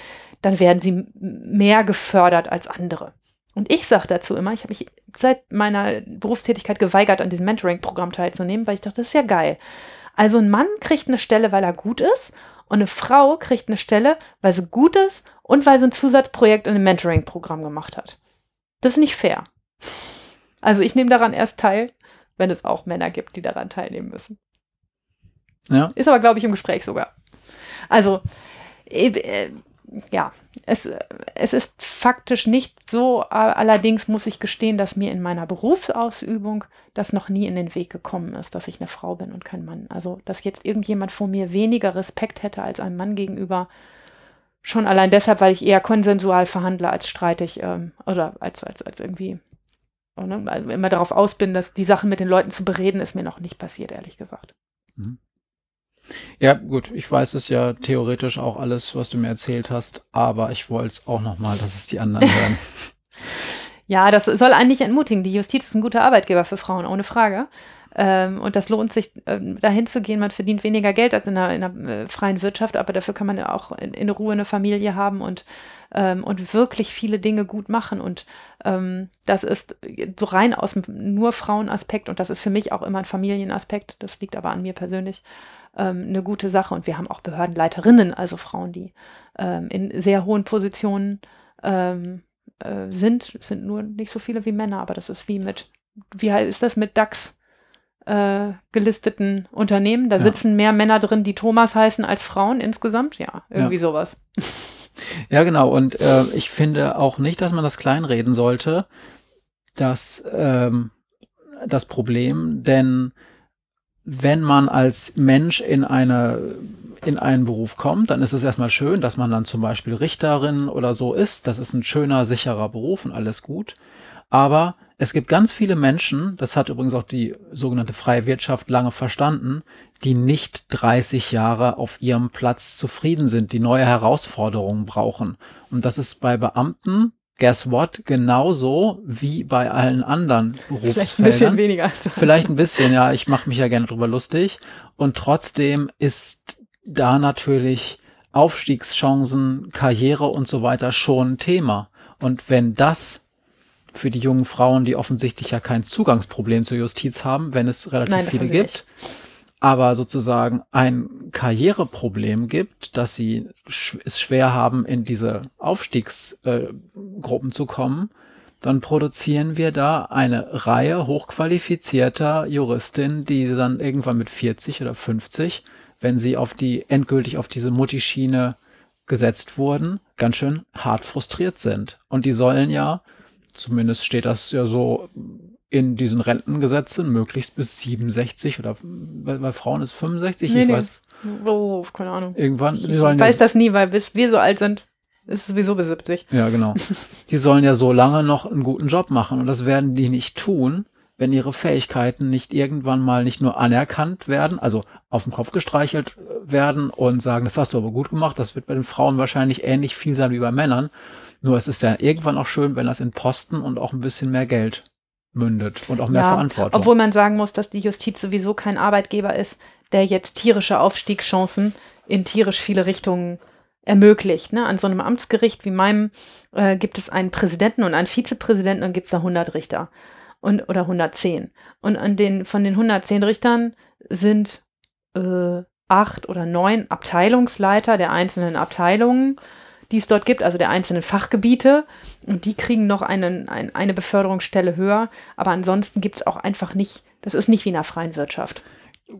dann werden sie mehr gefördert als andere. Und ich sage dazu immer, ich habe mich seit meiner Berufstätigkeit geweigert, an diesem Mentoring-Programm teilzunehmen, weil ich dachte, das ist ja geil. Also ein Mann kriegt eine Stelle, weil er gut ist und eine Frau kriegt eine Stelle, weil sie gut ist und weil sie ein Zusatzprojekt in einem Mentoring-Programm gemacht hat. Das ist nicht fair. Also ich nehme daran erst teil, wenn es auch Männer gibt, die daran teilnehmen müssen. Ja. Ist aber, glaube ich, im Gespräch sogar. Also, äh, ja, es, es ist faktisch nicht so. Allerdings muss ich gestehen, dass mir in meiner Berufsausübung das noch nie in den Weg gekommen ist, dass ich eine Frau bin und kein Mann. Also, dass jetzt irgendjemand vor mir weniger Respekt hätte als einem Mann gegenüber. Schon allein deshalb, weil ich eher konsensual verhandle als streitig ähm, oder als, als, als irgendwie ne, also immer darauf aus bin, dass die Sachen mit den Leuten zu bereden, ist mir noch nicht passiert, ehrlich gesagt. Mhm. Ja, gut, ich weiß es ja theoretisch auch alles, was du mir erzählt hast, aber ich wollte es auch nochmal, dass es die anderen *laughs* hören. ja, das soll eigentlich entmutigen. Die Justiz ist ein guter Arbeitgeber für Frauen, ohne Frage. Ähm, und das lohnt sich, ähm, dahin zu gehen. Man verdient weniger Geld als in der, in der äh, freien Wirtschaft, aber dafür kann man ja auch in, in Ruhe eine Familie haben und, ähm, und wirklich viele Dinge gut machen. Und ähm, das ist so rein aus dem nur Frauenaspekt und das ist für mich auch immer ein Familienaspekt. Das liegt aber an mir persönlich ähm, eine gute Sache. Und wir haben auch Behördenleiterinnen, also Frauen, die ähm, in sehr hohen Positionen ähm, äh, sind. Es sind nur nicht so viele wie Männer, aber das ist wie mit, wie ist das mit DAX? Äh, gelisteten Unternehmen. Da ja. sitzen mehr Männer drin, die Thomas heißen, als Frauen insgesamt. Ja, irgendwie ja. sowas. *laughs* Ja, genau. Und äh, ich finde auch nicht, dass man das kleinreden sollte, dass ähm, das Problem, denn wenn man als Mensch in eine in einen Beruf kommt, dann ist es erstmal schön, dass man dann zum Beispiel Richterin oder so ist. Das ist ein schöner, sicherer Beruf und alles gut. Aber es gibt ganz viele Menschen, das hat übrigens auch die sogenannte freie Wirtschaft lange verstanden, die nicht 30 Jahre auf ihrem Platz zufrieden sind, die neue Herausforderungen brauchen. Und das ist bei Beamten guess what, genauso wie bei allen anderen Berufsfeldern. Vielleicht ein bisschen weniger. Vielleicht ein bisschen, ja, ich mache mich ja gerne drüber lustig. Und trotzdem ist da natürlich Aufstiegschancen, Karriere und so weiter schon ein Thema. Und wenn das für die jungen Frauen, die offensichtlich ja kein Zugangsproblem zur Justiz haben, wenn es relativ Nein, viele gibt, nicht aber sozusagen ein Karriereproblem gibt, dass sie es schwer haben, in diese Aufstiegsgruppen äh, zu kommen, dann produzieren wir da eine Reihe hochqualifizierter Juristinnen, die dann irgendwann mit 40 oder 50, wenn sie auf die endgültig auf diese Mutti-Schiene gesetzt wurden, ganz schön hart frustriert sind. Und die sollen ja, zumindest steht das ja so in diesen Rentengesetzen möglichst bis 67 oder bei, bei Frauen ist 65, nee, ich nee. weiß. Oh, keine Ahnung. Irgendwann. Ich weiß das nie, weil bis wir so alt sind, ist es sowieso bis 70. Ja, genau. *laughs* die sollen ja so lange noch einen guten Job machen und das werden die nicht tun, wenn ihre Fähigkeiten nicht irgendwann mal nicht nur anerkannt werden, also auf den Kopf gestreichelt werden und sagen, das hast du aber gut gemacht, das wird bei den Frauen wahrscheinlich ähnlich viel sein wie bei Männern. Nur es ist ja irgendwann auch schön, wenn das in Posten und auch ein bisschen mehr Geld mündet und auch mehr ja, Verantwortung. Obwohl man sagen muss, dass die Justiz sowieso kein Arbeitgeber ist, der jetzt tierische Aufstiegschancen in tierisch viele Richtungen ermöglicht. Ne? An so einem Amtsgericht wie meinem äh, gibt es einen Präsidenten und einen Vizepräsidenten und gibt es da 100 Richter und, oder 110. Und an den, von den 110 Richtern sind äh, acht oder neun Abteilungsleiter der einzelnen Abteilungen die es dort gibt, also der einzelnen Fachgebiete. Und die kriegen noch einen, ein, eine Beförderungsstelle höher. Aber ansonsten gibt es auch einfach nicht, das ist nicht wie in der freien Wirtschaft.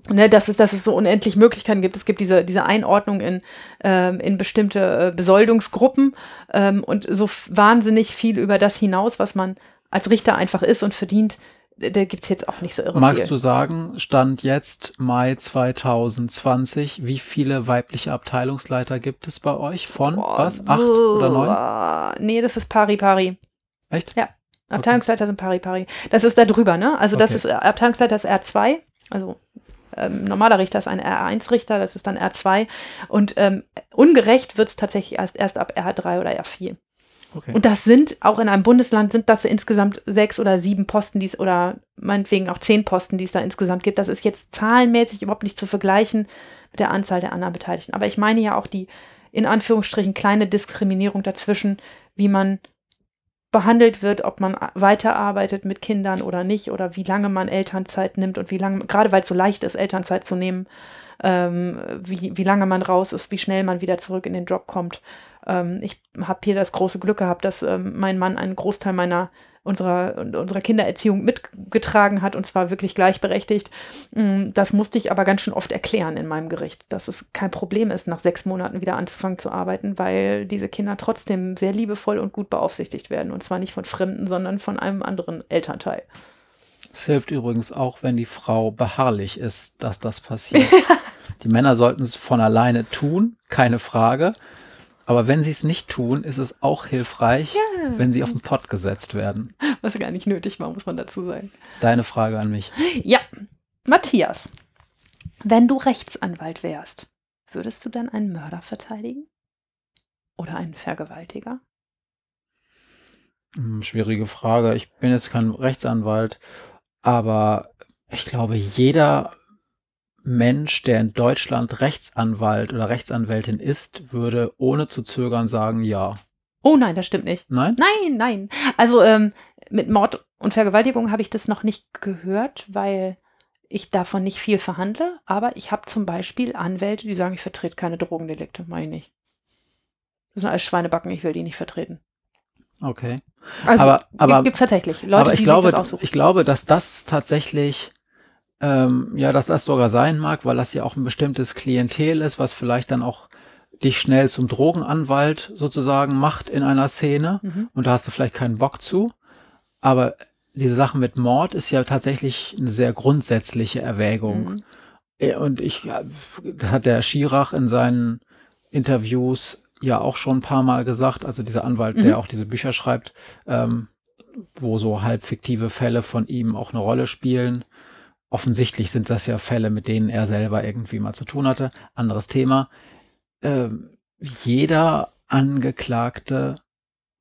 Ne, dass, es, dass es so unendlich Möglichkeiten gibt. Es gibt diese, diese Einordnung in, ähm, in bestimmte äh, Besoldungsgruppen ähm, und so wahnsinnig viel über das hinaus, was man als Richter einfach ist und verdient, da gibt's jetzt auch nicht so irre Magst viel. du sagen, Stand jetzt Mai 2020, wie viele weibliche Abteilungsleiter gibt es bei euch? Von Boah, was? Acht oder neun? Nee, das ist pari pari. Echt? Ja. Abteilungsleiter sind pari pari. Das ist da drüber, ne? Also das Okay. ist äh, Abteilungsleiter ist R2, also ähm, normaler Richter ist ein R1-Richter, das ist dann R2 und ähm, ungerecht wird's tatsächlich erst, erst ab R3 oder R4. Okay. Und das sind auch in einem Bundesland sind das insgesamt sechs oder sieben Posten, die es oder meinetwegen auch zehn Posten, die es da insgesamt gibt. Das ist jetzt zahlenmäßig überhaupt nicht zu vergleichen mit der Anzahl der anderen Beteiligten. Aber ich meine ja auch die in Anführungsstrichen kleine Diskriminierung dazwischen, wie man behandelt wird, ob man weiterarbeitet mit Kindern oder nicht oder wie lange man Elternzeit nimmt und wie lange, gerade weil es so leicht ist, Elternzeit zu nehmen, ähm, wie, wie lange man raus ist, wie schnell man wieder zurück in den Job kommt. Ähm, ich habe hier das große Glück gehabt, dass ähm, mein Mann einen Großteil meiner unserer, unserer Kindererziehung mitgetragen hat und zwar wirklich gleichberechtigt. Mm, Das musste ich aber ganz schön oft erklären in meinem Gericht, dass es kein Problem ist, nach sechs Monaten wieder anzufangen zu arbeiten, weil diese Kinder trotzdem sehr liebevoll und gut beaufsichtigt werden und zwar nicht von Fremden, sondern von einem anderen Elternteil. Es hilft übrigens auch, wenn die Frau beharrlich ist, dass das passiert. *laughs* Die Männer sollten es von alleine tun, keine Frage. Aber wenn sie es nicht tun, ist es auch hilfreich, wenn sie auf den Pott gesetzt werden. Was gar nicht nötig war, muss man dazu sagen. Deine Frage an mich. Ja, Matthias, wenn du Rechtsanwalt wärst, würdest du dann einen Mörder verteidigen? Oder einen Vergewaltiger? Hm, Schwierige Frage. Ich bin jetzt kein Rechtsanwalt, aber ich glaube, jeder Mensch, der in Deutschland Rechtsanwalt oder Rechtsanwältin ist, würde ohne zu zögern sagen, ja. Oh nein, das stimmt nicht. Nein? Nein, nein. Also ähm, mit Mord und Vergewaltigung habe ich das noch nicht gehört, weil ich davon nicht viel verhandle. Aber ich habe zum Beispiel Anwälte, die sagen, ich vertrete keine Drogendelikte. Meine ich nicht. Das sind alles Schweinebacken, ich will die nicht vertreten. Okay. Also Aber- aber- gibt es tatsächlich Leute, aber ich die glaube, das aussuchen. ich glaube, dass das tatsächlich, ähm, ja, dass das sogar sein mag, weil das ja auch ein bestimmtes Klientel ist, was vielleicht dann auch dich schnell zum Drogenanwalt sozusagen macht in einer Szene. Mhm. Und da hast du vielleicht keinen Bock zu. Aber diese Sache mit Mord ist ja tatsächlich eine sehr grundsätzliche Erwägung. Mhm. Ja, Und ich, das hat der Schirach in seinen Interviews ja auch schon ein paar Mal gesagt, also dieser Anwalt, Mhm. der auch diese Bücher schreibt, ähm, wo so halb fiktive Fälle von ihm auch eine Rolle spielen. Offensichtlich sind das ja Fälle, mit denen er selber irgendwie mal zu tun hatte. Anderes Thema. Ähm, jeder Angeklagte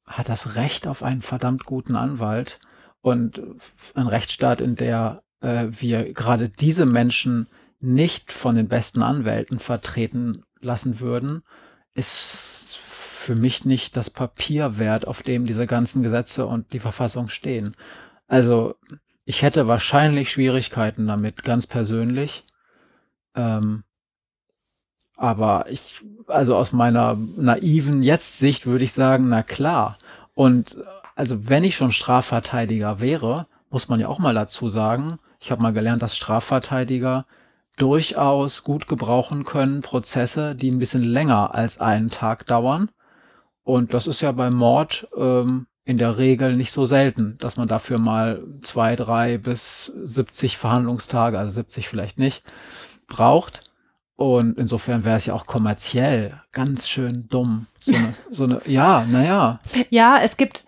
hat das Recht auf einen verdammt guten Anwalt und ein Rechtsstaat, in der äh, wir gerade diese Menschen nicht von den besten Anwälten vertreten lassen würden, ist für mich nicht das Papier wert, auf dem diese ganzen Gesetze und die Verfassung stehen. Also ich hätte wahrscheinlich Schwierigkeiten damit, ganz persönlich. Ähm, aber ich, also aus meiner naiven Jetzt-Sicht würde ich sagen, na klar. Und äh, also wenn ich schon Strafverteidiger wäre, muss man ja auch mal dazu sagen, ich habe mal gelernt, dass Strafverteidiger durchaus gut gebrauchen können Prozesse, die ein bisschen länger als einen Tag dauern. Und das ist ja beim Mord ähm, in der Regel nicht so selten, dass man dafür mal zwei, drei bis 70 Verhandlungstage, also 70 vielleicht nicht, braucht. Und insofern wäre es ja auch kommerziell ganz schön dumm. So eine, *laughs* so eine ja, naja. Ja, es gibt,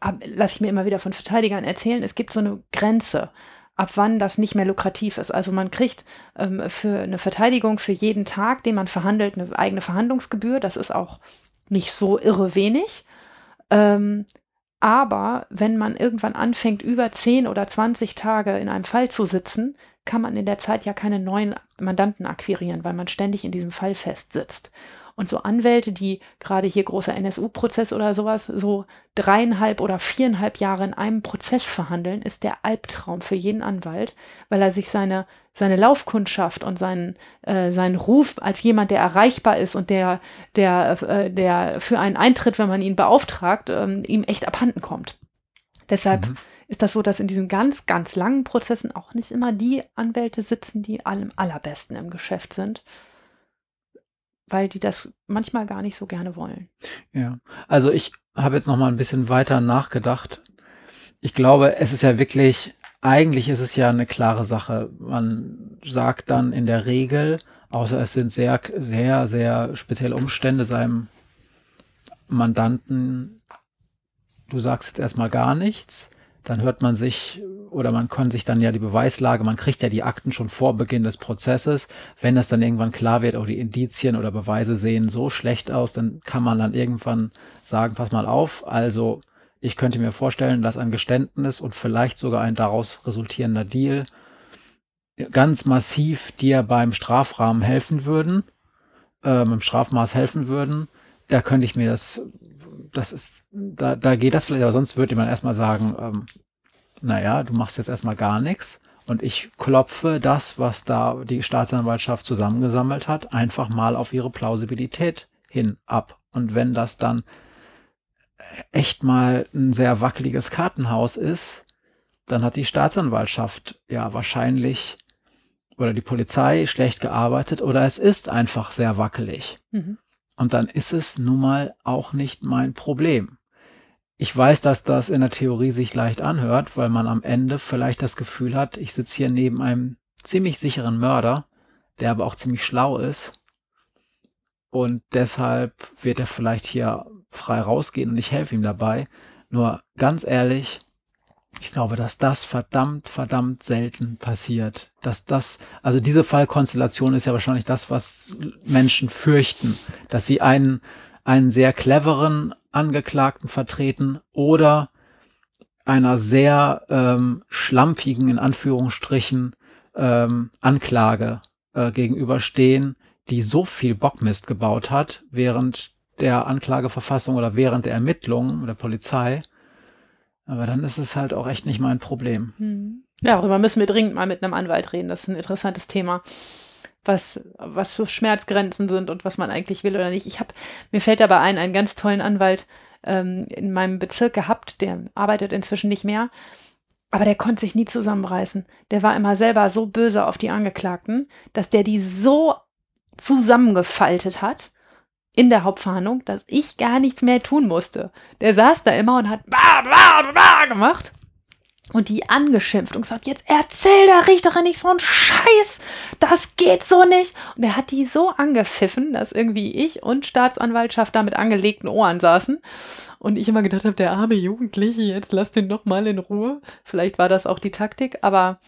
ab- lass ich mir immer wieder von Verteidigern erzählen, es gibt so eine Grenze, ab wann das nicht mehr lukrativ ist. Also man kriegt ähm, für eine Verteidigung für jeden Tag, den man verhandelt, eine eigene Verhandlungsgebühr. Das ist auch nicht so irre wenig. Ähm, aber wenn man irgendwann anfängt, über 10 oder 20 Tage in einem Fall zu sitzen, kann man in der Zeit ja keine neuen Mandanten akquirieren, weil man ständig in diesem Fall festsitzt. Und so Anwälte, die gerade hier großer NSU-Prozess oder sowas, so dreieinhalb oder viereinhalb Jahre in einem Prozess verhandeln, ist der Albtraum für jeden Anwalt, weil er sich seine, seine Laufkundschaft und seinen, äh, seinen Ruf als jemand, der erreichbar ist und der, der, äh, der für einen eintritt, wenn man ihn beauftragt, ähm, ihm echt abhanden kommt. Deshalb Mhm. ist das so, dass in diesen ganz, ganz langen Prozessen auch nicht immer die Anwälte sitzen, die am allerbesten im Geschäft sind, weil die das manchmal gar nicht so gerne wollen. Ja, also ich habe jetzt noch mal ein bisschen weiter nachgedacht. Ich glaube, es ist ja wirklich eigentlich ist es ja eine klare Sache. Man sagt dann in der Regel, außer es sind sehr, sehr, sehr spezielle Umstände seinem Mandanten, du sagst jetzt erstmal gar nichts, dann hört man sich oder man kann sich dann ja die Beweislage, man kriegt ja die Akten schon vor Beginn des Prozesses. Wenn es dann irgendwann klar wird, auch die Indizien oder Beweise sehen so schlecht aus, dann kann man dann irgendwann sagen, pass mal auf, also ich könnte mir vorstellen, dass ein Geständnis und vielleicht sogar ein daraus resultierender Deal ganz massiv dir beim Strafrahmen helfen würden, äh, im Strafmaß helfen würden. Da könnte ich mir das, das ist, da, da geht das vielleicht, aber sonst würde man erstmal sagen, ähm, naja, du machst jetzt erstmal gar nichts und ich klopfe das, was da die Staatsanwaltschaft zusammengesammelt hat, einfach mal auf ihre Plausibilität hin ab. Und wenn das dann echt mal ein sehr wackeliges Kartenhaus ist, dann hat die Staatsanwaltschaft ja wahrscheinlich oder die Polizei schlecht gearbeitet oder es ist einfach sehr wackelig. Mhm. Und dann ist es nun mal auch nicht mein Problem. Ich weiß, dass das in der Theorie sich leicht anhört, weil man am Ende vielleicht das Gefühl hat, ich sitze hier neben einem ziemlich sicheren Mörder, der aber auch ziemlich schlau ist. Und deshalb wird er vielleicht hier frei rausgehen und ich helfe ihm dabei. Nur ganz ehrlich, ich glaube, dass das verdammt, verdammt selten passiert. Dass das, also diese Fallkonstellation ist ja wahrscheinlich das, was Menschen fürchten, dass sie einen, einen sehr cleveren, Angeklagten vertreten oder einer sehr ähm, schlampigen, in Anführungsstrichen, ähm, Anklage äh, gegenüberstehen, die so viel Bockmist gebaut hat während der Anklageverfassung oder während der Ermittlungen der Polizei. Aber dann ist es halt auch echt nicht mein Problem. Hm. Ja, darüber müssen wir dringend mal mit einem Anwalt reden. Das ist ein interessantes Thema was, was so Schmerzgrenzen sind und was man eigentlich will oder nicht. Ich habe, mir fällt dabei ein, einen ganz tollen Anwalt ähm, in meinem Bezirk gehabt, der arbeitet inzwischen nicht mehr. Aber der konnte sich nie zusammenreißen. Der war immer selber so böse auf die Angeklagten, dass der die so zusammengefaltet hat in der Hauptverhandlung, dass ich gar nichts mehr tun musste. Der saß da immer und hat bah, bah, bah gemacht und die angeschimpft und gesagt, jetzt erzähl der Richterin nicht so einen Scheiß, das geht so nicht. Und er hat die so angepfiffen, dass irgendwie ich und Staatsanwaltschaft da mit angelegten Ohren saßen und ich immer gedacht habe, der arme Jugendliche, jetzt lass den doch mal in Ruhe. Vielleicht war das auch die Taktik, aber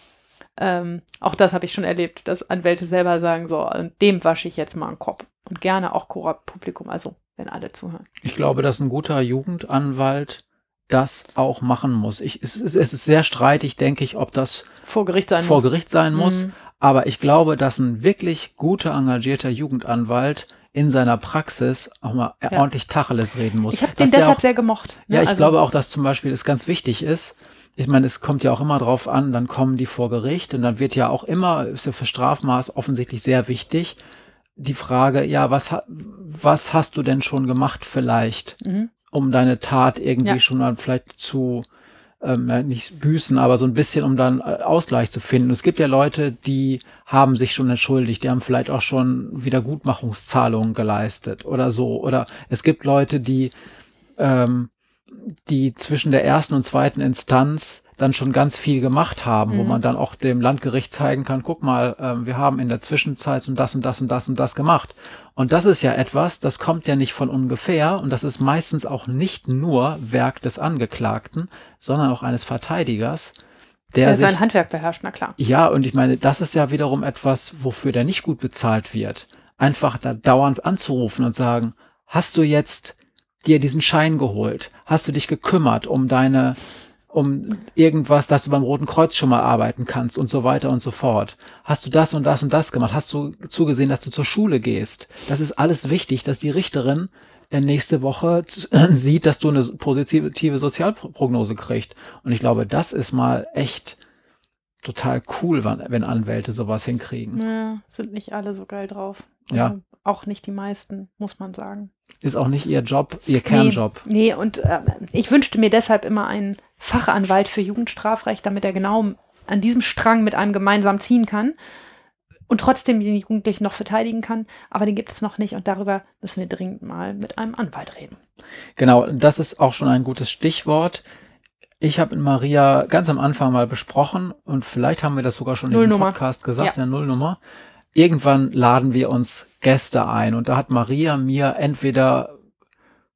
ähm, auch das habe ich schon erlebt, dass Anwälte selber sagen, so, dem wasche ich jetzt mal einen Kopf. Und gerne auch Publikum, also wenn alle zuhören. Ich glaube, dass ein guter Jugendanwalt das auch machen muss. Ich, es, es ist sehr streitig, denke ich, ob das vor Gericht sein vor muss. Gericht sein muss. Mhm. Aber ich glaube, dass ein wirklich guter, engagierter Jugendanwalt in seiner Praxis auch mal ja. ordentlich Tacheles reden muss. Ich habe den deshalb auch, sehr gemocht. Ne? Ja, ich also, glaube auch, dass zum Beispiel es ganz wichtig ist, ich meine, es kommt ja auch immer drauf an, dann kommen die vor Gericht und dann wird ja auch immer, ist ja für Strafmaß offensichtlich sehr wichtig, die Frage, ja, was, was hast du denn schon gemacht vielleicht? Mhm um deine Tat irgendwie ja. schon mal vielleicht zu ähm, nicht büßen, aber so ein bisschen, um dann äh, Ausgleich zu finden. Es gibt ja Leute, die haben sich schon entschuldigt, die haben vielleicht auch schon Wiedergutmachungszahlungen geleistet oder so. Oder es gibt Leute, die, ähm, die zwischen der ersten und zweiten Instanz dann schon ganz viel gemacht haben, mhm. wo man dann auch dem Landgericht zeigen kann, guck mal, äh, wir haben in der Zwischenzeit und das und das und das und das gemacht. Und das ist ja etwas, das kommt ja nicht von ungefähr und das ist meistens auch nicht nur Werk des Angeklagten, sondern auch eines Verteidigers, der, der sich, sein Handwerk beherrscht, na klar. Ja, und ich meine, das ist ja wiederum etwas, wofür der nicht gut bezahlt wird. Einfach da dauernd anzurufen und sagen, hast du jetzt dir diesen Schein geholt? Hast du dich gekümmert um deine um irgendwas, dass du beim Roten Kreuz schon mal arbeiten kannst und so weiter und so fort. Hast du das und das und das gemacht? Hast du zugesehen, dass du zur Schule gehst? Das ist alles wichtig, dass die Richterin äh, nächste Woche *clears throat* sieht, dass du eine positive Sozialprognose kriegst. Und ich glaube, das ist mal echt total cool, wenn Anwälte sowas hinkriegen. Ja, sind nicht alle so geil drauf. Ja. Auch nicht die meisten, muss man sagen. Ist auch nicht ihr Job, ihr Kernjob. Nee, nee und äh, ich wünschte mir deshalb immer einen Fachanwalt für Jugendstrafrecht, damit er genau an diesem Strang mit einem gemeinsam ziehen kann und trotzdem die Jugendlichen noch verteidigen kann. Aber den gibt es noch nicht und darüber müssen wir dringend mal mit einem Anwalt reden. Genau, das ist auch schon ein gutes Stichwort. ich habe mit Maria ganz am Anfang mal besprochen und vielleicht haben wir das sogar schon in diesem. Podcast gesagt, Ja. in der Nullnummer. Irgendwann laden wir uns Gäste ein und da hat Maria mir entweder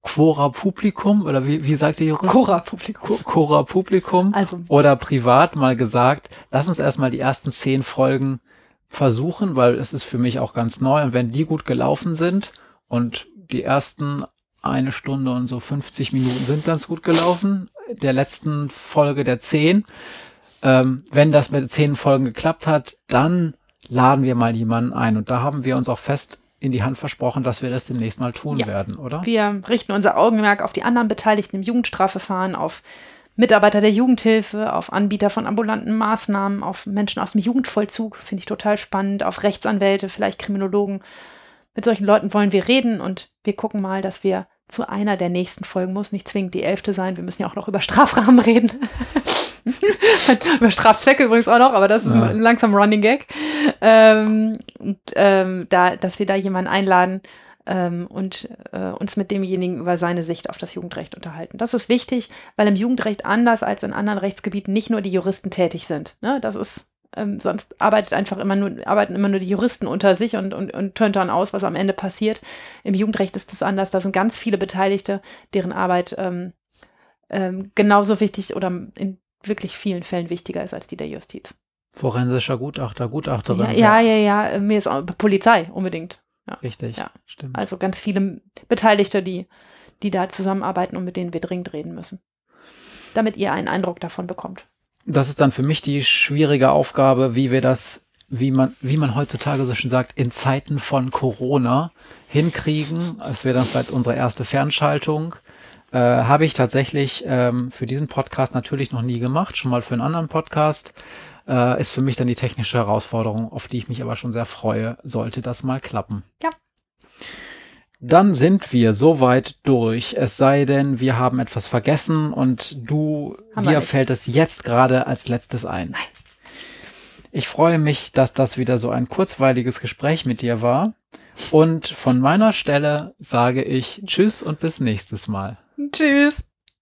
Quora Publikum oder wie, wie sagt der Jurist? Cora-Publikum. Qu- Quora Publikum Also, oder privat mal gesagt, lass uns erstmal die ersten zehn Folgen versuchen, weil es ist für mich auch ganz neu und wenn die gut gelaufen sind und die ersten eine Stunde und so 50 Minuten sind ganz gut gelaufen, der letzten Folge der zehn, ähm, wenn das mit zehn Folgen geklappt hat, dann laden wir mal jemanden ein und da haben wir uns auch fest in die Hand versprochen, dass wir das demnächst mal tun Ja. werden, oder? wir richten unser Augenmerk auf die anderen Beteiligten im Jugendstrafverfahren, auf Mitarbeiter der Jugendhilfe, auf Anbieter von ambulanten Maßnahmen, auf Menschen aus dem Jugendvollzug, finde ich total spannend, auf Rechtsanwälte, vielleicht Kriminologen. Mit solchen Leuten wollen wir reden und wir gucken mal, dass wir zu einer der nächsten Folgen, muss nicht zwingend die elfte sein, wir müssen ja auch noch über Strafrahmen reden. *laughs* über Strafzwecke übrigens auch noch, aber das ist Ja. ein langsam Running Gag. Ähm, und, ähm, da, dass wir da jemanden einladen, ähm, und äh, uns mit demjenigen über seine Sicht auf das Jugendrecht unterhalten. Das ist wichtig, weil im Jugendrecht anders als in anderen Rechtsgebieten nicht nur die Juristen tätig sind. Ne? Das ist ähm, sonst arbeitet einfach immer nur, arbeiten immer nur die Juristen unter sich und, und, und tönt dann aus, was am Ende passiert. Im Jugendrecht ist das anders. Da sind ganz viele Beteiligte, deren Arbeit ähm, ähm, genauso wichtig oder in wirklich vielen Fällen wichtiger ist als die der Justiz. Forensischer Gutachter, Gutachterin. Ja, ja, ja, ja, äh, mir ist auch Polizei unbedingt. Richtig, Ja. stimmt. Also ganz viele Beteiligte, die, die da zusammenarbeiten und mit denen wir dringend reden müssen. Damit ihr einen Eindruck davon bekommt. Das ist dann für mich die schwierige Aufgabe, wie wir das, wie man, wie man heutzutage so schön sagt, in Zeiten von Corona hinkriegen. Es wäre dann vielleicht unsere erste Fernschaltung. Äh, Habe ich tatsächlich ähm, für diesen Podcast natürlich noch nie gemacht, schon mal für einen anderen Podcast. Äh, ist für mich dann die technische Herausforderung, auf die ich mich aber schon sehr freue, sollte das mal klappen. Ja. Dann sind wir soweit durch. Es sei denn, wir haben etwas vergessen und du, dir fällt es jetzt gerade als letztes ein. Nein. Ich freue mich, dass das wieder so ein kurzweiliges Gespräch mit dir war. Und von meiner Stelle sage ich Tschüss und bis nächstes Mal. Tschüss.